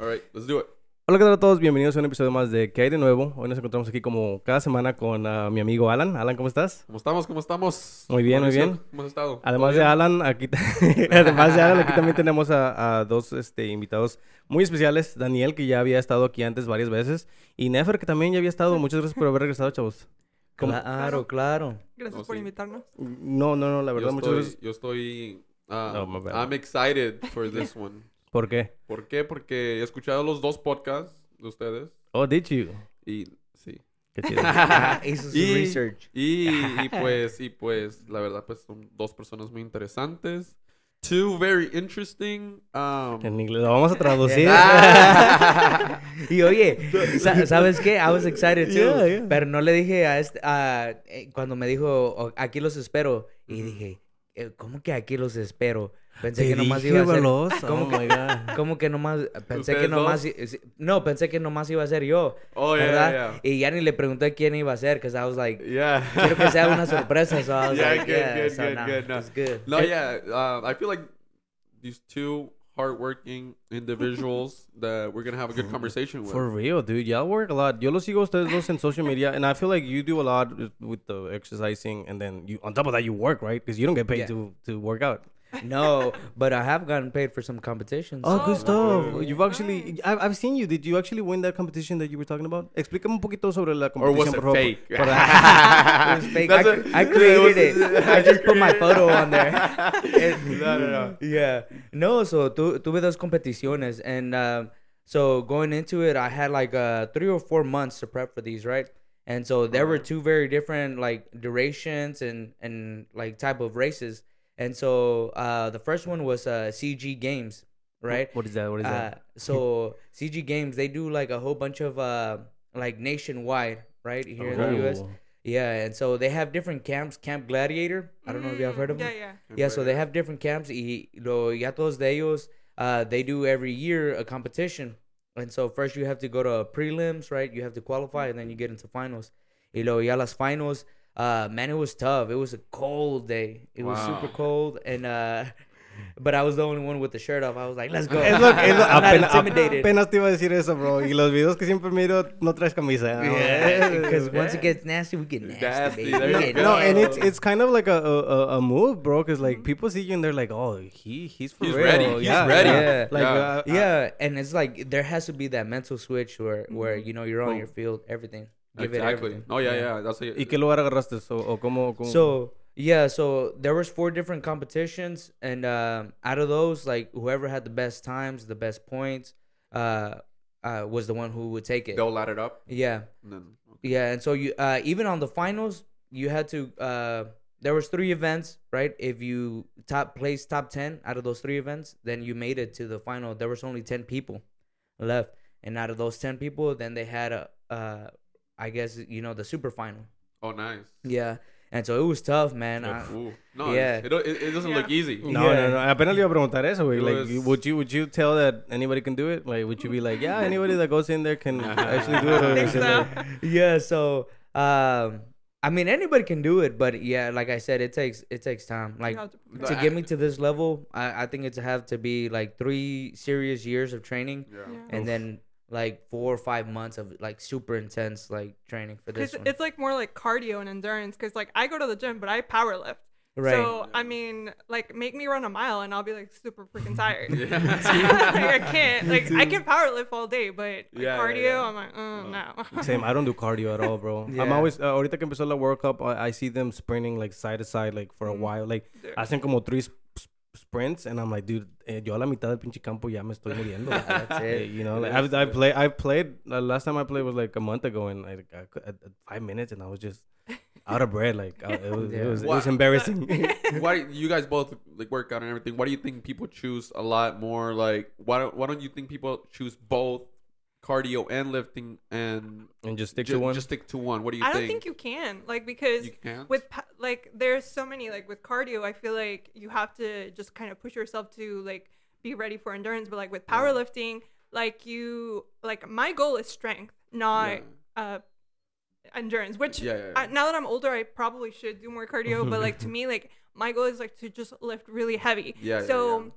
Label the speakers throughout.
Speaker 1: All right, let's do it.
Speaker 2: Hola, ¿qué tal a todos? Bienvenidos a un episodio más de ¿Qué hay de nuevo? Hoy nos encontramos aquí como cada semana con ah, mi amigo Alan. Alan, ¿cómo estás?
Speaker 1: ¿Cómo estamos? ¿Cómo estamos?
Speaker 2: Muy bien, muy bien.
Speaker 1: ¿Cómo has estado?
Speaker 2: Además
Speaker 1: ¿Todo
Speaker 2: de? Alan, aquí, además de Alan, aquí también tenemos a, a dos este, invitados muy especiales. Daniel, que ya había estado aquí antes varias veces. Y Nefer, que también ya había estado. Muchas gracias por haber regresado, chavos. ¿Cómo?
Speaker 3: Claro, claro.
Speaker 4: Gracias
Speaker 1: Oh,
Speaker 4: por
Speaker 1: sí.
Speaker 4: invitarnos.
Speaker 2: No, no, no, la verdad,
Speaker 1: yo
Speaker 2: muchas
Speaker 1: estoy,
Speaker 2: gracias.
Speaker 1: Yo estoy... ah,
Speaker 2: No, my bad.
Speaker 1: I'm excited for this one.
Speaker 2: ¿Por qué?
Speaker 1: ¿Por qué? Porque he escuchado los dos podcasts de ustedes
Speaker 2: Oh, did you?
Speaker 1: y sí.
Speaker 2: Qué chido.
Speaker 3: Hizo su
Speaker 1: Y-
Speaker 3: research.
Speaker 1: Y, y pues, y pues, la verdad, pues son dos personas muy interesantes. Two very interesting. Um,
Speaker 2: en inglés lo vamos a traducir.
Speaker 3: Ah. y oye, sa- ¿sabes qué? I was excited too.
Speaker 2: Yeah, yeah.
Speaker 3: Pero no le dije a este, a- eh, cuando me dijo, "Oh, aquí los espero. Y dije, ¿cómo que aquí los espero? Pensé
Speaker 2: Te
Speaker 3: que nomás
Speaker 2: dije,
Speaker 3: iba a ser.
Speaker 2: veloz.
Speaker 3: ¿Cómo
Speaker 2: Oh,
Speaker 3: que-
Speaker 2: my God.
Speaker 3: ¿Cómo que nomás? Pensé que
Speaker 1: ¿Ustedes
Speaker 3: nomás.
Speaker 1: dos?
Speaker 3: No, pensé que nomás iba a ser yo.
Speaker 1: oh, yeah,
Speaker 3: ¿Verdad?
Speaker 1: yeah,
Speaker 3: Y ya ni le pregunté quién iba a ser, because I was like,
Speaker 1: yeah.
Speaker 3: quiero que sea una sorpresa. So I was
Speaker 1: Yeah,
Speaker 3: like,
Speaker 1: good,
Speaker 3: yeah,
Speaker 1: good,
Speaker 3: so
Speaker 1: good,
Speaker 3: nah,
Speaker 1: good, no. No, yeah. Uh, I feel like these two hardworking individuals that we're gonna have a good conversation with.
Speaker 2: For real, dude. Y'all work a lot. Yo lo sigo a ustedes dos en social media, and I feel like you do a lot with- with the exercising, and then you on top of that you work, right? Because you don't get paid
Speaker 3: Yeah.
Speaker 2: to to work out.
Speaker 3: No, but I have gotten paid for some competitions.
Speaker 2: Oh, good
Speaker 4: Oh,
Speaker 2: stuff. You've actually, I've, I've seen you. Did you actually win that competition that you were talking about? Explícame un poquito sobre la
Speaker 1: or
Speaker 2: competición,
Speaker 1: was it
Speaker 2: por
Speaker 1: fake?
Speaker 2: Por-
Speaker 3: It was fake.
Speaker 1: That's
Speaker 3: I,
Speaker 1: a-
Speaker 3: I
Speaker 1: it
Speaker 3: created
Speaker 1: was-
Speaker 3: it. I just put my photo on there.
Speaker 1: no, no, no.
Speaker 3: Yeah. No, so tu, tuve dos competiciones. And um, so going into it, I had like uh, three or four months to prep for these, right? And so there were two very different like durations and, and like type of races. And so uh, the first one was uh, CG Games, right?
Speaker 2: What is that? What is
Speaker 3: Uh,
Speaker 2: that?
Speaker 3: so CG Games, they do like a whole bunch of uh, like nationwide, right here in the US.
Speaker 2: Oh.
Speaker 3: Yeah, and so they have different camps. Camp Gladiator. I don't know if you have heard of
Speaker 4: Mm,
Speaker 3: them.
Speaker 4: Yeah, yeah.
Speaker 3: Yeah, so they have different camps. Y lo, ya todos de ellos, uh, they do every year a competition. And so first you have to go to prelims, right? You have to qualify, and then you get into finals. Y lo, ya las finals, uh, man, it was tough. It was a cold day. It was super cold, and uh, but I was the only one with the shirt off. I was like, let's go.
Speaker 2: Es lo, es lo-
Speaker 3: I'm not intimidated.
Speaker 2: apenas te iba a decir eso, bro. Y los videos que siempre miro, no traes camisa.
Speaker 3: Yeah, because once it gets nasty, we get nasty,
Speaker 1: Nasty,
Speaker 3: baby. We get
Speaker 1: go.
Speaker 2: No, and it's it's kind of like a a, a- a move, bro. Cause like people see you and they're like, oh, he he's for
Speaker 1: He's
Speaker 2: real.
Speaker 1: ready. He's
Speaker 2: yeah,
Speaker 1: ready.
Speaker 2: Yeah.
Speaker 3: Yeah.
Speaker 2: Like,
Speaker 1: Yeah.
Speaker 2: uh,
Speaker 3: yeah, and it's like there has to be that mental switch where where you know you're on
Speaker 1: Boom.
Speaker 3: your field, everything. Give it
Speaker 1: Exactly.
Speaker 3: everything.
Speaker 1: Oh yeah, yeah. That's it.
Speaker 2: ¿Y qué lugar agarraste? O, o cómo, cómo?
Speaker 3: So yeah, so there was four different competitions, and um, out of those, like whoever had the best times, the best points, uh, uh, was the one who would take it.
Speaker 1: They'll ladder it up.
Speaker 3: Yeah,
Speaker 1: And then,
Speaker 3: yeah, and so you uh, even on the finals, you had to. Uh, there was three events, right? If you top place top ten out of those three events, then you made it to the final. There was only ten people left, and out of those ten people, then they had a, uh, I guess you know the super final.
Speaker 1: oh, nice.
Speaker 3: Yeah, and so it was tough, man. I-
Speaker 1: No,
Speaker 3: yeah.
Speaker 1: it, it, it doesn't look easy.
Speaker 2: No,
Speaker 3: Yeah.
Speaker 2: no, no. Apenas le iba a preguntar eso, güey. Like,
Speaker 1: was-
Speaker 2: would you would you tell that anybody can do it? Like, would you be like, yeah, anybody that goes in there can actually do it?
Speaker 4: I think so.
Speaker 2: like-
Speaker 3: yeah, so um, I mean anybody can do it, but yeah, like I said, it takes it takes time. Like
Speaker 4: You to
Speaker 3: to get me to this level, I, I think it's have to be like three serious years of training.
Speaker 1: Yeah.
Speaker 4: Yeah.
Speaker 3: and then like four or five months of like super intense like training for this
Speaker 4: Because
Speaker 3: one.
Speaker 4: it's like more like cardio and endurance. Because like I go to the gym, but I power lift.
Speaker 3: right.
Speaker 4: So I mean, like make me run a mile and I'll be like super freaking tired.
Speaker 1: Yeah.
Speaker 4: like, I can't. Like I can power lift all day, but like,
Speaker 1: Yeah, yeah,
Speaker 4: cardio,
Speaker 1: yeah.
Speaker 4: I'm like, mm, no.
Speaker 2: Same. I don't do cardio at all, bro. I'm always uh, ahorita que empezó la World Cup, I, I see them sprinting like side to side like for a
Speaker 4: Mm.
Speaker 2: while. Like
Speaker 4: Dude.
Speaker 2: hacen como three sp- sp- sprints, and I'm like, dude, eh, yo a la mitad del pinche campo ya me estoy muriendo.
Speaker 3: That's
Speaker 2: Eh,
Speaker 3: it.
Speaker 2: you know, like, I've, I've played. I've played. The last time I played was like a month ago, and like I, cou- at, at five minutes, and I was just out of breath. Like I, it, was, it
Speaker 3: Yeah.
Speaker 2: was it was embarrassing.
Speaker 1: why you guys both like work out and everything? Why do you think people choose a lot more? Like, why don't why don't you think people choose both cardio and lifting and
Speaker 2: and just stick
Speaker 1: ju-
Speaker 2: to one.
Speaker 1: Just stick to one. What do you
Speaker 4: I
Speaker 1: think?
Speaker 4: don't think you can. Like because
Speaker 1: You can't?
Speaker 4: with pa- like there's so many like with cardio i feel like you have to just kind of push yourself to like be ready for endurance but like with powerlifting like you like my goal is strength not
Speaker 1: Yeah.
Speaker 4: uh endurance which
Speaker 1: Yeah, yeah, yeah.
Speaker 4: I, now that i'm older i probably should do more cardio but like to me like my goal is like to just lift really heavy
Speaker 1: Yeah, yeah,
Speaker 4: so
Speaker 1: yeah.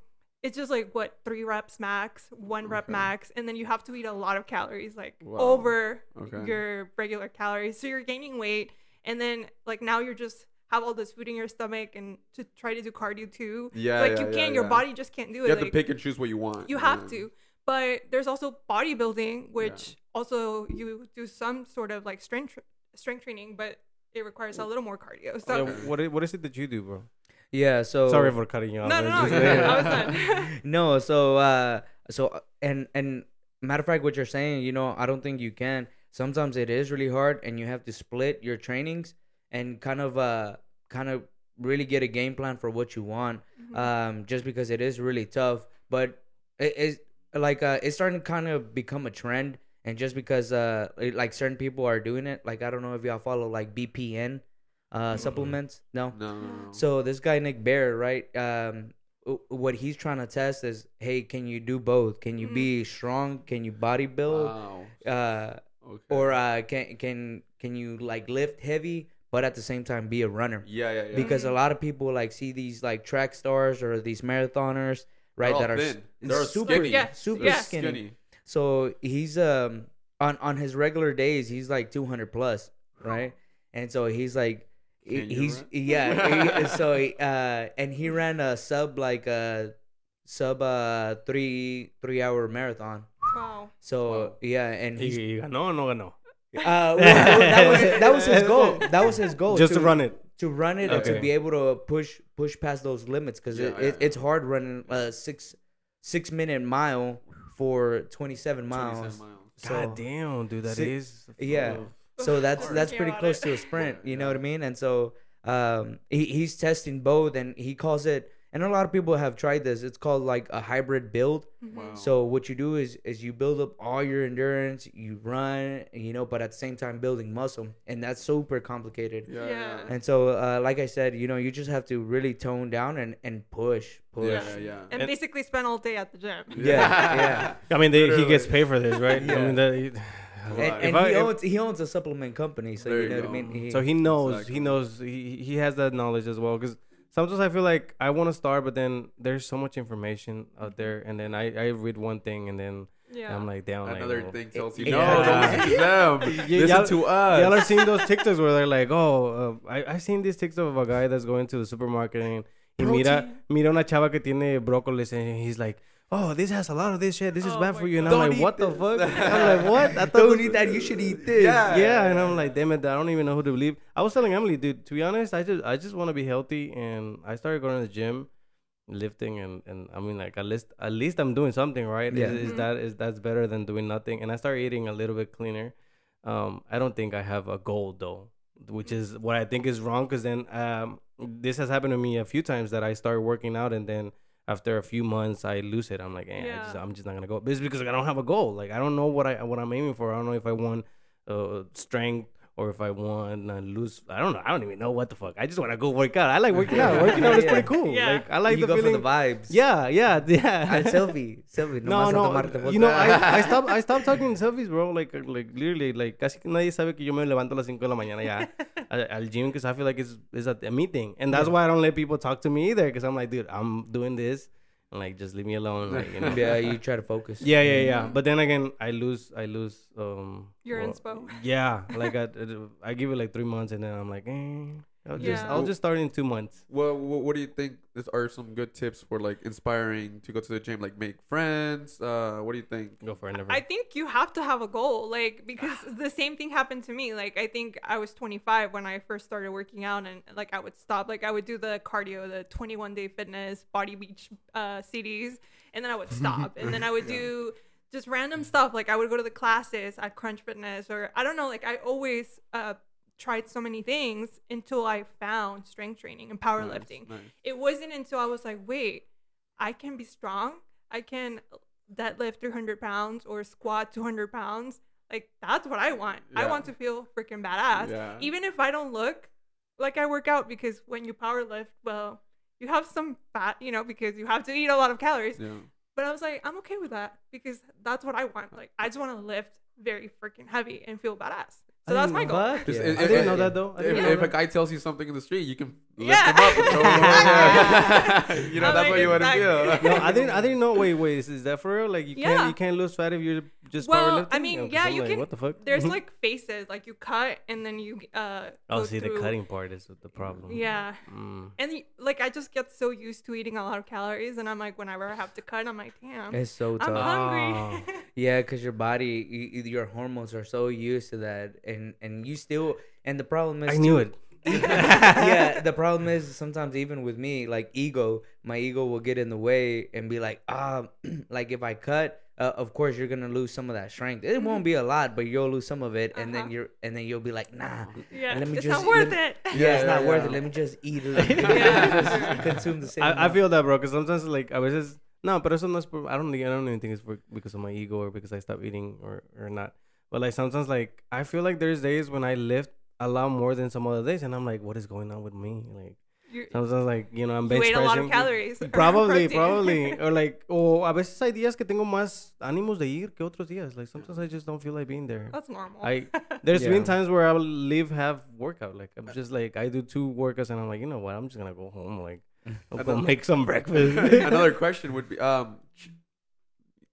Speaker 4: It's just like what three reps max, one rep
Speaker 1: Okay.
Speaker 4: max, and then you have to eat a lot of calories, like
Speaker 1: Wow.
Speaker 4: over
Speaker 1: Okay.
Speaker 4: your regular calories. So you're gaining weight, and then like now you're just have all this food in your stomach, and to try to do cardio too.
Speaker 1: Yeah,
Speaker 4: like
Speaker 1: yeah,
Speaker 4: you can't. Your
Speaker 1: yeah.
Speaker 4: body just can't do it.
Speaker 1: You have to pick and choose what you want.
Speaker 4: you have
Speaker 1: Yeah.
Speaker 4: to. But there's also bodybuilding, which also you do some sort of like strength strength training, but it requires a little more cardio. So
Speaker 2: yeah, what what is it that you do, bro?
Speaker 3: Yeah. So
Speaker 2: Sorry for cutting you off.
Speaker 4: no, no, no,
Speaker 2: just-
Speaker 4: you're. I was done.
Speaker 3: no, so uh, so and and matter of fact, what you're saying, you know, I don't think you can. Sometimes it is really hard, and you have to split your trainings and kind of uh, kind of really get a game plan for what you want. Um, just because it is really tough, but it is like uh, it's starting to kind of become a trend. And just because uh, it- like certain people are doing it, like I don't know if y'all follow like BPN uh supplements. No,
Speaker 1: No, no, no.
Speaker 3: so this guy Nick Bare, right? Um, what he's trying to test is, hey, can you do both? Can you be strong? Can you body build?
Speaker 1: Wow.
Speaker 3: Uh,
Speaker 1: Okay.
Speaker 3: or uh, can can can you like lift heavy, but at the same time be a runner?
Speaker 1: yeah, yeah, yeah.
Speaker 3: Because a lot of people like see these like track stars or these marathoners, right?
Speaker 1: all
Speaker 3: that are s-
Speaker 1: They're
Speaker 3: super
Speaker 1: skinny.
Speaker 4: Yeah,
Speaker 3: super
Speaker 4: yeah.
Speaker 3: skinny.
Speaker 1: skinny.
Speaker 3: So he's um on on his regular days he's like 200 plus, right? And so he's like he-
Speaker 1: Can you
Speaker 3: he's
Speaker 1: run?
Speaker 3: yeah. he- so he, uh and he ran a sub like a sub uh three three hour marathon.
Speaker 4: wow.
Speaker 3: So
Speaker 1: Wow.
Speaker 3: yeah, and
Speaker 2: he,
Speaker 3: he's
Speaker 2: y ganó no ganó?
Speaker 3: uh well, that was that was his goal. That was his goal.
Speaker 2: Just to run it.
Speaker 3: to run it and to be able to push push past those limits because
Speaker 1: Yeah,
Speaker 3: it,
Speaker 1: yeah,
Speaker 3: it, it's hard running a six six minute mile for 27 miles.
Speaker 1: 27 miles.
Speaker 3: So,
Speaker 2: God damn, dude, that
Speaker 3: Si-
Speaker 2: is.
Speaker 3: yeah.
Speaker 2: Full
Speaker 3: so that's that's pretty close
Speaker 4: it.
Speaker 3: to a sprint. You know what I mean? And so um, he, he's testing both, and he calls it. And a lot of people have tried this. It's called like a hybrid build.
Speaker 1: Wow.
Speaker 3: So what you do is is you build up all your endurance, you run, you know, but at the same time building muscle, and that's super complicated.
Speaker 1: yeah,
Speaker 4: Yeah.
Speaker 1: yeah.
Speaker 3: And so, uh, like I said, you know, you just have to really tone down and, and push, push.
Speaker 1: Yeah, yeah, yeah.
Speaker 4: And,
Speaker 2: And-
Speaker 4: basically spend all day at the gym.
Speaker 3: Yeah, yeah.
Speaker 2: I mean, they, he gets paid for this, right? I
Speaker 3: Yeah.
Speaker 2: mean, that, he-
Speaker 3: And,
Speaker 1: Right.
Speaker 3: and
Speaker 2: I-
Speaker 3: he
Speaker 2: if-
Speaker 3: owns he owns a supplement company, so
Speaker 1: There
Speaker 3: you
Speaker 1: you
Speaker 3: know what I mean. He,
Speaker 2: so he knows,
Speaker 1: Exactly.
Speaker 2: he knows, he he has that knowledge as well. Because sometimes I feel like I want to start, but then there's so much information out there, and then I, I read one thing, and then
Speaker 4: Yeah.
Speaker 2: I'm like down.
Speaker 1: Another
Speaker 2: like, oh.
Speaker 1: thing tells you,
Speaker 3: Yeah.
Speaker 1: no, don't listen to them.
Speaker 2: Yeah,
Speaker 1: listen
Speaker 2: y'all-
Speaker 1: to us.
Speaker 2: Y'all are seeing those TikToks where they're like, oh, uh, I, I've seen this TikTok of a guy that's going to the supermarket and he mira, mira una chava que tiene brócolis and he's like, oh, this has a lot of this shit. This is
Speaker 4: Oh
Speaker 2: bad for you. And
Speaker 1: God.
Speaker 2: I'm like,
Speaker 1: Don't
Speaker 2: what
Speaker 1: eat
Speaker 2: the fuck? I'm like, what? I thought
Speaker 3: don't eat that. You should eat this.
Speaker 1: Yeah.
Speaker 2: Yeah, and I'm like, damn it, I don't even know who to believe. I was telling Emily, dude, to be honest, I just I just want to be healthy, and I started going to the gym, lifting, and and I mean, like at least at least I'm doing something, right?
Speaker 3: Yeah.
Speaker 2: Is, is
Speaker 4: Mhm.
Speaker 2: that is that's better than doing nothing? And I started eating a little bit cleaner. Um, I don't think I have a goal though, which is what I think is wrong. Because then um, this has happened to me a few times that I start working out, and then after a few months I lose it. I'm like, eh, I
Speaker 4: Yeah.
Speaker 2: just, I'm just not gonna go. But it's because I don't have a goal. Like I don't know what I what I'm aiming for. I don't know if I want uh, strength or if I want to lose. I don't know. I don't even know what the fuck. I just want to go work out. I like working out. Working out is
Speaker 3: Yeah.
Speaker 2: pretty cool.
Speaker 4: Yeah.
Speaker 2: Like I like
Speaker 3: you
Speaker 2: the
Speaker 3: go
Speaker 2: feeling.
Speaker 3: for the vibes.
Speaker 2: yeah, yeah, yeah.
Speaker 3: And selfie, selfie.
Speaker 2: No,
Speaker 3: nomás
Speaker 2: no, you know, I, I stopped, I stopped talking selfies, bro. Like, like literally, like casi nadie sabe que yo me levanto a las 5 de la mañana ya al, al gym because I feel like it's, it's a, a meeting, and that's why I don't let people talk to me either because I'm like, dude, I'm doing this, and like just leave me alone, like you know.
Speaker 3: yeah, you try to focus.
Speaker 2: Yeah, yeah, yeah. But then again, I lose, I lose. Um,
Speaker 4: Your
Speaker 2: well,
Speaker 4: inspo.
Speaker 2: Yeah, like I, I give it like three months, and then I'm like, eh, I'll just, I'll just start in two months.
Speaker 1: Well, what, what do you think is, are some good tips for like inspiring to go to the gym? Like make friends. Uh, what do you think?
Speaker 2: Go for it, never.
Speaker 4: I think you have to have a goal, like because the same thing happened to me. Like I think I was 25 when I first started working out, and like I would stop, like I would do the cardio, the 21 day fitness, body beach uh, CDs, and then I would stop, and then I would do just random stuff. Like I would go to the classes at Crunch Fitness, or I don't know. Like I always uh, tried so many things until I found strength training and powerlifting
Speaker 1: Nice, nice.
Speaker 4: it wasn't until I was like, wait, I can be strong. I can deadlift 300 pounds or squat 200 pounds. Like, that's what I want. I want to feel freaking badass.
Speaker 1: Yeah.
Speaker 4: Even if I don't look like I work out, because when you power lift, well, you have some fat, you know, because you have to eat a lot of calories.
Speaker 1: Yeah.
Speaker 4: But I was like, I'm okay with that because that's what I want. Like, I just want to lift very freaking heavy and feel badass. So that's my goal.
Speaker 3: Fuck
Speaker 1: Just-
Speaker 3: yeah.
Speaker 1: it-
Speaker 2: I didn't know that though.
Speaker 1: If,
Speaker 2: didn't
Speaker 1: if a guy tells you something in the street, you can lift
Speaker 4: Yeah.
Speaker 1: him up and throw him you know,
Speaker 4: I'm
Speaker 1: that's
Speaker 4: like,
Speaker 1: what you want to
Speaker 4: exactly.
Speaker 1: feel.
Speaker 2: no, I didn't. I didn't know. Wait, wait. Is, is that for real? Like you
Speaker 4: Yeah.
Speaker 2: can't you can't lose fat if you're just
Speaker 4: Well. I mean,
Speaker 2: Yeah, 'cause
Speaker 4: yeah,
Speaker 2: I'm
Speaker 4: you
Speaker 2: like,
Speaker 4: can-
Speaker 2: What the fuck?
Speaker 4: There's like faces. like you cut and then you uh.
Speaker 2: oh,
Speaker 4: go
Speaker 2: see, the cutting part is the problem.
Speaker 4: Yeah,
Speaker 2: Mm.
Speaker 4: and like I just get so used to eating a lot of calories, and I'm like, whenever I have to cut, I'm like, damn,
Speaker 3: It's so
Speaker 4: I'm
Speaker 3: tough.
Speaker 4: hungry.
Speaker 3: Yeah, because your body, y- y- your hormones are so used to that, and and you still, and the problem is,
Speaker 2: I knew
Speaker 3: too-
Speaker 2: it.
Speaker 3: yeah, the problem is sometimes even with me, like ego, my ego will get in the way and be like, ah, like if I cut, uh, of course you're gonna lose some of that strength. It won't be a lot, but you'll lose some of it, and then
Speaker 4: Uh-huh.
Speaker 3: you're, and then you'll be like, nah,
Speaker 4: yeah,
Speaker 3: let me
Speaker 4: it's
Speaker 3: just-
Speaker 4: not worth
Speaker 3: let
Speaker 4: it.
Speaker 3: yeah,
Speaker 1: Yeah,
Speaker 3: it's
Speaker 1: yeah,
Speaker 3: not worth it. Let me just eat it.
Speaker 4: Yeah.
Speaker 3: consume the same.
Speaker 2: I, I feel that, bro. Because sometimes, like, a veces, no, pero eso no es. Por, I don't. think- I don't even think it's for, because of my ego or because I stopped eating or or not. But like sometimes, like I feel like there's days when I lift a lot more than some other days, and I'm like, what is going on with me? Like
Speaker 4: You,
Speaker 2: sometimes, like you know, I'm
Speaker 4: you
Speaker 2: bench
Speaker 4: ate a lot of calories.
Speaker 2: Probably,
Speaker 4: protein.
Speaker 2: probably, or like, o a veces hay días que tengo más ánimos de ir que otros días. Like sometimes I just don't feel like being there.
Speaker 4: That's normal.
Speaker 2: I there's
Speaker 3: Yeah.
Speaker 2: been times where I will leave have workout. Like I'm just like I do two workouts and I'm like, you know what? I'm just gonna go home. Like I'll go make some breakfast.
Speaker 1: Another question would be, um, ch-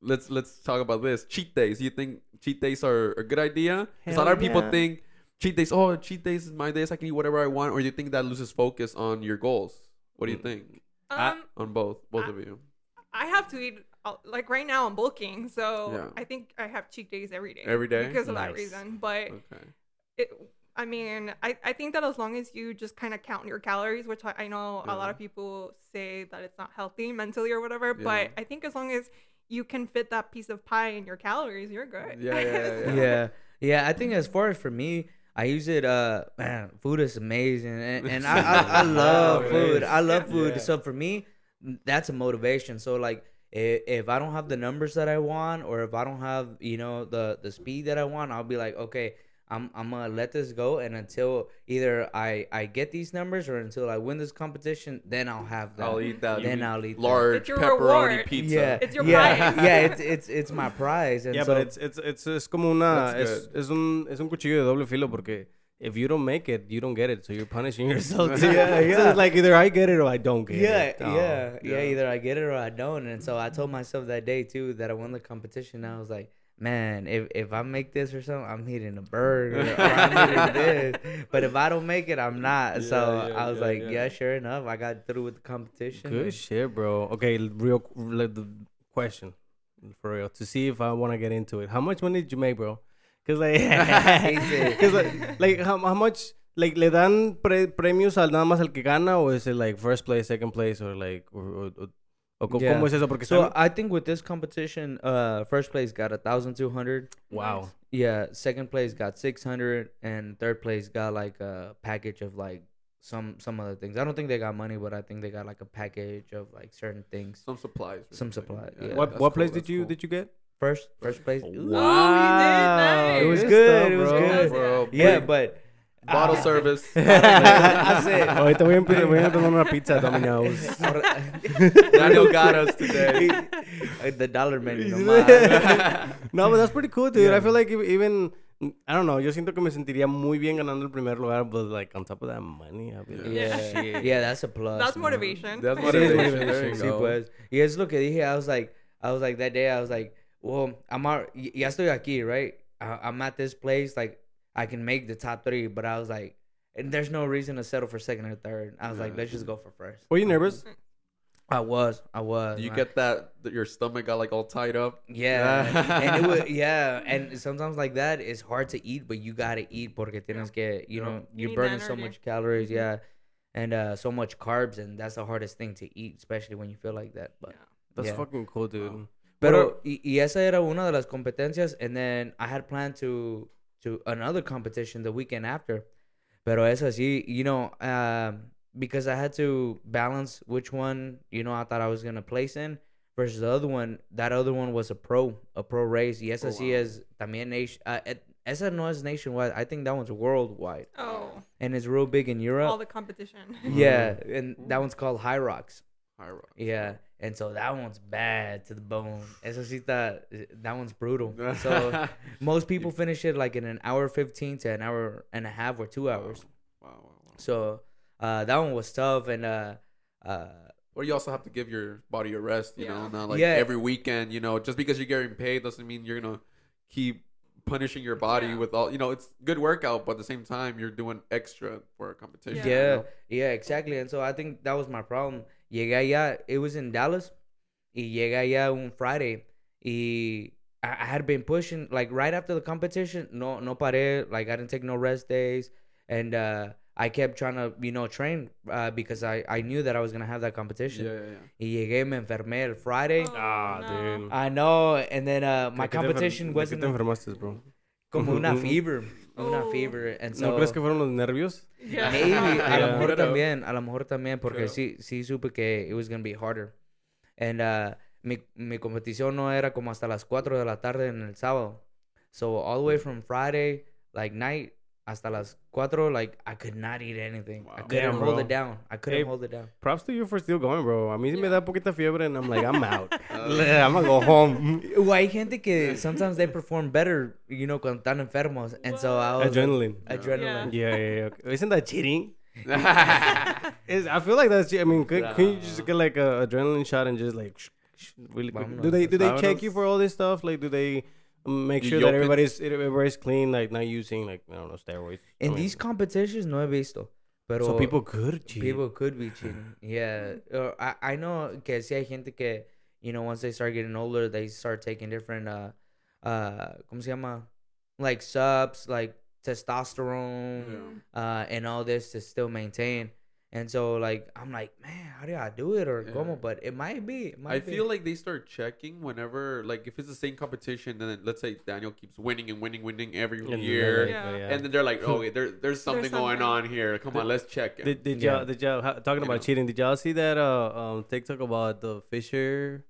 Speaker 1: let's let's talk about this. Cheat days. You think cheat days are a good idea? Because a lot
Speaker 2: Hell
Speaker 1: of people think cheat days. Oh, cheat days is my days. I can eat whatever I want. Or you think that loses focus on your goals? What do you
Speaker 2: Mm.
Speaker 1: think
Speaker 2: I-
Speaker 4: um,
Speaker 1: on both, both
Speaker 4: I-
Speaker 1: of you?
Speaker 4: I have to eat uh, like right now. I'm bulking, so
Speaker 1: Yeah.
Speaker 4: I think I have cheat days every day.
Speaker 1: Every day?
Speaker 4: because of that reason. But
Speaker 1: Okay.
Speaker 4: it, I mean, I, I think that as long as you just kind of count your calories, which I, I know a lot of people say that it's not healthy mentally or whatever,
Speaker 1: Yeah.
Speaker 4: but I think as long as you can fit that piece of pie in your calories, you're good.
Speaker 1: Yeah, yeah, yeah, yeah.
Speaker 3: yeah. Yeah i think as far as for me i use it uh man food is amazing. And, and I, I, I love food. I love food.
Speaker 1: Yeah.
Speaker 3: so for me that's a motivation. So like if, if i don't have the numbers that i want or if i don't have you know the the speed that i want i'll be like okay I'm, I'm gonna let this go and until either I, I get these numbers or until I win this competition, then I'll have that.
Speaker 1: I'll eat that.
Speaker 3: Then I'll eat that.
Speaker 1: large
Speaker 4: It's your
Speaker 1: pepperoni
Speaker 4: reward.
Speaker 1: pizza.
Speaker 3: Yeah,
Speaker 4: It's your
Speaker 3: yeah,
Speaker 4: prize.
Speaker 3: yeah. It's it's it's my prize. And
Speaker 2: yeah,
Speaker 3: so,
Speaker 2: but it's it's it's es como una
Speaker 1: That's
Speaker 2: es, es un es un cuchillo de doble filo porque if you don't make it, you don't get it, so you're punishing yourself. too.
Speaker 3: Yeah,
Speaker 2: So
Speaker 3: yeah.
Speaker 2: it's like either I get it or I don't get
Speaker 3: yeah,
Speaker 2: it. Oh.
Speaker 3: yeah, yeah,
Speaker 1: yeah.
Speaker 3: Either I get it or I don't. And so I told myself that day too that I won the competition. And I was like, man, if if I make this or something, I'm hitting a burger or I'm hitting this. But if I don't make it, I'm not. so
Speaker 1: Yeah, yeah,
Speaker 3: I was
Speaker 1: yeah,
Speaker 3: like,
Speaker 1: yeah.
Speaker 3: yeah. sure enough, I got through with the competition.
Speaker 2: Good shit, bro. Okay, real like the question for real to see if I want to get into it. How much money did you make, bro? Cause like, cause like, like how, how much like le dan pre premios al nada más al que gana o is it like first place, second place or like or, or, or, o
Speaker 3: Yeah.
Speaker 2: cómo es eso? Porque
Speaker 3: So
Speaker 2: están-
Speaker 3: I think with this competition, uh, first place got a thousand two hundred.
Speaker 2: wow.
Speaker 3: Yeah, second place got six hundred, and third place got like a package of like some some other things. I don't think they got money, but I think they got like a package of like certain things.
Speaker 1: Some supplies. or
Speaker 3: Some
Speaker 1: something.
Speaker 3: supplies, yeah.
Speaker 2: What
Speaker 1: that's
Speaker 2: what
Speaker 1: cool,
Speaker 2: place did you
Speaker 1: cool.
Speaker 2: did you get?
Speaker 3: First, first place.
Speaker 4: Wow. nice.
Speaker 3: It was
Speaker 2: Good
Speaker 3: good.
Speaker 2: stuff,
Speaker 3: it was good.
Speaker 1: Bro,
Speaker 3: Yeah, but
Speaker 1: bottle
Speaker 3: Ah.
Speaker 1: service.
Speaker 3: That's it.
Speaker 2: Ahorita voy a empezar, voy a tomar una pizza at Domino's.
Speaker 1: Daniel got us today.
Speaker 3: The dollar menu. nomás.
Speaker 2: No, but that's pretty cool, dude. I feel like even I don't know. Yo siento que me sentiría muy bien ganando el primer lugar, but like on top of that money, I'll be like,
Speaker 3: yeah,
Speaker 2: shit.
Speaker 3: yeah, that's a plus.
Speaker 4: That's
Speaker 3: man.
Speaker 4: motivation.
Speaker 1: That's
Speaker 3: It
Speaker 1: what
Speaker 3: is
Speaker 1: it is.
Speaker 3: motivation.
Speaker 1: There you
Speaker 3: Sí,
Speaker 1: go.
Speaker 3: pues. Y es lo que dije. I was like, I was like that day. I was like, well, I'm out, y- ya estoy aquí, right? I, I'm at this place. Like, I can make the top three, but I was like, and there's no reason to settle for second or third. I was like, let's just go for first.
Speaker 2: Were you nervous?
Speaker 3: I was, I was.
Speaker 1: You
Speaker 3: man.
Speaker 1: get that, that your stomach got like all tied up.
Speaker 3: Yeah,
Speaker 1: Yeah.
Speaker 3: and it was yeah, and sometimes like that it's hard to eat, but you gotta eat porque tienes que you
Speaker 1: Yeah.
Speaker 3: know
Speaker 4: You
Speaker 3: you're
Speaker 4: need
Speaker 3: burning so much calories, yeah, and uh so much carbs, and that's the hardest thing to eat, especially when you feel like that. But
Speaker 2: That's
Speaker 3: Yeah.
Speaker 2: fucking cool, dude.
Speaker 1: Wow.
Speaker 3: pero y, y esa era una de las competencias, and then I had planned to to another competition the weekend after, pero esa sí, you know, um, because I had to balance which one you know I thought I was gonna place in versus the other one. That other one was a pro, a pro race. Y esa
Speaker 1: Oh,
Speaker 3: sí
Speaker 1: wow.
Speaker 3: es también nation. Uh, et- esa no es nationwide. I think that one's worldwide,
Speaker 4: Oh,
Speaker 3: and it's real big in Europe.
Speaker 4: all the competition.
Speaker 3: yeah, and that one's called
Speaker 1: Hyrox. Hyrox.
Speaker 3: Yeah, and so that one's bad to the bone. Eso sí está, that one's brutal. So most people finish it like in an hour fifteen to an hour and a half or two hours.
Speaker 1: Wow, wow, wow.
Speaker 3: So uh, that one was tough, and uh, uh,
Speaker 1: Or you also have to give your body a rest, you know, not like
Speaker 3: Yeah.
Speaker 1: every weekend, you know, just because you're getting paid doesn't mean you're gonna keep punishing your body
Speaker 4: Yeah.
Speaker 1: with all you know, it's good workout, but at the same time you're doing extra for a competition.
Speaker 3: yeah,
Speaker 1: you know?
Speaker 3: yeah, exactly. And so I think that was my problem. Llegué allá, it was in Dallas, y llegué allá un Friday, y I, I had been pushing like right after the competition. No, no paré. Like I didn't take no rest days, and uh, I kept trying to you know train uh, because I I knew that I was gonna have that competition.
Speaker 1: Yeah, yeah, yeah.
Speaker 3: Y llegué, me enfermé el Friday.
Speaker 4: Oh,
Speaker 2: Ah,
Speaker 4: no.
Speaker 2: dude.
Speaker 3: I know, and then uh, my
Speaker 2: ¿De qué te enfer-
Speaker 3: competition wasn't
Speaker 2: te enfermaste, bro?
Speaker 3: como una fever, una
Speaker 4: Oh.
Speaker 3: fever, and so
Speaker 2: ¿No crees que fueron los nervios?
Speaker 4: Yeah.
Speaker 3: maybe a lo mejor también, a lo mejor también porque
Speaker 1: Creo.
Speaker 3: sí sí supe que it was gonna be harder, and uh, mi mi competición no era como hasta las 4 de la tarde en el sábado, so all the way from Friday like night hasta las 4 like I could not eat anything, I couldn't
Speaker 2: Damn,
Speaker 3: hold
Speaker 2: bro.
Speaker 3: it down, I couldn't
Speaker 2: Hey,
Speaker 3: hold it down.
Speaker 2: Props to you for still going, bro. A mí me
Speaker 4: Yeah.
Speaker 2: da poquita fiebre and I'm like, I'm out. I'm gonna go home.
Speaker 3: Well, hay gente que sometimes they perform better, you know, cuando están enfermos, and so I was like,
Speaker 2: Adrenaline.
Speaker 3: adrenaline.
Speaker 2: Yeah, yeah, yeah. Isn't that cheating? Is I feel like that's. che- I mean, could, can you just get like a adrenaline shot and just like sh- sh- really quick? Do they do they check you for all this stuff? Like, do they make sure that
Speaker 1: it?
Speaker 2: everybody's everybody's clean, like not using like I don't know steroids? I
Speaker 3: In
Speaker 2: mean,
Speaker 3: these competitions, no he visto. Pero
Speaker 2: so people could cheat.
Speaker 3: people could be cheating. Yeah. Or I, I know que si hay gente que, you know, once they start getting older, they start taking different, uh, uh, ¿cómo se llama? Like subs, like testosterone, uh, and all this to still maintain. And so, like, I'm like, man, how do I do it or
Speaker 1: Yeah.
Speaker 3: como? But it might be. It might
Speaker 1: I
Speaker 3: be.
Speaker 1: feel like they start checking whenever, like, if it's the same competition, then let's say Daniel keeps winning and winning, winning every
Speaker 2: And
Speaker 1: year,
Speaker 2: like,
Speaker 4: Yeah.
Speaker 1: and then they're like, "Oh, wait, there, there's something going
Speaker 4: something.
Speaker 1: on here. Come on, let's check it."
Speaker 2: Did, did
Speaker 3: Yeah.
Speaker 2: y'all did y'all talking
Speaker 1: You
Speaker 2: about
Speaker 1: know.
Speaker 2: cheating? Did y'all see that uh um TikTok about the Fisher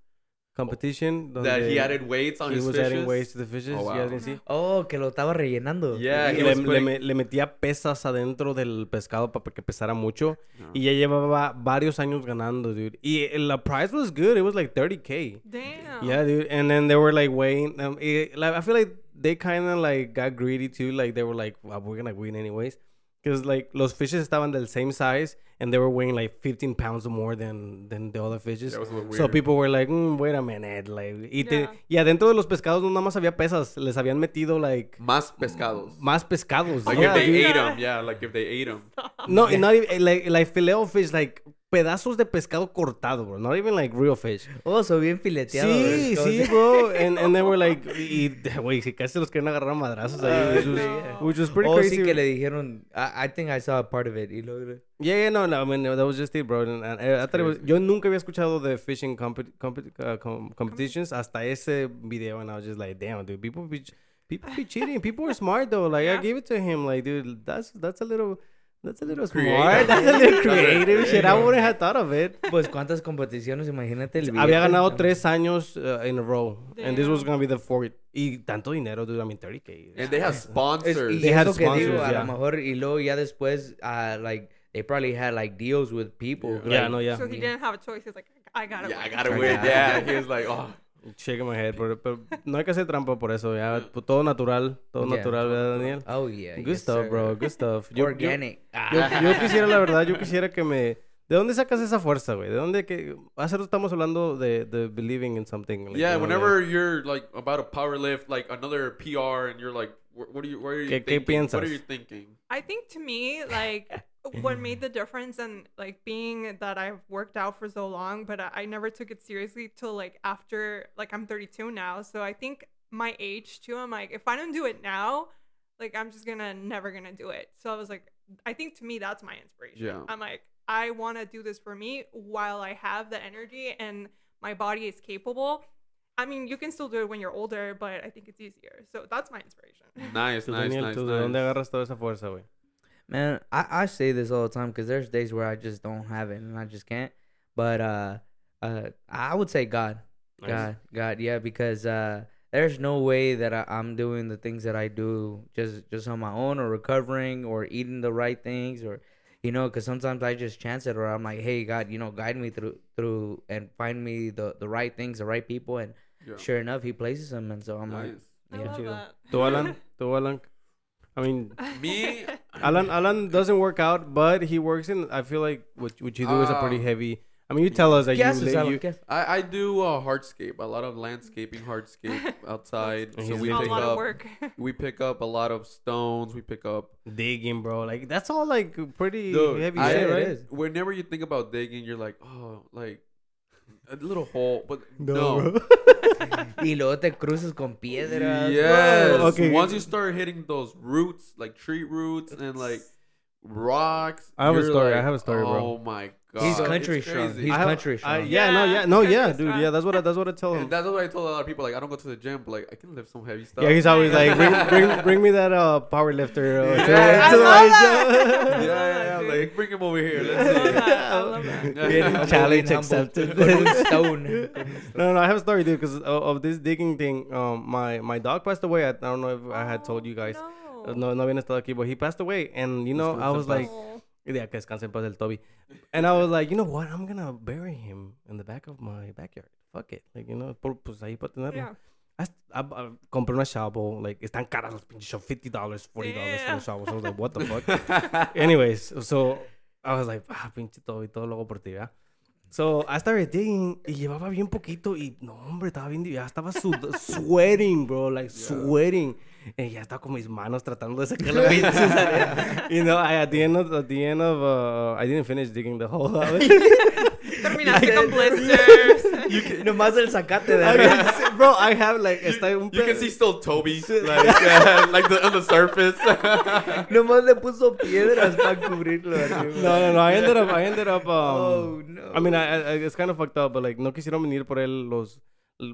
Speaker 2: competition?
Speaker 1: that he added weights on
Speaker 2: he
Speaker 1: his
Speaker 2: was
Speaker 1: fishes.
Speaker 2: adding weights to the fishes.
Speaker 1: Oh,
Speaker 2: You
Speaker 1: wow.
Speaker 2: guys didn't see?
Speaker 3: Oh, que lo estaba rellenando.
Speaker 1: Yeah,
Speaker 2: Y
Speaker 1: he
Speaker 2: le, metía pesas adentro del pescado para que pesara mucho.
Speaker 1: No.
Speaker 2: Y ya llevaba varios años ganando, dude. Y la prize was good. It was like 30k.
Speaker 4: Damn.
Speaker 2: Yeah, dude. And then they were like weighing. Um, it- like I feel like they kind of like got greedy too. Like they were like, well, we're gonna win anyways. Because like los fishes estaban del same size and they were weighing like 15 pounds more than than the other fishes.
Speaker 1: That was a little
Speaker 2: So
Speaker 1: weird.
Speaker 2: people were like, mm, wait a minute, like, y, te-
Speaker 4: Yeah.
Speaker 2: y adentro de los pescados no nada más había pesas, les habían metido like
Speaker 1: Más pescados.
Speaker 2: más pescados.
Speaker 1: Like
Speaker 2: yeah,
Speaker 1: if they
Speaker 2: dude.
Speaker 1: ate them, yeah, like if they ate them.
Speaker 2: No, and not even like like filet fish, like pedazos de pescado cortado, bro. Not even like real fish.
Speaker 3: Oh, so bien fileteado.
Speaker 2: Sí,
Speaker 3: ¿ves?
Speaker 2: sí, bro. And, and they were like, y, güey, si casi los quieren agarrar madrazos ahí, which was, which was pretty
Speaker 3: oh,
Speaker 2: crazy.
Speaker 3: sí que le dijeron. I, I think I saw a part of it. Y luego-
Speaker 2: Yeah, yeah, no, no, I mean, that was just it, bro. And, and I thought it was, yo nunca había escuchado de fishing uh, com- competitions hasta ese video, and I was just like, damn, dude, people be, people be cheating. People are smart though. Like, I gave it to him. Like, dude, that's that's a little. That's a little
Speaker 1: Creative.
Speaker 2: smart. That's a little creative shit. I wouldn't have thought of it.
Speaker 3: Pues cuántas competiciones, imagínate el
Speaker 2: Había
Speaker 3: billete.
Speaker 2: ganado tres años uh, in a row, and this was
Speaker 4: Damn.
Speaker 2: gonna be the fourth. Y tanto dinero, dude. I mean, 30k.
Speaker 1: And they have
Speaker 3: Es-
Speaker 1: sponsors.
Speaker 3: y
Speaker 2: They had
Speaker 3: eso que digo,
Speaker 2: sponsors,
Speaker 3: a
Speaker 2: yeah.
Speaker 3: lo mejor, y luego ya después, uh, like, they probably had, like, deals with people.
Speaker 2: Yeah,
Speaker 3: like,
Speaker 2: no, yeah.
Speaker 4: So he didn't have a choice. He's like, I gotta.
Speaker 1: yeah, I
Speaker 4: win.
Speaker 1: gotta
Speaker 3: I
Speaker 1: win.
Speaker 3: gotta-
Speaker 1: Yeah, he was like, oh,
Speaker 2: Shaking my head, pero, pero no hay que hacer trampa por eso. Ya, pues, todo natural, todo
Speaker 3: Yeah.
Speaker 2: natural, ¿verdad, Daniel?
Speaker 3: Oh, yeah.
Speaker 2: Good
Speaker 3: yes,
Speaker 2: stuff,
Speaker 3: sir.
Speaker 2: bro. Good stuff. Yo- yo-
Speaker 3: Organic.
Speaker 2: Yo,
Speaker 3: Ah.
Speaker 2: yo quisiera, la verdad, yo quisiera que me... ¿De dónde sacas esa fuerza, güey? ¿De dónde que... Hace rato estamos hablando de, de believing in something. like,
Speaker 1: yeah.
Speaker 2: you know,
Speaker 1: Whenever
Speaker 2: like-
Speaker 1: you're like about a power lift, like another PR, and you're like, what, what are you? What are you
Speaker 2: ¿Qué- qué
Speaker 1: thinking? What are
Speaker 2: piensas?
Speaker 1: you thinking?
Speaker 4: I think to me, like, what mm-hmm. made the difference and like being that I've worked out for so long, but I, I never took it seriously till like after, like, I'm 32 now. So I think my age too, I'm like, if I don't do it now, like, I'm just gonna never gonna do it. So I was like, I think to me, that's my inspiration.
Speaker 1: Yeah.
Speaker 4: I'm like, I wanna do this for me while I have the energy and my body is capable. I mean, you can still do it when you're older, but I think it's easier. So that's my inspiration.
Speaker 1: Nice,
Speaker 2: Tú,
Speaker 1: nice, nice,
Speaker 2: ¿tú de dónde
Speaker 1: nice.
Speaker 2: agarras toda esa fuerza, güey?
Speaker 3: Man, I, I say this all the time because there's days where I just don't have it and I just can't. But uh, uh, I would say God,
Speaker 2: Nice.
Speaker 3: God, God, yeah, because uh, there's no way that I, I'm doing the things that I do just just on my own or recovering or eating the right things or you know, because sometimes I just chance it, or I'm like, hey, God, you know, guide me through through and find me the the right things, the right people, and
Speaker 1: Yeah.
Speaker 3: sure enough, He places them, and so I'm like,
Speaker 1: Nice.
Speaker 4: I
Speaker 3: Yeah.
Speaker 4: love that.
Speaker 2: Tu Alan, tu Alan. I mean,
Speaker 1: Me,
Speaker 2: Alan Alan doesn't work out, but he works in. I feel like what what you do is a pretty
Speaker 1: Um,
Speaker 2: heavy. I mean, you tell us that
Speaker 3: ¿Qué
Speaker 2: you,
Speaker 3: haces,
Speaker 2: li-
Speaker 3: Alan?
Speaker 2: you
Speaker 3: ¿Qué haces?
Speaker 1: I, I do uh, hardscape, a lot of landscaping hardscape outside. So we pick up
Speaker 4: work.
Speaker 1: we pick up a lot of stones. We pick up
Speaker 2: digging, bro. Like that's all like pretty
Speaker 1: Dude,
Speaker 2: heavy
Speaker 1: I-
Speaker 2: shit, right?
Speaker 3: is.
Speaker 1: whenever you think about digging, you're like, oh, like a little hole, but no.
Speaker 2: No, bro.
Speaker 3: y luego te cruzas con piedras.
Speaker 1: Yes.
Speaker 2: Bro, okay.
Speaker 1: Once you start hitting those roots, like tree roots and like rocks,
Speaker 2: I have a
Speaker 1: you're
Speaker 2: story, I have a story, bro.
Speaker 1: Oh my god,
Speaker 3: He's country strong.
Speaker 1: crazy.
Speaker 3: He's
Speaker 2: I have-
Speaker 3: country
Speaker 2: I-
Speaker 3: strong.
Speaker 2: yeah, no,
Speaker 4: Yeah,
Speaker 2: yeah, no, yeah, dude.
Speaker 4: strong.
Speaker 2: Yeah, that's what I, that's what I tell him.
Speaker 1: And that's what I told a lot of people. Like, I don't go to the gym, but like, I can lift some heavy stuff.
Speaker 2: Yeah, he's always like, bring, bring, bring me that uh, power lifter. Uh,
Speaker 1: Yeah.
Speaker 2: to the
Speaker 4: I love
Speaker 2: show.
Speaker 1: yeah, yeah, yeah. Like, bring him over here. Let's
Speaker 4: love
Speaker 1: see.
Speaker 4: I love that.
Speaker 3: Challenge accepted.
Speaker 2: humble.
Speaker 3: Con un stone.
Speaker 2: no, no, I have a story, dude, because of, of this digging thing. Um, my my dog passed away. I, I don't know if I had told you guys.
Speaker 4: Oh,
Speaker 2: No, no habían estado aquí, but he passed away, and you know,
Speaker 1: Descansa
Speaker 2: I
Speaker 1: en
Speaker 2: was
Speaker 1: paz.
Speaker 2: like. Yeah, que descanse en paz el Toby. And I was like, you know what? I'm gonna bury him in the back of my backyard. Fuck it, like you know, por, pues ahí para tenerlo.
Speaker 4: Yeah.
Speaker 2: I, I, I compré una shovel, like están caras los pinches fifty dollars, forty dollars for
Speaker 4: Yeah.
Speaker 2: the shovels. I was like, what the fuck? Anyways, so I was like, ah, pinche Toby, todo loco por ti, ¿verdad? So I started digging y llevaba bien poquito y no, hombre, estaba bien, ya estaba sud- sweating, bro, like sweating. Y ya estaba con mis manos tratando de sacar la arena. You know, I, at the end of, at the end of, uh, I didn't finish digging the hole.
Speaker 4: Terminaste con blisters.
Speaker 3: Nomás el sacate de
Speaker 2: I
Speaker 3: arriba.
Speaker 2: can bro, I have like, está un
Speaker 1: You can see still Toby, like, uh, like the, on the surface.
Speaker 3: Nomás le puso piedras para cubrirlo arriba.
Speaker 2: No, no, no. I ended up, I ended up. Um,
Speaker 3: Oh, no.
Speaker 2: I mean, I, I, it's kind of fucked up, but like, no quisieron venir por él los,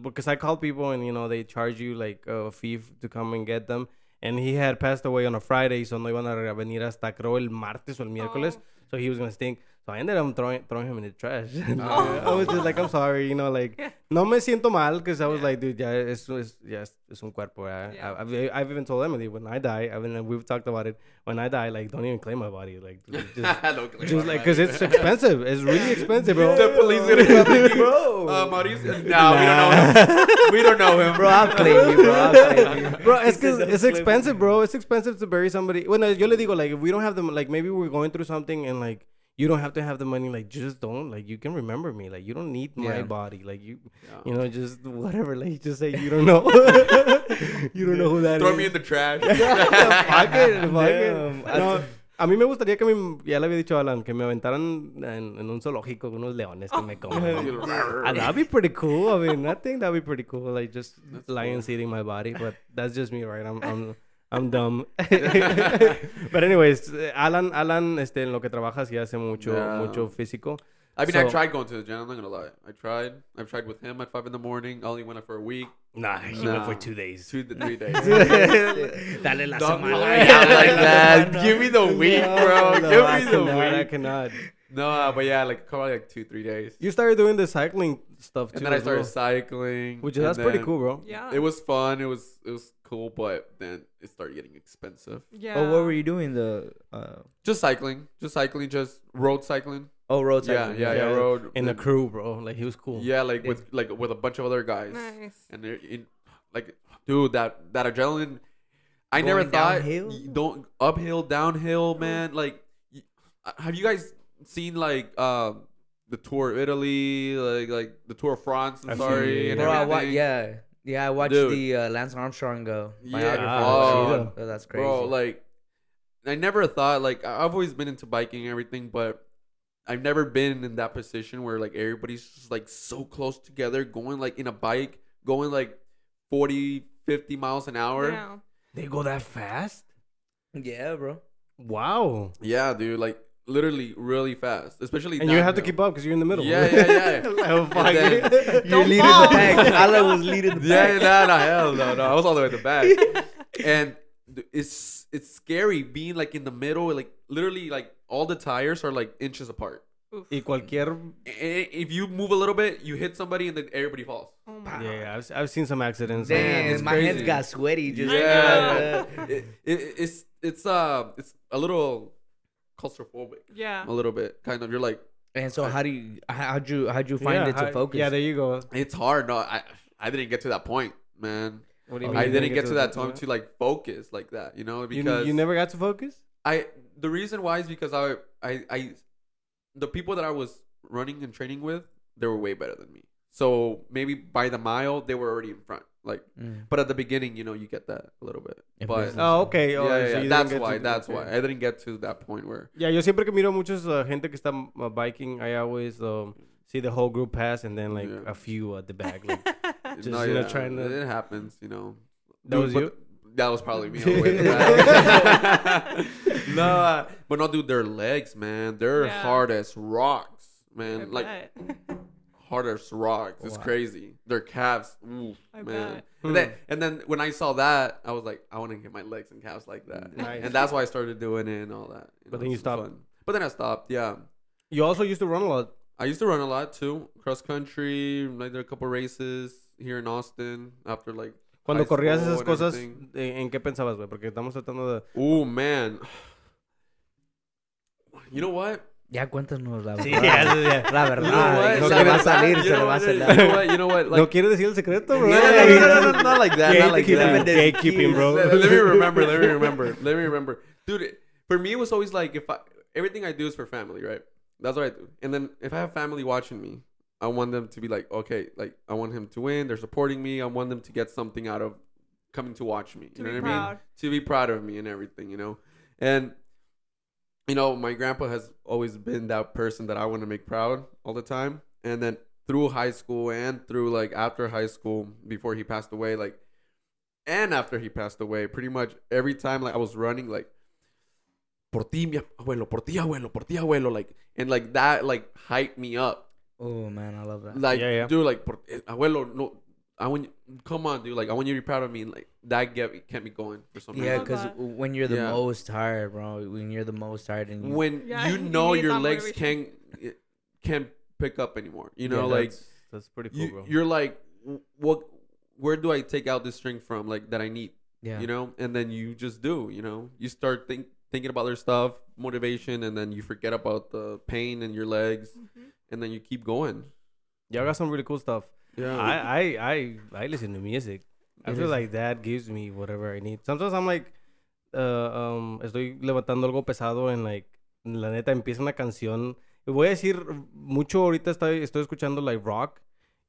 Speaker 2: because I called people and you know they charge you like a fee to come and get them, and he had passed away on a Friday, so no iban a venir hasta creo el martes o el miércoles,
Speaker 4: Oh.
Speaker 2: so he was gonna stink. So I ended up throwing throwing him in the trash.
Speaker 1: Oh.
Speaker 2: I was just like, I'm sorry, you know, like,
Speaker 4: Yeah.
Speaker 2: no me siento mal, because I was
Speaker 4: Yeah.
Speaker 2: like, dude, ya es, it's ya es, es un cuerpo. ya.
Speaker 4: Yeah.
Speaker 2: I, I've, I've even told Emily when I die, I mean, we've talked about it. When I die, like, don't even claim my body, like, just.
Speaker 1: Don't claim
Speaker 2: Just like, cause it's expensive. It's really expensive, bro.
Speaker 1: The police gonna come and you,
Speaker 3: Bro.
Speaker 1: uh, Mauricio? No, we don't know him. We don't know him,
Speaker 3: Bro, I'll claim you, bro. I'll claim you.
Speaker 2: Bro, it's cause it's expensive, bro. It's expensive to bury somebody. When yo le digo, like, if we don't have them, like, maybe we're going through something and like, you don't have to have the money. Like, just don't. Like, you can remember me. Like, you don't need my
Speaker 3: Yeah.
Speaker 2: body. Like, you,
Speaker 1: Yeah.
Speaker 2: you know, just whatever. Like, just say you don't know. you don't know who that
Speaker 1: Throw
Speaker 2: is.
Speaker 1: me in the trash.
Speaker 2: fuck it, fuck it. No, a mí me gustaría que me, ya le había dicho a Alan, que me aventaran en, en un zoológico con unos leones que me coman. Ah, that'd be pretty cool. I mean, I think that'd be pretty cool. Like just
Speaker 1: That's
Speaker 2: lions eating my body, but that's just me, right? I'm I'm I'm dumb. but anyways, Alan Alan este en lo que trabaja sí hace mucho
Speaker 1: Yeah.
Speaker 2: mucho físico.
Speaker 1: I mean, I tried going to the gym. I'm not gonna lie. I tried. I've tried with him at five in the morning. I only went up for a week,
Speaker 2: Nah, he
Speaker 1: Nah.
Speaker 2: went for two days.
Speaker 1: two to three days.
Speaker 3: Dale la
Speaker 1: Don't
Speaker 3: semana.
Speaker 1: play out like that. Give me the week, bro.
Speaker 2: No,
Speaker 1: Give
Speaker 2: I
Speaker 1: me the
Speaker 2: cannot, I cannot.
Speaker 1: No, but yeah, like probably like two, three days.
Speaker 2: You started doing the cycling stuff too.
Speaker 1: And then I
Speaker 2: as well,
Speaker 1: started cycling,
Speaker 2: which is that's pretty cool, bro.
Speaker 4: Yeah.
Speaker 1: It was fun. It was it was cool, but then it started getting expensive.
Speaker 4: Yeah.
Speaker 3: Oh, what were you doing? The uh,
Speaker 1: Just cycling, just cycling, just road cycling.
Speaker 3: oh road
Speaker 1: Yeah,
Speaker 3: cycling.
Speaker 1: yeah, yeah,
Speaker 2: Yeah,
Speaker 1: road
Speaker 2: In the crew, bro. Like he was cool.
Speaker 1: Yeah, like
Speaker 3: Yeah.
Speaker 1: with like with a bunch of other guys,
Speaker 4: Nice.
Speaker 1: and they're in like, dude, that that adrenaline. I
Speaker 3: Going
Speaker 1: never thought
Speaker 3: downhill?
Speaker 1: don't uphill, downhill, man. Like, uh, have you guys seen like um the tour of Italy, like like the Tour of France? I'm sorry, and
Speaker 3: Bro, I wa-
Speaker 1: everything?
Speaker 3: yeah, yeah. I watched
Speaker 1: Dude.
Speaker 3: the uh, Lance Armstrong go.
Speaker 1: Yeah,
Speaker 3: biography.
Speaker 1: oh,
Speaker 3: Oh, that's crazy.
Speaker 1: bro. Like, I never thought like I- I've always been into biking and everything, but I've never been in that position where like everybody's just like so close together, going like in a bike, going like 40, 50 miles an hour.
Speaker 4: Yeah.
Speaker 2: They go that fast?
Speaker 3: yeah, bro.
Speaker 2: Wow.
Speaker 1: Yeah, dude, like literally really fast, especially.
Speaker 2: And you have to keep up because you're in the middle.
Speaker 1: Yeah, yeah, yeah.
Speaker 2: Like, oh, fuck
Speaker 1: then-
Speaker 3: You're leading
Speaker 4: fall.
Speaker 3: the pack. Alan was leading the
Speaker 1: Yeah, no, no, hell no, no. I was all the way at the back, and it's it's scary being like in the middle, like literally like all the tires are like inches apart.
Speaker 4: Oof.
Speaker 2: Y cualquier.
Speaker 1: If you move a little bit, you hit somebody and then everybody falls.
Speaker 4: Oh my
Speaker 2: Yeah,
Speaker 4: God.
Speaker 2: yeah, I've, I've seen some accidents.
Speaker 3: Damn,
Speaker 1: it's
Speaker 3: my
Speaker 1: crazy.
Speaker 3: hands got sweaty. Just
Speaker 4: I
Speaker 1: Yeah,
Speaker 3: Uh,
Speaker 1: it, it, it's it's uh it's a little claustrophobic
Speaker 4: Yeah.
Speaker 1: a little bit. Kind of. You're like,
Speaker 3: And so how do you how'd you how'd you find
Speaker 2: yeah,
Speaker 3: it to
Speaker 2: how-
Speaker 3: focus?
Speaker 2: Yeah, there you go.
Speaker 1: it's hard. No, I I didn't get to that point, man.
Speaker 2: What do you
Speaker 1: I
Speaker 2: mean?
Speaker 1: didn't get to that
Speaker 2: the-
Speaker 1: time to like focus like that. You know,
Speaker 2: You,
Speaker 1: because
Speaker 2: you never got to focus.
Speaker 1: I the reason why is because I I I the people that I was running and training with they were way better than me. So maybe by the mile they were already in front. Like,
Speaker 3: Mm.
Speaker 1: but at the beginning, you know, you get that a little bit.
Speaker 3: In
Speaker 1: But.
Speaker 2: Oh, okay.
Speaker 1: yeah,
Speaker 2: Oh,
Speaker 1: yeah,
Speaker 2: so
Speaker 1: yeah,
Speaker 2: you
Speaker 1: that's why.
Speaker 2: to-
Speaker 1: that's
Speaker 2: okay.
Speaker 1: why I didn't get to that point where.
Speaker 2: Yeah, yo siempre que miro muchos uh, gente que está uh, biking, I always um, see the whole group pass and then like
Speaker 1: Yeah.
Speaker 2: a few at the back. Like, Just,
Speaker 1: no,
Speaker 2: you know,
Speaker 1: yeah,
Speaker 2: trying to-
Speaker 1: It happens, you know.
Speaker 2: That was
Speaker 1: but
Speaker 2: you?
Speaker 1: That was probably me. on way in the no, uh, but no, dude, their legs, man, they're
Speaker 4: Yeah.
Speaker 1: hard as rocks,
Speaker 4: I
Speaker 1: man. Like
Speaker 4: bet.
Speaker 1: hard as rocks. It's
Speaker 3: Wow.
Speaker 1: crazy. Their calves, oof,
Speaker 4: I
Speaker 1: man.
Speaker 4: bet.
Speaker 1: And then, and then when I saw that, I was like, I want to get my legs and calves like that,
Speaker 2: Nice.
Speaker 1: and that's why I started doing it and all that.
Speaker 2: But then you
Speaker 1: it's
Speaker 2: stopped.
Speaker 1: fun. But then I stopped. Yeah,
Speaker 2: you also used to run a lot.
Speaker 1: I used to run a lot too, cross country. I did a couple races here in Austin after like.
Speaker 2: Cuando
Speaker 1: high
Speaker 2: corrías esas cosas, ¿en, eh, en qué pensabas, güey? Porque estamos tratando de...
Speaker 1: Oh man. You know what?
Speaker 3: Ya cuéntanos la verdad.
Speaker 2: Sí, ya, ya.
Speaker 3: La
Speaker 1: You
Speaker 3: verdad.
Speaker 1: know what?
Speaker 3: se
Speaker 1: No,
Speaker 3: le va a
Speaker 1: you
Speaker 3: salir,
Speaker 1: know
Speaker 3: se le va a
Speaker 1: what?
Speaker 3: salir.
Speaker 1: You know what? You know what? Like,
Speaker 2: ¿No quieres decir el secreto, bro?
Speaker 1: no, no, no, no, no, no, not like that. Not like
Speaker 2: Gatekeeping,
Speaker 1: that.
Speaker 2: gatekeeping, bro.
Speaker 1: let, let me remember. Let me remember. Let me remember, dude. For me, it was always like if I everything I do is for family, right? That's what I do. And then if I have family watching me, I want them to be like, okay, like I want him to win. They're supporting me. I want them to get something out of coming to watch me.
Speaker 4: To
Speaker 1: you know
Speaker 4: be
Speaker 1: what I mean?
Speaker 4: proud.
Speaker 1: To be proud of me and everything, you know. And you know, my grandpa has always been that person that I want to make proud all the time. And then through high school and through like after high school, before he passed away, like, and after he passed away, pretty much every time like I was running, like, por ti, mi abuelo, por ti, abuelo, por ti, abuelo, like, and like that, like, hyped me up.
Speaker 3: Oh man, I love that.
Speaker 1: Like,
Speaker 2: Yeah, yeah.
Speaker 1: dude, like, por, eh, abuelo, no, I want you, come on, dude, like, I want you to be proud of me. And, like, that get kept me going for some
Speaker 3: Yeah,
Speaker 1: reason.
Speaker 4: love
Speaker 3: because
Speaker 4: that.
Speaker 3: when you're the
Speaker 1: Yeah.
Speaker 3: most tired, bro, when you're the most tired and you,
Speaker 1: when
Speaker 4: Yeah,
Speaker 1: you
Speaker 4: you
Speaker 1: know
Speaker 4: need
Speaker 1: your legs can't can't pick up anymore. You
Speaker 2: Yeah,
Speaker 1: know, like
Speaker 2: that's, that's pretty cool,
Speaker 1: you,
Speaker 2: bro.
Speaker 1: you're like, what? Where do I take out this strength from? Like that I need.
Speaker 3: yeah,
Speaker 1: You know, and then you just do. You know, you start think thinking about their stuff, motivation, and then you forget about the pain in your legs,
Speaker 4: Mhm.
Speaker 1: and then you keep going.
Speaker 2: Y'all got some really cool stuff.
Speaker 1: Yeah.
Speaker 2: I, I, I, I listen to music. I feel like that gives me whatever I need. Sometimes I'm like, uh, um, estoy levantando algo pesado en like, la neta empieza una canción. Voy a decir mucho ahorita estoy, estoy escuchando like rock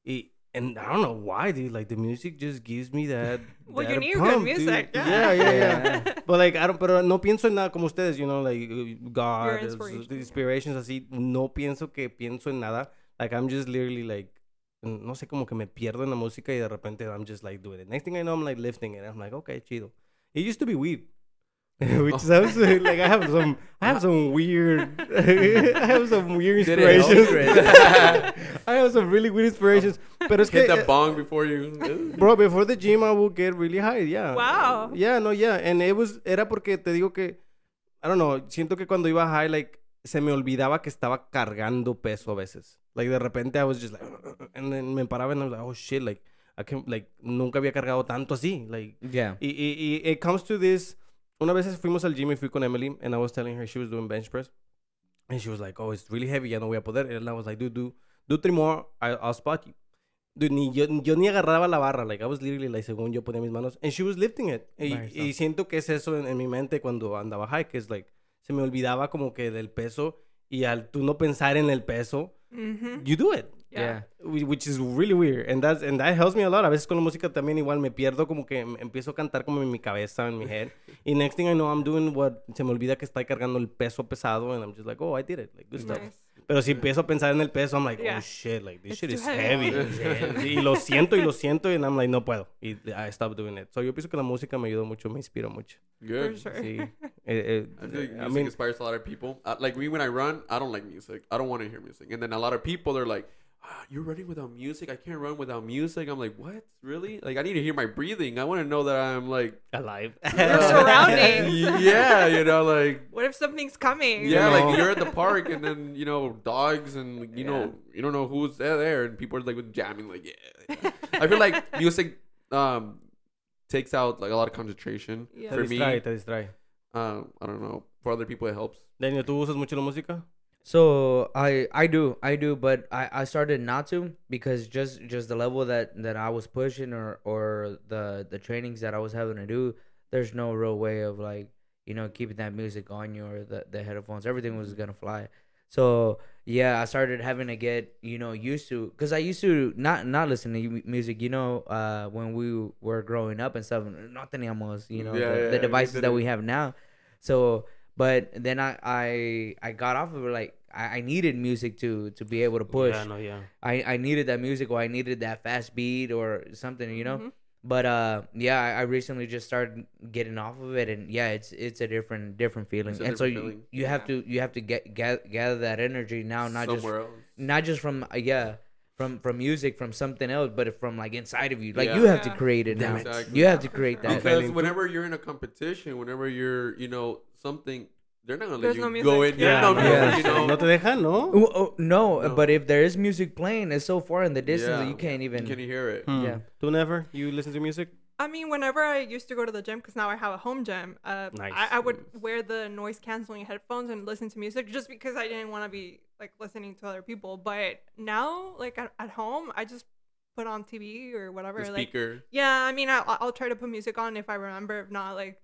Speaker 2: y and I don't know why, dude. Like the music just gives me that.
Speaker 4: Well, you need good
Speaker 2: pump, dude.
Speaker 4: music, yeah.
Speaker 2: Yeah, yeah, yeah.
Speaker 3: Yeah.
Speaker 2: But like, I don't, pero no pienso en nada como ustedes, you know, like uh, God,
Speaker 4: inspiration.
Speaker 2: inspirations así. No pienso que pienso en nada. Like I'm just literally like, no sé, como que me pierdo en la música y de repente I'm just like doing it. Next thing I know, I'm like lifting it. I'm like, okay, chido. It used to be weed. Which
Speaker 1: Oh.
Speaker 2: sounds like I have some, I have some weird, I have some weird inspirations. I have some really weird inspirations. Pero es que,
Speaker 1: Hit the bong before you.
Speaker 2: Bro, before the gym, I will get really high. Yeah.
Speaker 4: Wow.
Speaker 2: Yeah, no, yeah. And it was, era porque te digo que, I don't know, siento que cuando iba high, like, se me olvidaba que estaba cargando peso a veces. Like, de repente I was just like, and then me paraba and I was like, oh shit, like, I like, nunca había cargado tanto así. Like,
Speaker 3: yeah.
Speaker 2: y, y, y it comes to this. Una vez fuimos al gym y fui con Emily, and I was telling her she was doing bench press. And she was like, oh, it's really heavy, ya no voy a poder. And I was like, dude, do, do three more, I, I'll spot you. Dude, ni yo, yo ni agarraba la barra. Like, I was literally, like, según yo ponía mis manos. And she was lifting it. Y,
Speaker 3: Nice,
Speaker 2: y siento que es eso en, en mi mente cuando andaba high, que es, like, se me olvidaba como que del peso. Y al tú no pensar en el peso, you do it.
Speaker 4: Yeah.
Speaker 2: Whi- Which is really weird. And, that's, and that helps me a lot. A veces con la música también igual me pierdo como que em- empiezo a cantar como en mi cabeza, en mi head. y next thing I know, I'm doing what... Se me olvida que estoy cargando el peso pesado. And I'm just like, oh, I did it. Like, good stuff. Pero si empiezo a pensar en el peso, I'm like,
Speaker 4: Yeah.
Speaker 2: oh shit, like this
Speaker 4: It's
Speaker 2: shit is
Speaker 4: heavy.
Speaker 2: heavy. y lo siento y lo siento. And I'm like, no puedo. Y I stopped doing it. So yo pienso que la música me ayudó mucho, me inspiró mucho.
Speaker 1: Good.
Speaker 4: For sure.
Speaker 2: Sí. Eh, eh,
Speaker 1: I feel like music
Speaker 2: I mean,
Speaker 1: inspires a lot of people. Uh, like me when I run, I don't like music. I don't want to hear music. And then a lot of people they're like, ah, "You're running without music. I can't run without music." I'm like, "What? Really? Like I need to hear my breathing. I want to know that I'm like
Speaker 2: alive.
Speaker 4: Your surroundings.
Speaker 1: yeah, you know, like
Speaker 4: What if something's coming?
Speaker 1: yeah,
Speaker 2: know.
Speaker 1: like you're at the park and then you know dogs and you know you don't know who's there, there and people are like with jamming like yeah. I feel like music um takes out like a lot of concentration
Speaker 4: Yeah.
Speaker 2: Te
Speaker 1: for me.
Speaker 2: distrae, te distrae.
Speaker 1: uh, I don't know. For other people, it helps.
Speaker 2: Daniel, ¿tú usas mucho la música?
Speaker 3: So I I do I do, but I I started not to because just just the level that that I was pushing or or the the trainings that I was having to do, there's no real way of like you know keeping that music on you or the the headphones. Everything was gonna fly. So yeah, I started having to get you know used to because I used to not not listen to music. You know, uh, when we were growing up and stuff, no teníamos you know
Speaker 1: Yeah,
Speaker 3: the,
Speaker 1: yeah,
Speaker 3: the devices that we have now. So, but then I I I got off of it like I, I needed music to to be able to push.
Speaker 2: Yeah, no, yeah.
Speaker 3: I I needed that music or I needed that fast beat or something, you know.
Speaker 4: Mhm.
Speaker 3: But uh, yeah, I, I recently just started getting off of it, and yeah, it's it's a different different feeling,
Speaker 1: It's a
Speaker 3: and so you,
Speaker 1: feeling.
Speaker 3: you have to you have to get gather, gather that energy now, not just
Speaker 1: else.
Speaker 3: not just from uh, yeah from from music from something else, but from like inside of you, like
Speaker 1: Yeah.
Speaker 3: you have to create it now.
Speaker 1: Exactly.
Speaker 3: You have to create that.
Speaker 1: Because
Speaker 2: feeling.
Speaker 1: whenever you're in a competition, whenever you're, you know, something, they're not gonna let
Speaker 4: There's
Speaker 1: you
Speaker 4: no
Speaker 1: go in.
Speaker 4: Yeah,
Speaker 1: no
Speaker 4: no.
Speaker 1: music,
Speaker 3: Yeah.
Speaker 1: you know.
Speaker 2: No te dejan, ¿no?
Speaker 3: Oh, oh, no,
Speaker 1: No.
Speaker 3: but if there is music playing, it's so far in the distance that you can't even.
Speaker 1: Can you hear it?
Speaker 2: Hmm.
Speaker 3: Yeah.
Speaker 2: ¿Tú never? You listen to music?
Speaker 4: I mean, whenever I used to go to the gym, because now I have a home gym, uh,
Speaker 2: Nice.
Speaker 4: I, I would wear the noise canceling headphones and listen to music just because I didn't want to be like listening to other people. But now, like at, at home, I just put on TV or whatever.
Speaker 1: The
Speaker 4: like,
Speaker 1: speaker.
Speaker 4: yeah, I mean, I, I'll try to put music on if I remember. If not, like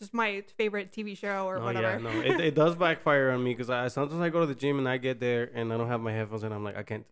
Speaker 4: just my favorite TV show or
Speaker 2: no,
Speaker 4: whatever.
Speaker 2: yeah, no. It, it does backfire on me because I sometimes I go to the gym and I get there and I don't have my headphones and I'm like, I can't.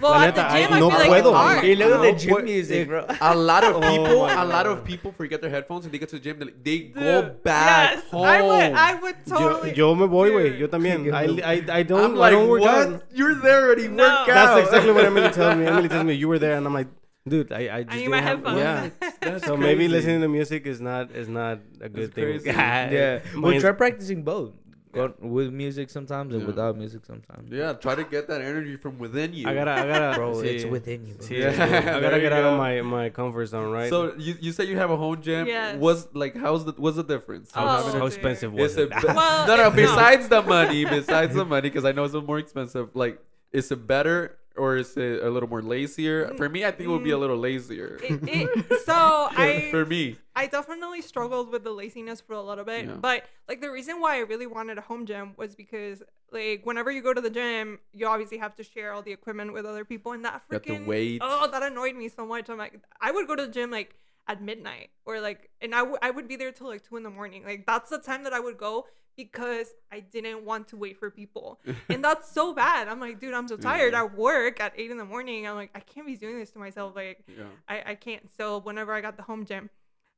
Speaker 4: Well,
Speaker 2: La
Speaker 4: at the
Speaker 2: neta, I
Speaker 4: gym, I,
Speaker 2: no
Speaker 4: feel like it's
Speaker 2: puedo.
Speaker 4: hard.
Speaker 3: Y luego
Speaker 2: No,
Speaker 3: the gym music, bro.
Speaker 1: A lot of
Speaker 2: Oh
Speaker 1: people,
Speaker 2: my
Speaker 1: a lot of people forget their headphones and they get to the gym. They, they
Speaker 4: Dude,
Speaker 1: go back
Speaker 4: yes,
Speaker 1: home.
Speaker 4: I would, I would totally.
Speaker 2: yo me voy, güey. Yo también. I, I, I don't,
Speaker 1: I'm
Speaker 2: I don't work
Speaker 1: what?
Speaker 2: out.
Speaker 1: You're there already.
Speaker 4: No.
Speaker 1: Work out.
Speaker 2: That's exactly what Emily tells me. Emily tells me you were there, and I'm like, dude, I, I just
Speaker 4: I need
Speaker 2: didn't
Speaker 4: my
Speaker 2: have-
Speaker 4: headphones.
Speaker 2: Yeah.
Speaker 1: That's
Speaker 2: So maybe listening to music is not is not a good thing.
Speaker 1: crazy.
Speaker 3: yeah, we
Speaker 2: Mine's-
Speaker 3: try practicing both. Go with music sometimes and
Speaker 1: Yeah.
Speaker 3: without music sometimes.
Speaker 1: Yeah, try to get that energy from within you.
Speaker 2: I gotta, I gotta,
Speaker 3: Bro,
Speaker 2: see,
Speaker 3: it's within you. Bro.
Speaker 2: see,
Speaker 1: Yeah.
Speaker 2: I gotta
Speaker 1: you
Speaker 2: get out of my my comfort zone, right?
Speaker 1: So you, you say you have a home gym.
Speaker 4: Yes.
Speaker 1: What's like how's the what's the difference?
Speaker 4: Oh,
Speaker 2: how,
Speaker 1: having
Speaker 2: how
Speaker 1: a-
Speaker 2: expensive
Speaker 1: Is
Speaker 2: was
Speaker 1: it
Speaker 2: it?
Speaker 1: be-
Speaker 4: Well,
Speaker 1: no, no.
Speaker 4: it- no.
Speaker 1: Besides the money, besides the money, because I know it's more expensive. Like, is it better or is it a little more lazier? For me, I think it would be a mm. little lazier.
Speaker 4: It, it, so I
Speaker 1: For me,
Speaker 4: I definitely struggled with the laziness for a little bit,
Speaker 1: Yeah.
Speaker 4: but like the reason why I really wanted a home gym was because like whenever you go to the gym, you obviously have to share all the equipment with other people, and that freaking
Speaker 1: wait.
Speaker 4: oh that annoyed me so much. I'm like I would go to the gym like at midnight or like and I, w- I would be there till like two in the morning. Like that's the time that I would go because I didn't want to wait for people, and that's so bad. I'm like, dude, I'm so tired.
Speaker 1: Yeah.
Speaker 4: I work at eight in the morning. I'm like, I can't be doing this to myself. Like
Speaker 1: yeah.
Speaker 4: I, I can't. So whenever I got the home gym,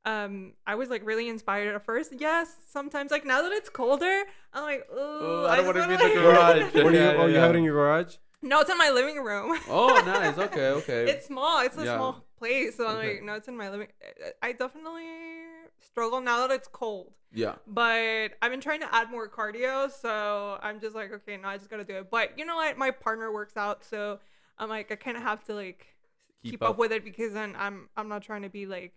Speaker 4: um, I was like really inspired at first. Yes, sometimes like now that it's colder, I'm like, oh,
Speaker 1: I don't
Speaker 4: just
Speaker 1: wanna be in
Speaker 4: wanna,
Speaker 1: the garage.
Speaker 2: What do you?
Speaker 1: Yeah,
Speaker 2: oh, you have it in your garage?
Speaker 4: no, it's in my living room.
Speaker 1: Oh, nice. Okay, okay.
Speaker 4: it's small. It's a
Speaker 1: Yeah.
Speaker 4: small place. So I'm
Speaker 1: Okay.
Speaker 4: like, no, it's in my living. I definitely struggle now that it's cold.
Speaker 1: yeah.
Speaker 4: But I've been trying to add more cardio, so I'm just like, okay, no, I just gotta do it. But you know what? My partner works out, so I'm like, I kind of have to like
Speaker 1: Keep
Speaker 4: keep,
Speaker 1: up.
Speaker 4: up. with it because then I'm I'm not trying to be like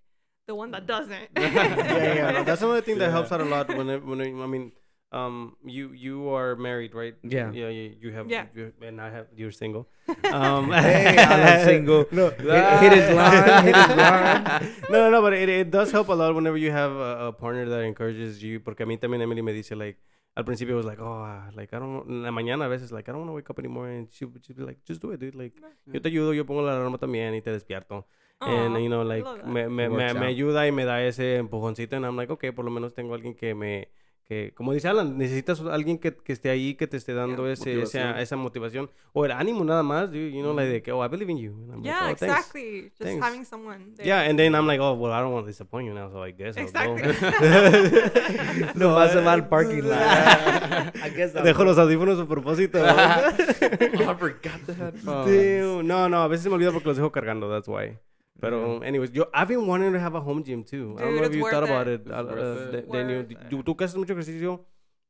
Speaker 4: the one that mm. doesn't.
Speaker 2: yeah, yeah. No, that's another thing that
Speaker 1: Yeah.
Speaker 2: helps out a lot. When it, when it, I mean, um, you you are married, right?
Speaker 3: Yeah.
Speaker 2: yeah, yeah. You have,
Speaker 4: Yeah.
Speaker 2: You, and I have. You're single. Um,
Speaker 3: Hey, I'm single.
Speaker 2: No,
Speaker 3: Hit, hit his line. Hit his line.
Speaker 2: no, no, no, but it, it does help a lot whenever you have a, a partner that encourages you. Porque a mí también Emily me dice, like, al principio was like, oh, ah, like, I don't, en la mañana a veces, like, I don't want to wake up anymore. And she would she'd be like, just do it, dude. Like, yo te ayudo, yo pongo la alarma también y te despierto. and, you know, like, me, me, me, me ayuda y me da ese empujoncito. And I'm like, okay, por lo menos tengo alguien que me, que, como dice Alan, necesitas alguien que, que esté ahí, que te esté dando
Speaker 4: Yeah.
Speaker 2: ese, esa,
Speaker 1: Motivación.
Speaker 2: esa motivación. O el ánimo nada más, dude. You know, like, que, oh, I believe in you. And I'm like,
Speaker 4: Yeah,
Speaker 2: "Oh, thanks."
Speaker 4: exactly. Just
Speaker 2: Thanks.
Speaker 4: having someone. There.
Speaker 2: Yeah, and then I'm like, oh, well, I don't want to disappoint you now, so I guess I'll
Speaker 4: Exactly.
Speaker 2: go.
Speaker 3: No vas a al parking lot. I guess I'll
Speaker 2: Dejo
Speaker 3: go.
Speaker 2: los audífonos a propósito.
Speaker 1: oh, I forgot the headphones.
Speaker 2: Damn. No, no, a veces me olvida porque los dejo cargando, that's why. Pero, anyways, yo, I've been wanting to have a home gym too. I don't know if you thought
Speaker 4: it.
Speaker 2: about it.
Speaker 1: It's
Speaker 2: uh,
Speaker 1: worth
Speaker 2: uh,
Speaker 1: it.
Speaker 2: Da- Daniel. ¿tú, tú que haces mucho ejercicio?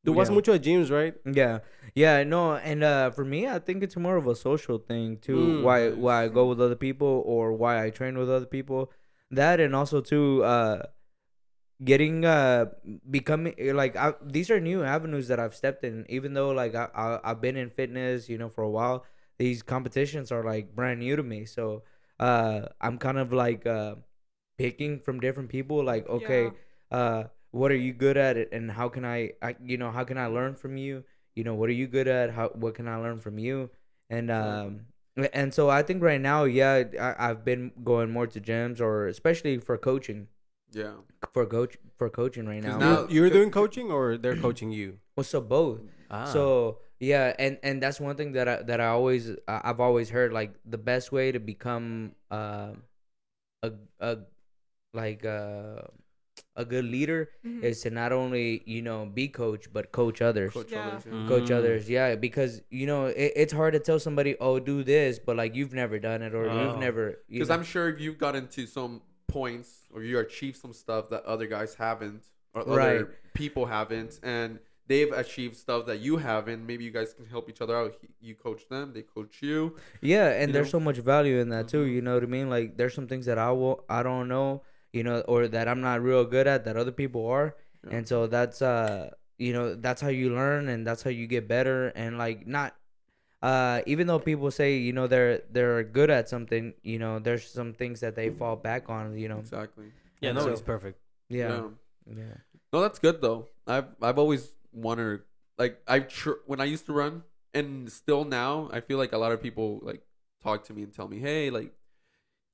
Speaker 2: Tú vas mucho a gyms, right?
Speaker 3: Yeah, yeah, no, and uh, for me, I think it's more of a social thing too.
Speaker 2: Mm.
Speaker 3: why why I go with other people or why I train with other people. That and also too, uh, getting uh becoming like I, these are new avenues that I've stepped in. Even though like I, I I've been in fitness, you know, for a while. These competitions are like brand new to me, so uh, I'm kind of like uh picking from different people. Like okay, uh what are you good at and how can I, I you know how can I learn from you you know what are you good at how what can I learn from you and um and so I think right now yeah I, I've been going more to gyms or especially for coaching
Speaker 1: Yeah.
Speaker 3: for coach for coaching right now.
Speaker 1: now-
Speaker 2: You're, you're doing coaching or they're coaching you?
Speaker 3: well, so both.
Speaker 2: Ah.
Speaker 3: So yeah, and and that's one thing that I that I always I- I've always heard like the best way to become uh, a a like uh, a good leader
Speaker 4: Mhm.
Speaker 3: is to not only you know be coach but coach others.
Speaker 1: Coach
Speaker 4: Yeah.
Speaker 1: others, yeah.
Speaker 3: Coach
Speaker 2: Mm.
Speaker 3: others, yeah, because you know it, it's hard to tell somebody, "Oh, do this," but like you've never done it or
Speaker 2: Oh.
Speaker 3: you've never.
Speaker 1: Because
Speaker 3: know-
Speaker 1: I'm sure you've got into some points or you achieved some stuff that other guys haven't or
Speaker 3: Right.
Speaker 1: other people haven't, and they've achieved stuff that you haven't. Maybe you guys can help each other out. You coach them, they coach you.
Speaker 3: Yeah, and
Speaker 1: you
Speaker 3: there's
Speaker 1: know?
Speaker 3: so much value in that too.
Speaker 1: Mhm.
Speaker 3: You know what I mean? Like there's some things that I will I don't know, you know, or that I'm not real good at that other people are,
Speaker 1: Yeah.
Speaker 3: and so that's uh you know that's how you learn and that's how you get better and like not uh even though people say you know they're they're good at something you know there's some things that they fall back on you know
Speaker 1: Exactly.
Speaker 2: yeah,
Speaker 3: and
Speaker 2: nobody's
Speaker 3: so-
Speaker 2: perfect.
Speaker 3: yeah yeah
Speaker 1: No, that's good though. I've I've always wanted like I tr- when I used to run and still now I feel like a lot of people like talk to me and tell me, "Hey, like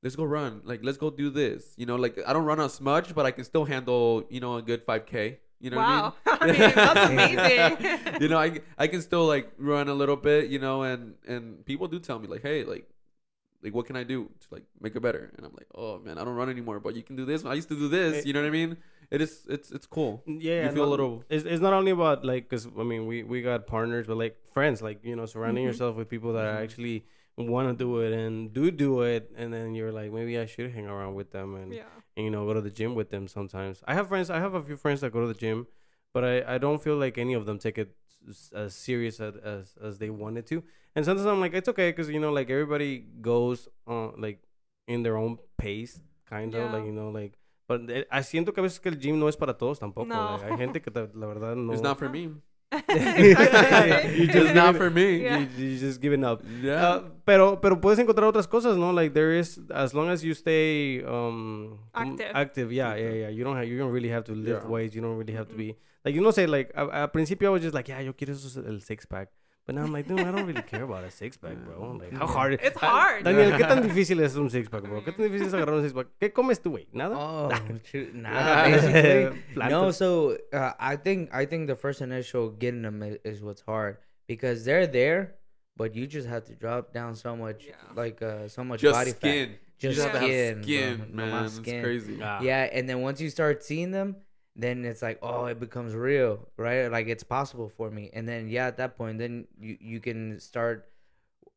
Speaker 1: let's go run. Like let's go do this." You know, like I don't run as much, but I can still handle, you know, a good 5k. You know
Speaker 4: wow.
Speaker 1: what I
Speaker 4: I
Speaker 1: mean?
Speaker 4: mean, that's amazing.
Speaker 1: you know, I I can still like run a little bit, you know, and and people do tell me like, "Hey, like like what can I do to like make it better?" And I'm like, "Oh, man, I don't run anymore, but you can do this. I used to do this." You know what I mean? It is it's it's cool.
Speaker 2: Yeah,
Speaker 1: You feel a little-
Speaker 2: It's, it's not only about like, cause I mean, we we got partners, but like friends, like you know, surrounding
Speaker 4: Mhm.
Speaker 2: yourself with people that
Speaker 1: Mhm.
Speaker 2: actually want to do it and do do it, and then you're like, maybe I should hang around with them and,
Speaker 4: yeah.
Speaker 2: and you know go to the gym with them sometimes. I have friends. I have a few friends that go to the gym, but I I don't feel like any of them take it as serious as as, as they wanted to. And sometimes I'm like, it's okay, cause you know, like everybody goes on like in their own pace, kind of
Speaker 4: Yeah.
Speaker 2: like you know, like. But eh, I siento que a veces que el gym no es para todos tampoco.
Speaker 4: No.
Speaker 2: like, hay gente que la verdad no.
Speaker 1: It's not for me.
Speaker 4: Exactly.
Speaker 2: You just
Speaker 1: it's not for me.
Speaker 4: Yeah.
Speaker 2: You, you just giving up.
Speaker 1: Yeah.
Speaker 2: Uh, pero pero puedes encontrar otras cosas, ¿no? Like there is as long as you stay um
Speaker 4: Active.
Speaker 2: active, yeah, yeah, yeah. You don't have you don't really have to lift
Speaker 1: Yeah.
Speaker 2: weights. You don't really have to
Speaker 4: Mhm.
Speaker 2: be like you know say like a- al principio I was just like yeah yo quiero eso el six pack. But now I'm like, dude, I don't really care about a six pack, bro. Like, how hard?
Speaker 4: It's
Speaker 2: Ah,
Speaker 4: hard.
Speaker 2: Daniel, ¿qué tan difícil es un six pack, bro? ¿Qué tan difícil es agarrar un six pack? ¿Qué comes tú, güey? ¿Nada?
Speaker 3: Oh, shoot, nah, basically. no, so uh, I think I think the first initial getting them is, is what's hard because they're there, but you just have to drop down so much,
Speaker 4: Yeah.
Speaker 3: like uh, so much
Speaker 1: just
Speaker 3: body
Speaker 1: skin.
Speaker 3: fat.
Speaker 1: you
Speaker 3: Just
Speaker 1: just have
Speaker 3: skin,
Speaker 1: have
Speaker 3: bro.
Speaker 1: skin,
Speaker 3: No, my
Speaker 1: man. It's crazy.
Speaker 2: Ah.
Speaker 3: Yeah, and then once you start seeing them, then it's like, oh, it becomes real, right? Like it's possible for me. And then yeah, at that point, then you you can start.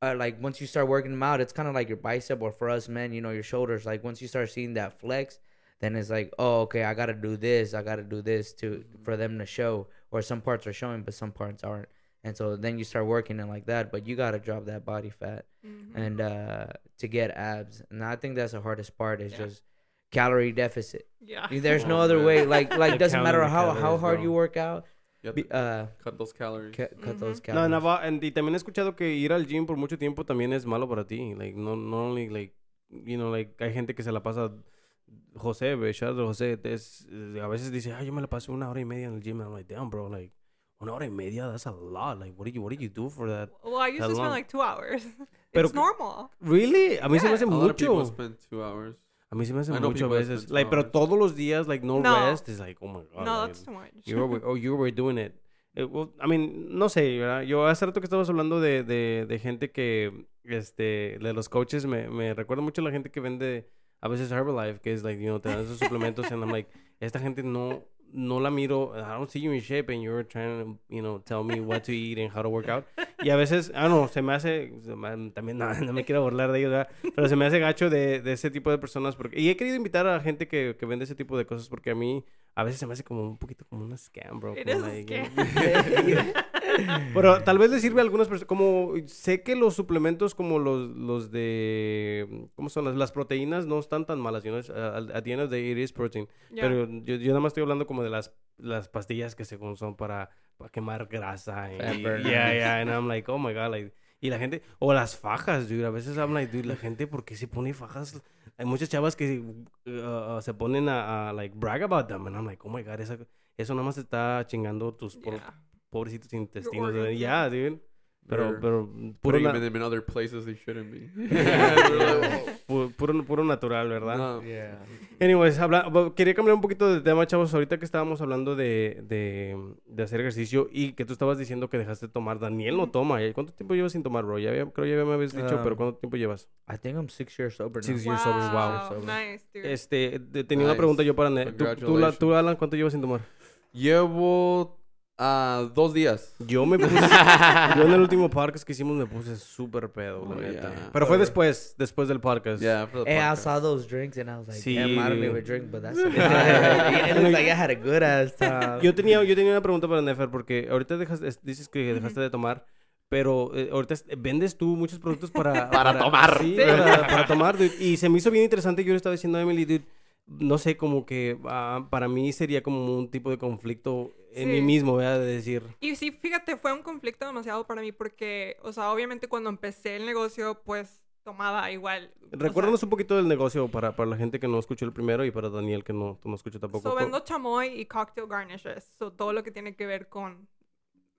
Speaker 3: Uh, like once you start working them out, it's kind of like your bicep, or for us men, you know, your shoulders. Like once you start seeing that flex, then it's like, oh, okay, I gotta do this, I gotta do this to for them to show, or some parts are showing, but some parts aren't. And so then you start working it like that, but you gotta drop that body fat
Speaker 4: Mhm.
Speaker 3: and uh to get abs. And I think that's the hardest part is
Speaker 4: Yeah.
Speaker 3: just calorie deficit.
Speaker 4: Yeah.
Speaker 3: There's no
Speaker 1: Oh,
Speaker 3: other
Speaker 1: man.
Speaker 3: way. Like like doesn't matter how how hard
Speaker 2: bro.
Speaker 3: you work out.
Speaker 1: You
Speaker 3: Be, uh,
Speaker 1: cut those calories.
Speaker 3: cut, cut
Speaker 4: Mhm.
Speaker 3: those
Speaker 2: No,
Speaker 3: calories.
Speaker 2: and, I've- and y también he escuchado que ir al gym por mucho tiempo también es malo para ti. Like, no, not only, like, you know, like, hay gente que se la pasa... José, to José, es, a veces dice, ah, yo me la paso una hora y media en el gym. And I'm like, damn, bro, like, una hora y media, that's a lot. Like, what do you, what do you do for that?
Speaker 4: Well, I to spend like two hours.
Speaker 2: Pero
Speaker 4: it's normal.
Speaker 2: Really? A mí se me
Speaker 4: Yeah.
Speaker 2: hace
Speaker 1: a lot of people
Speaker 2: mucho.
Speaker 1: spend two hours.
Speaker 2: A mí se me hace mucho veces. Like, pero todos los días, like, no,
Speaker 4: No.
Speaker 2: rest. is like, oh my God.
Speaker 4: no,
Speaker 2: like,
Speaker 4: that's too much.
Speaker 2: you were, oh, you were doing it. Eh, well, I mean, no sé, ¿verdad? Yo hace rato que estabas hablando de, de, de gente que, este, de los coaches, me, me recuerda mucho a la gente que vende a veces Herbalife, que es like, you know, te dan esos suplementos, and I'm like, esta gente no, no la miro, I don't see you in shape, and you're trying to, you know, tell me what to eat and how to work out. Y a veces, don't know, se me hace, también no, no me quiero burlar de ellos, ¿verdad? Pero se me hace gacho de, de ese tipo de personas, porque, y he querido invitar a gente que, que vende ese tipo de cosas, porque a mí, a veces se me hace como un poquito como una scam, bro.
Speaker 4: Scam.
Speaker 2: Pero tal vez le sirve a algunas personas. Como sé que los suplementos como los, los de. ¿Cómo son? Las, las proteínas no están tan malas. You know? At the end of the day, it is protein.
Speaker 4: Yeah.
Speaker 2: Pero yo, yo nada más estoy hablando como de las, las pastillas que según son para, para quemar grasa. Y, yeah, yeah. And I'm like, oh my God. Like, Y la gente, o las fajas, dude. A veces I'm like, dude, la gente, ¿por qué se pone fajas? Hay muchas chavas que uh, uh, se ponen a, a, like, brag about them. And I'm like, oh my God, esa, eso nada más te está chingando tus
Speaker 4: Yeah.
Speaker 2: pobrecitos intestinos. dude.
Speaker 4: yeah.
Speaker 2: Dude. Pero, pero,
Speaker 1: Putting them in other places they shouldn't be.
Speaker 2: pu- puro, puro natural, ¿verdad?
Speaker 1: No.
Speaker 3: Yeah.
Speaker 2: Anyways, habla- quería cambiar un poquito de tema, chavos. Ahorita que estábamos hablando de, de, de hacer ejercicio y que tú estabas diciendo que dejaste de tomar. Daniel no toma. ¿eh? ¿Cuánto tiempo llevas sin tomar, bro? Ya había- creo ya me habías dicho,
Speaker 3: Um,
Speaker 2: pero ¿cuánto tiempo llevas?
Speaker 3: I think I'm six years sober now.
Speaker 2: Six years sober, wow.
Speaker 3: sober.
Speaker 4: Nice, dude.
Speaker 2: Este, de- tenía una pregunta yo para... Ne- ¿Tú, tú, tú, Alan, cuánto llevas sin tomar?
Speaker 1: Llevo ah, dos días.
Speaker 2: Yo me puse... yo en el último podcast que hicimos me puse súper pedo, la
Speaker 1: Oh,
Speaker 2: neta.
Speaker 1: yeah.
Speaker 2: Pero fue después, después del podcast.
Speaker 1: Yeah, for the
Speaker 3: Hey, I
Speaker 1: podcast.
Speaker 3: saw those drinks and I was like,
Speaker 2: Sí.
Speaker 3: damn, I don't drink, but that's okay. it looks like I had a good ass time.
Speaker 2: Yo tenía, yo tenía una pregunta para Nefer, porque ahorita dejas, es- dices que dejaste de tomar, pero eh, ahorita es- vendes tú muchos productos para...
Speaker 1: Para tomar.
Speaker 2: Sí,
Speaker 4: Sí.
Speaker 2: Para, para tomar, dude. Y se me hizo bien interesante, yo le estaba diciendo a Emily, dude, no sé, como que ah, para mí sería como un tipo de conflicto en mí mismo, ¿verdad? De decir...
Speaker 4: Y sí, fíjate, fue un conflicto demasiado para mí porque, o sea, obviamente cuando empecé el negocio, pues tomaba igual. o sea,
Speaker 2: Recuérdanos un poquito del negocio para, para la gente que no escuchó el primero y para Daniel que no, no escuchó tampoco.
Speaker 4: So, vendo chamoy y cocktail garnishes. So, todo lo que tiene que ver con...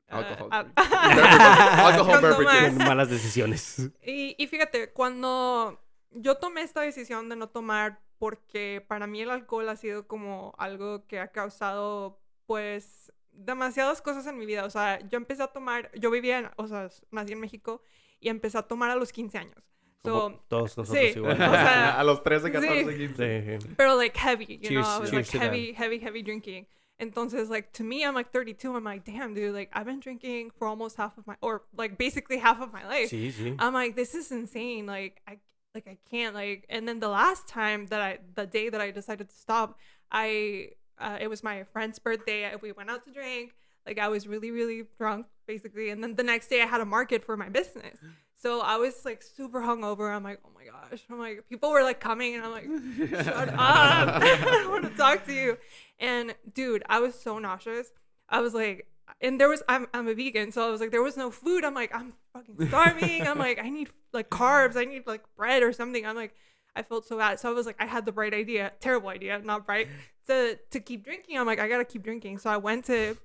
Speaker 4: eh,
Speaker 1: Alcohol.
Speaker 4: al-
Speaker 1: Alcohol beverages.
Speaker 2: Malas decisiones.
Speaker 4: Y, y fíjate, cuando yo tomé esta decisión de no tomar, porque para mí el alcohol ha sido como algo que ha causado, pues, demasiadas cosas en mi vida. O sea, yo empecé a tomar, yo vivía, en, o sea, nací en México y empecé a tomar a los 15 años. So,
Speaker 2: todos nosotros
Speaker 4: sí.
Speaker 2: igual.
Speaker 4: O sea,
Speaker 1: a los 13,
Speaker 4: sí.
Speaker 1: 14, 15.
Speaker 2: Sí, sí.
Speaker 4: pero like heavy, you
Speaker 2: Cheers-
Speaker 4: know, I was
Speaker 2: cheers
Speaker 4: like heavy, heavy, heavy drinking. Entonces, like to me, I'm like 32. I'm like, damn, dude, like I've been drinking for almost half of my, or like basically half of my life.
Speaker 2: Sí, sí.
Speaker 4: I'm like, this is insane. Like I like I can't like and then the last time that I the day that I decided to stop, I uh, it was my friend's birthday. We went out to drink. Like I was really, really drunk, basically. And then the next day I had a market for my business. So I was like super hungover. I'm like, oh my gosh. I'm like, people were like coming and I'm like, shut up. I want to talk to you. And dude, I was so nauseous. I was like, and there was I'm I'm a vegan, so I was like, there was no food. I'm like, I'm fucking starving. I'm like, I need like carbs. I need like bread or something. I'm like, I felt so bad. So I was like, I had the bright idea, terrible idea, not bright, to to keep drinking. I'm like, I gotta keep drinking. So I went to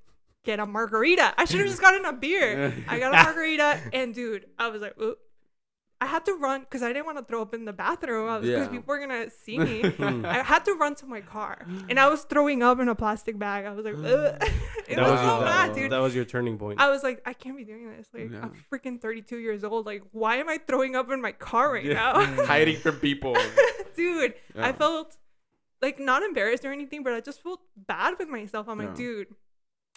Speaker 4: get a margarita. I should have just gotten a beer. I got a margarita, and dude, I was like. I had to run because I didn't want to throw up in the bathroom because
Speaker 1: Yeah.
Speaker 4: people were gonna see me. I had to run to my car, and I was throwing up in a plastic bag. I was like, Ugh. it
Speaker 2: That
Speaker 4: was,
Speaker 2: was
Speaker 4: so
Speaker 2: your-
Speaker 4: bad,
Speaker 2: that-
Speaker 4: dude.
Speaker 2: That was your turning point.
Speaker 4: I was like, I can't be doing this. Like,
Speaker 1: Yeah.
Speaker 4: I'm freaking 32 years old. Like, why am I throwing up in my car right
Speaker 1: Yeah.
Speaker 4: now?
Speaker 1: Hiding from people.
Speaker 4: dude, I felt like not embarrassed or anything, but I just felt bad with myself. I'm like, dude.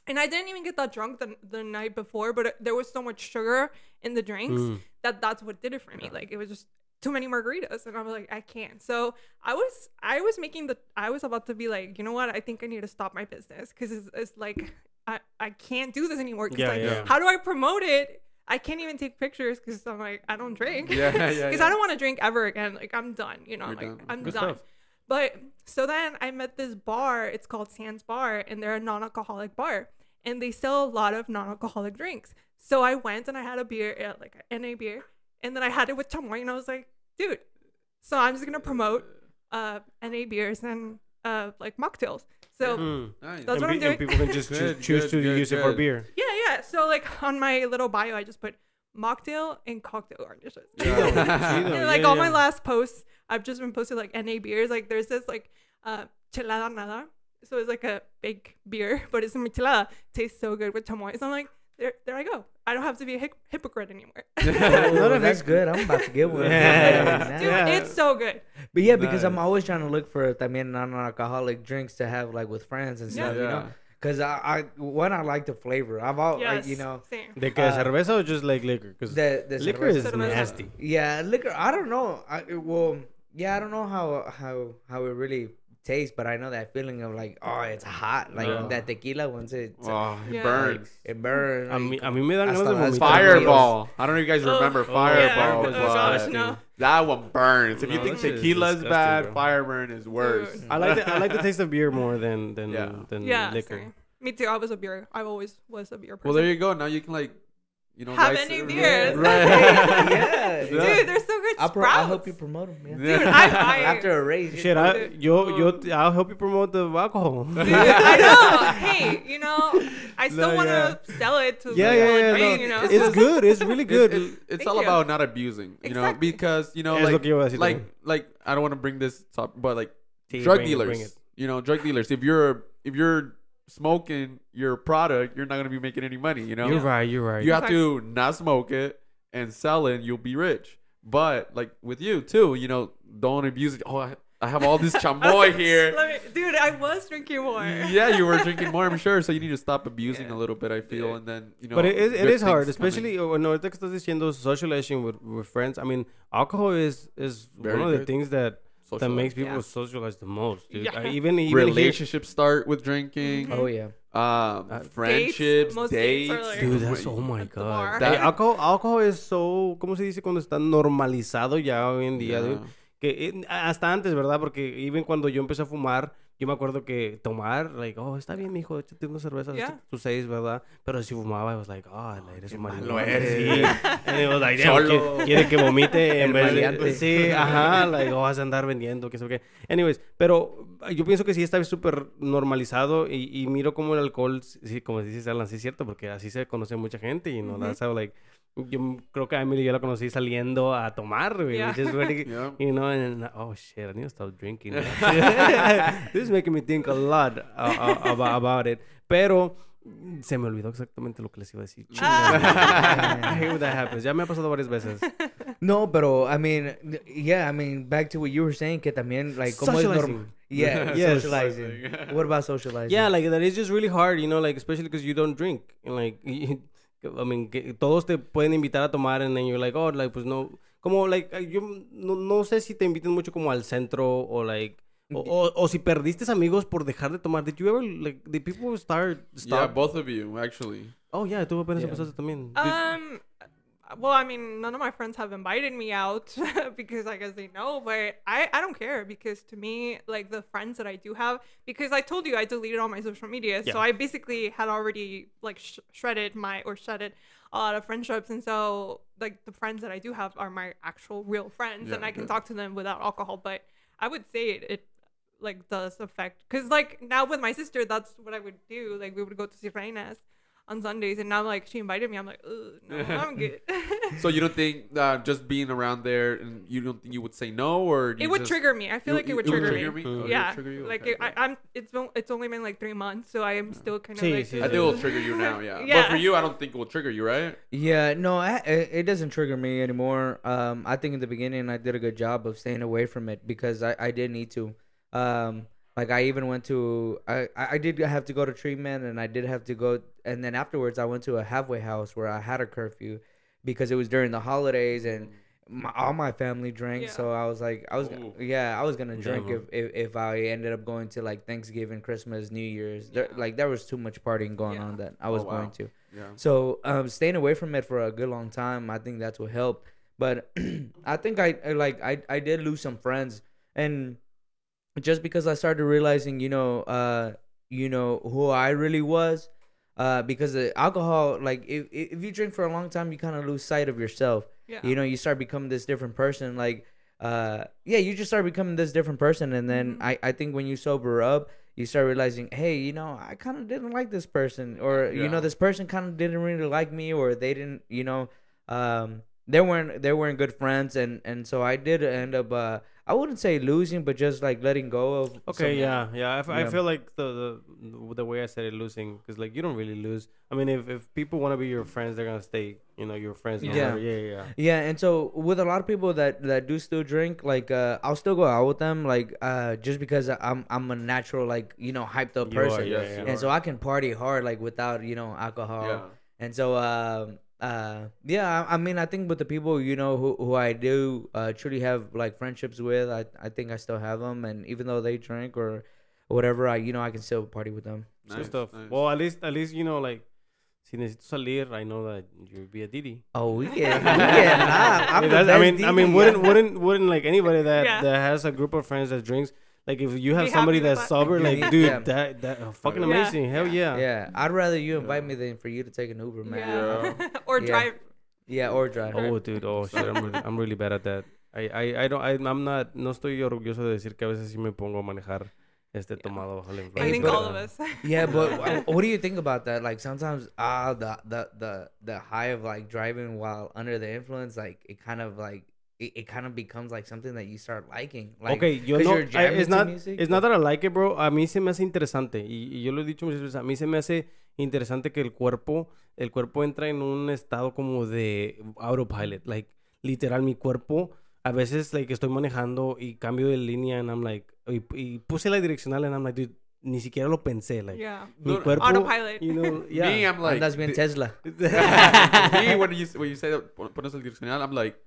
Speaker 4: And I didn't even get that drunk the, the night before, but there was so much sugar in the drinks
Speaker 2: Mm.
Speaker 4: that that's what did it for me. Like, it was just too many margaritas, and I was like, I can't. So I was, I was making the, I was about to be like, you know what? I think I need to stop my business because it's, it's like, I, I can't do this anymore.
Speaker 2: Yeah,
Speaker 4: like,
Speaker 2: yeah.
Speaker 4: how do I promote it? I can't even take pictures because I'm like, I don't drink.
Speaker 1: Yeah, yeah,
Speaker 4: Because
Speaker 1: yeah.
Speaker 4: I don't want to drink ever again. Like I'm done. You know,
Speaker 1: You're
Speaker 4: like
Speaker 1: done.
Speaker 4: I'm
Speaker 2: Good
Speaker 4: done.
Speaker 2: stuff.
Speaker 4: But so then I met this bar. It's called Sans Bar, and they're a non-alcoholic bar, and they sell a lot of non-alcoholic drinks. So I went and I had a beer, uh, like an NA beer, and then I had it with chamoy, and I was like, dude. So I'm just gonna promote uh NA beers and uh like mocktails. So
Speaker 2: Mm.
Speaker 1: Nice.
Speaker 4: That's
Speaker 2: and,
Speaker 4: what I'm
Speaker 2: pe- and
Speaker 4: doing.
Speaker 2: people can just choose,
Speaker 1: Good,
Speaker 2: choose
Speaker 1: good,
Speaker 2: to
Speaker 1: good,
Speaker 2: use it for beer.
Speaker 4: yeah, yeah. So like on my little bio, I just put mocktail and cocktail garnishes.
Speaker 1: Yeah.
Speaker 4: And, like
Speaker 2: yeah,
Speaker 4: all my last posts, I've just been posting like NA beers. Like there's this like uh chelada nada. So it's like a big beer, but it's a michelada. Tastes so good with chamoy. So I'm like, there, there I go. I don't have to be a hip- hypocrite anymore.
Speaker 3: Oh, that's good. I'm about to get one.
Speaker 2: Yeah.
Speaker 4: Dude,
Speaker 2: Yeah.
Speaker 4: it's so good.
Speaker 3: But yeah, because I'm always trying to look for también non-alcoholic drinks to have like with friends and stuff,
Speaker 4: Yeah.
Speaker 3: you know. Because I, I, one, I like the flavor. I've all,
Speaker 4: Yes,
Speaker 3: like, you know,
Speaker 4: same.
Speaker 2: De que
Speaker 3: Uh,
Speaker 2: cerveza or just like liquor? Because
Speaker 3: the, the
Speaker 2: liquor
Speaker 3: cerveza.
Speaker 2: is
Speaker 4: Cerveza.
Speaker 2: nasty.
Speaker 3: Yeah, liquor. I don't know. I well, yeah, I don't know how how how it really tastes, but I know that feeling of like, oh, it's hot, like
Speaker 2: Yeah.
Speaker 3: that tequila once it
Speaker 1: Oh, it
Speaker 4: Yeah.
Speaker 1: burns.
Speaker 3: it burns.
Speaker 2: I mí, a mí me dan
Speaker 3: Hasta
Speaker 2: ganas de
Speaker 3: las
Speaker 2: vomitar.
Speaker 1: Fireball. I don't know if you guys
Speaker 4: Oh,
Speaker 1: remember
Speaker 4: oh,
Speaker 1: Fireball.
Speaker 2: yeah. Oh, gosh,
Speaker 4: no.
Speaker 1: That one burns. If you think
Speaker 2: tequila is
Speaker 1: bad,
Speaker 2: bro.
Speaker 1: Fireburn is worse.
Speaker 4: Dude.
Speaker 2: I like the, I like the taste of beer more than than
Speaker 1: Yeah.
Speaker 2: than
Speaker 4: Yeah,
Speaker 2: liquor.
Speaker 4: same. Me too. I was a beer. I always was a beer person.
Speaker 1: Well, there you go. Now you can like you know,
Speaker 4: Have any
Speaker 1: right,
Speaker 4: beers.
Speaker 1: Right.
Speaker 3: yeah.
Speaker 4: Dude, they're so good.
Speaker 3: I'll, pro- I'll help you promote them. Yeah.
Speaker 4: Dude, I, I
Speaker 3: After a race.
Speaker 2: Shit, I, yo, yo, I'll help you promote the alcohol.
Speaker 4: Dude, I know. Hey, you know, I still
Speaker 2: No,
Speaker 4: want
Speaker 2: yeah.
Speaker 4: to sell it to
Speaker 2: yeah,
Speaker 4: people
Speaker 2: yeah, yeah.
Speaker 4: bring,
Speaker 2: no,
Speaker 4: you know.
Speaker 2: It's good. It's really good.
Speaker 1: it- it's
Speaker 4: Thank
Speaker 1: all
Speaker 4: you.
Speaker 1: about not abusing, you know,
Speaker 4: Exactly.
Speaker 1: because you know,
Speaker 2: Es lo
Speaker 1: like,
Speaker 2: que iba a decir
Speaker 1: like, like I don't want to bring this up, but like
Speaker 2: Sí,
Speaker 1: drug
Speaker 2: bring it, bring
Speaker 1: dealers,
Speaker 2: it.
Speaker 1: you know, drug dealers. If you're if you're smoking your product, you're not gonna be making any money. You know,
Speaker 2: You're right. You're right.
Speaker 1: you have to not smoke it and sell it, and you'll be rich. But like with you too, you know, don't abuse it. Oh, I, I have all this chamoy here.
Speaker 4: Let me, dude, I was drinking more.
Speaker 1: yeah, you were drinking more, I'm sure. So you need to stop abusing
Speaker 4: Yeah.
Speaker 1: a little bit. I feel, and then you know.
Speaker 2: But it is, it
Speaker 1: good
Speaker 2: is hard, especially oh, when ahorita que estás diciendo socializing with, with friends. I mean, alcohol is is
Speaker 1: Very
Speaker 2: one of the things that that
Speaker 1: Socialize.
Speaker 2: makes people
Speaker 4: Yeah.
Speaker 2: socialize the most, dude.
Speaker 4: Yeah.
Speaker 2: I, even even here-
Speaker 1: relationships start with drinking.
Speaker 3: Oh yeah.
Speaker 1: Um,
Speaker 2: Uh,
Speaker 1: friendships, dates.
Speaker 4: dates like-
Speaker 2: Dude, that's oh my god. That,
Speaker 1: That-
Speaker 2: alcohol, alcohol is so, ¿cómo se dice cuando está normalizado ya hoy en día,
Speaker 1: Yeah.
Speaker 2: dude? Que eh, hasta antes, ¿verdad? Porque even cuando yo empecé a fumar, yo me acuerdo que tomar, like, oh, está bien, mijo, échate unas cervezas,
Speaker 4: Yeah.
Speaker 2: tus seis, ¿verdad? Pero si fumaba, I was like, oh, eres un
Speaker 1: malo
Speaker 2: marihuana.
Speaker 1: eres.
Speaker 2: Sí.
Speaker 1: Cholo.
Speaker 2: quiere, quiere que vomite en
Speaker 3: El
Speaker 2: vez de... Sí, ajá, like, oh, vas a andar vendiendo, qué sé qué. Anyways, pero yo pienso que sí está súper normalizado y, y miro como el alcohol, sí, como dices, Alan, sí es cierto, porque así se conoce mucha gente y no,
Speaker 4: Ujú.
Speaker 2: that's how, like, yo creo que a Emily yo la conocí saliendo a tomar, güey,
Speaker 4: Yeah.
Speaker 2: is really,
Speaker 1: Yeah.
Speaker 2: you know, and oh shit, I need to stop drinking. this is making me think a lot uh, uh, about, about it. Pero se me olvidó exactamente lo que les iba a decir.
Speaker 4: Ah.
Speaker 2: I hate when that happens. Ya me ha pasado varias veces.
Speaker 3: No, pero I mean, yeah, I mean, back to what you were saying, que también like como es norm-
Speaker 2: Socializing.
Speaker 3: Yeah,
Speaker 2: Yes.
Speaker 3: socializing. What about socializing?
Speaker 2: Yeah, like that is just really hard, you know, like especially because you don't drink. And, like, I mean, que todos te pueden invitar a tomar and then you're like, oh, like, pues no. Como, like, yo no, no sé si te inviten mucho como al centro o, like, o, o, o si perdiste amigos por dejar de tomar. Did you ever, like, did people start,
Speaker 1: Yeah,
Speaker 2: stop?
Speaker 1: both of you actually.
Speaker 2: Oh, yeah, tú apenas
Speaker 3: Yeah.
Speaker 2: empezaste también. Did-
Speaker 4: Um, well, I mean, none of my friends have invited me out because I guess they know, but I, I don't care because to me, like the friends that I do have, because I told you I deleted all my social media,
Speaker 2: Yeah.
Speaker 4: so I basically had already like sh- shredded my or shedded a lot of friendships, and so like the friends that I do have are my actual real friends, and I can
Speaker 1: yeah.
Speaker 4: talk to them without alcohol. But I would say it, it like does affect because like now with my sister, that's what I would do. Like we would go to Sirenas on Sundays, and now like she invited me, I'm like, Ugh, no, I'm good.
Speaker 1: So you don't think uh, just being around there, and you don't think you would say no, or
Speaker 4: it would
Speaker 1: just-
Speaker 4: trigger me. I feel
Speaker 1: you-
Speaker 4: like it would
Speaker 1: it would
Speaker 4: trigger,
Speaker 1: trigger
Speaker 4: me.
Speaker 1: me? Oh, it would
Speaker 4: yeah,
Speaker 1: trigger you?
Speaker 4: like
Speaker 1: Okay,
Speaker 4: it, I,
Speaker 1: okay.
Speaker 4: I'm. It's on- it's only been like three months, so I am still kind of
Speaker 2: Sí,
Speaker 4: like.
Speaker 2: sí,
Speaker 1: I think it will trigger you now, yeah.
Speaker 4: yeah.
Speaker 1: But for you, I don't think it will trigger you, right?
Speaker 3: Yeah, no, I, it it doesn't trigger me anymore. Um, I think in the beginning I did a good job of staying away from it because I, I did need to. Um, like I even went to I, I I did have to go to treatment and I did have to go and then afterwards I went to a halfway house where I had a curfew because it was during the holidays and my, all my family drank
Speaker 4: Yeah.
Speaker 3: so I was like I was
Speaker 1: Ooh.
Speaker 3: yeah I was gonna drink if, if if I ended up going to like Thanksgiving Christmas New Year's there, like there was too much partying going
Speaker 4: Yeah.
Speaker 3: on that I was
Speaker 1: Oh, wow.
Speaker 3: going to.
Speaker 1: Yeah.
Speaker 3: So um, staying away from it for a good long time, I think that's what helped. But I think I, I like I I did lose some friends, and just because I started realizing, you know, uh, you know who I really was, uh, because the alcohol, like if if you drink for a long time, you kind of lose sight of yourself.
Speaker 4: Yeah.
Speaker 3: You know, you start becoming this different person. Like, uh, yeah, you just start becoming this different person, and then
Speaker 4: Mhm.
Speaker 3: I I think when you sober up, you start realizing, hey, you know, I kind of didn't like this person, or you know, this person kind of didn't really like me, or they didn't, you know, um, they weren't they weren't good friends, and and so I did end up, uh, I wouldn't say losing, but just like letting go of.
Speaker 2: Okay,
Speaker 3: some-
Speaker 2: yeah, yeah. I, f- I
Speaker 3: Yeah.
Speaker 2: feel like the, the the way I said it, losing, because like you don't really lose. I mean, if, if people want to be your friends, they're gonna stay. You know, your friends. no
Speaker 3: Yeah.
Speaker 2: yeah, yeah, yeah.
Speaker 3: Yeah, and so with a lot of people that that do still drink, like uh, I'll still go out with them, like uh, just because I'm I'm a natural like you know hyped up
Speaker 2: You are,
Speaker 3: person,
Speaker 2: yeah, yeah.
Speaker 3: and so I can party hard like without you know alcohol.
Speaker 1: Yeah.
Speaker 3: And so, um, uh, yeah, I, I mean, I think with the people you know who, who I do uh, truly have like friendships with, I, I think I still have them, and even though they drink or whatever, I you know I can still party with them.
Speaker 2: Good
Speaker 1: Nice,
Speaker 2: stuff.
Speaker 1: nice.
Speaker 2: Well, at least at least you know like. Si necesito salir, I know that you'll be a DD.
Speaker 3: Oh, we get, we get live. I'm
Speaker 2: I mean,
Speaker 3: the
Speaker 2: that's- I
Speaker 3: best
Speaker 2: mean, I mean, wouldn't wouldn't wouldn't like anybody that
Speaker 4: Yeah.
Speaker 2: that has a group of friends that drinks like if you have
Speaker 4: Be
Speaker 2: somebody that's
Speaker 4: that.
Speaker 2: sober, like dude,
Speaker 3: Yeah.
Speaker 2: that that uh, fucking
Speaker 4: Yeah.
Speaker 2: amazing. Hell yeah.
Speaker 3: Yeah, I'd rather you invite me than for you to take an Uber, man.
Speaker 4: Yeah. or
Speaker 3: Yeah.
Speaker 4: drive.
Speaker 3: Yeah, or drive.
Speaker 2: Oh, dude. Oh, shit. I'm really, I'm really bad at that. I, I, I don't, I, I'm not, no estoy orgulloso de decir que a veces sí me pongo a manejar este tomado bajo la
Speaker 4: I
Speaker 2: influencia.
Speaker 4: think
Speaker 3: but-
Speaker 4: all of us.
Speaker 3: Yeah, but wh- what do you think about that? Like sometimes, ah, the the the the high of like driving while under the influence, like it kind of like it, it kind of becomes like something that you start liking. Like,
Speaker 2: okay, yo no,
Speaker 3: you're
Speaker 2: I- it's not,
Speaker 3: music.
Speaker 2: it's not that I like it, bro. A mí se me hace interesante y, y yo lo he dicho muchas veces. A mí se me hace interesante que el cuerpo, el cuerpo entra en un estado como de autopilot, like literal mi cuerpo. A veces, like, estoy manejando y cambio de línea and I'm like, y, y puse la direccional and I'm like, dude, ni siquiera lo pensé, like,
Speaker 4: yeah.
Speaker 2: mi
Speaker 1: No,
Speaker 2: cuerpo,
Speaker 4: Autopilot.
Speaker 2: you know, yeah.
Speaker 1: Me, I'm like,
Speaker 3: Andas bien Tesla.
Speaker 1: me when you when you say pones el direccional, I'm like,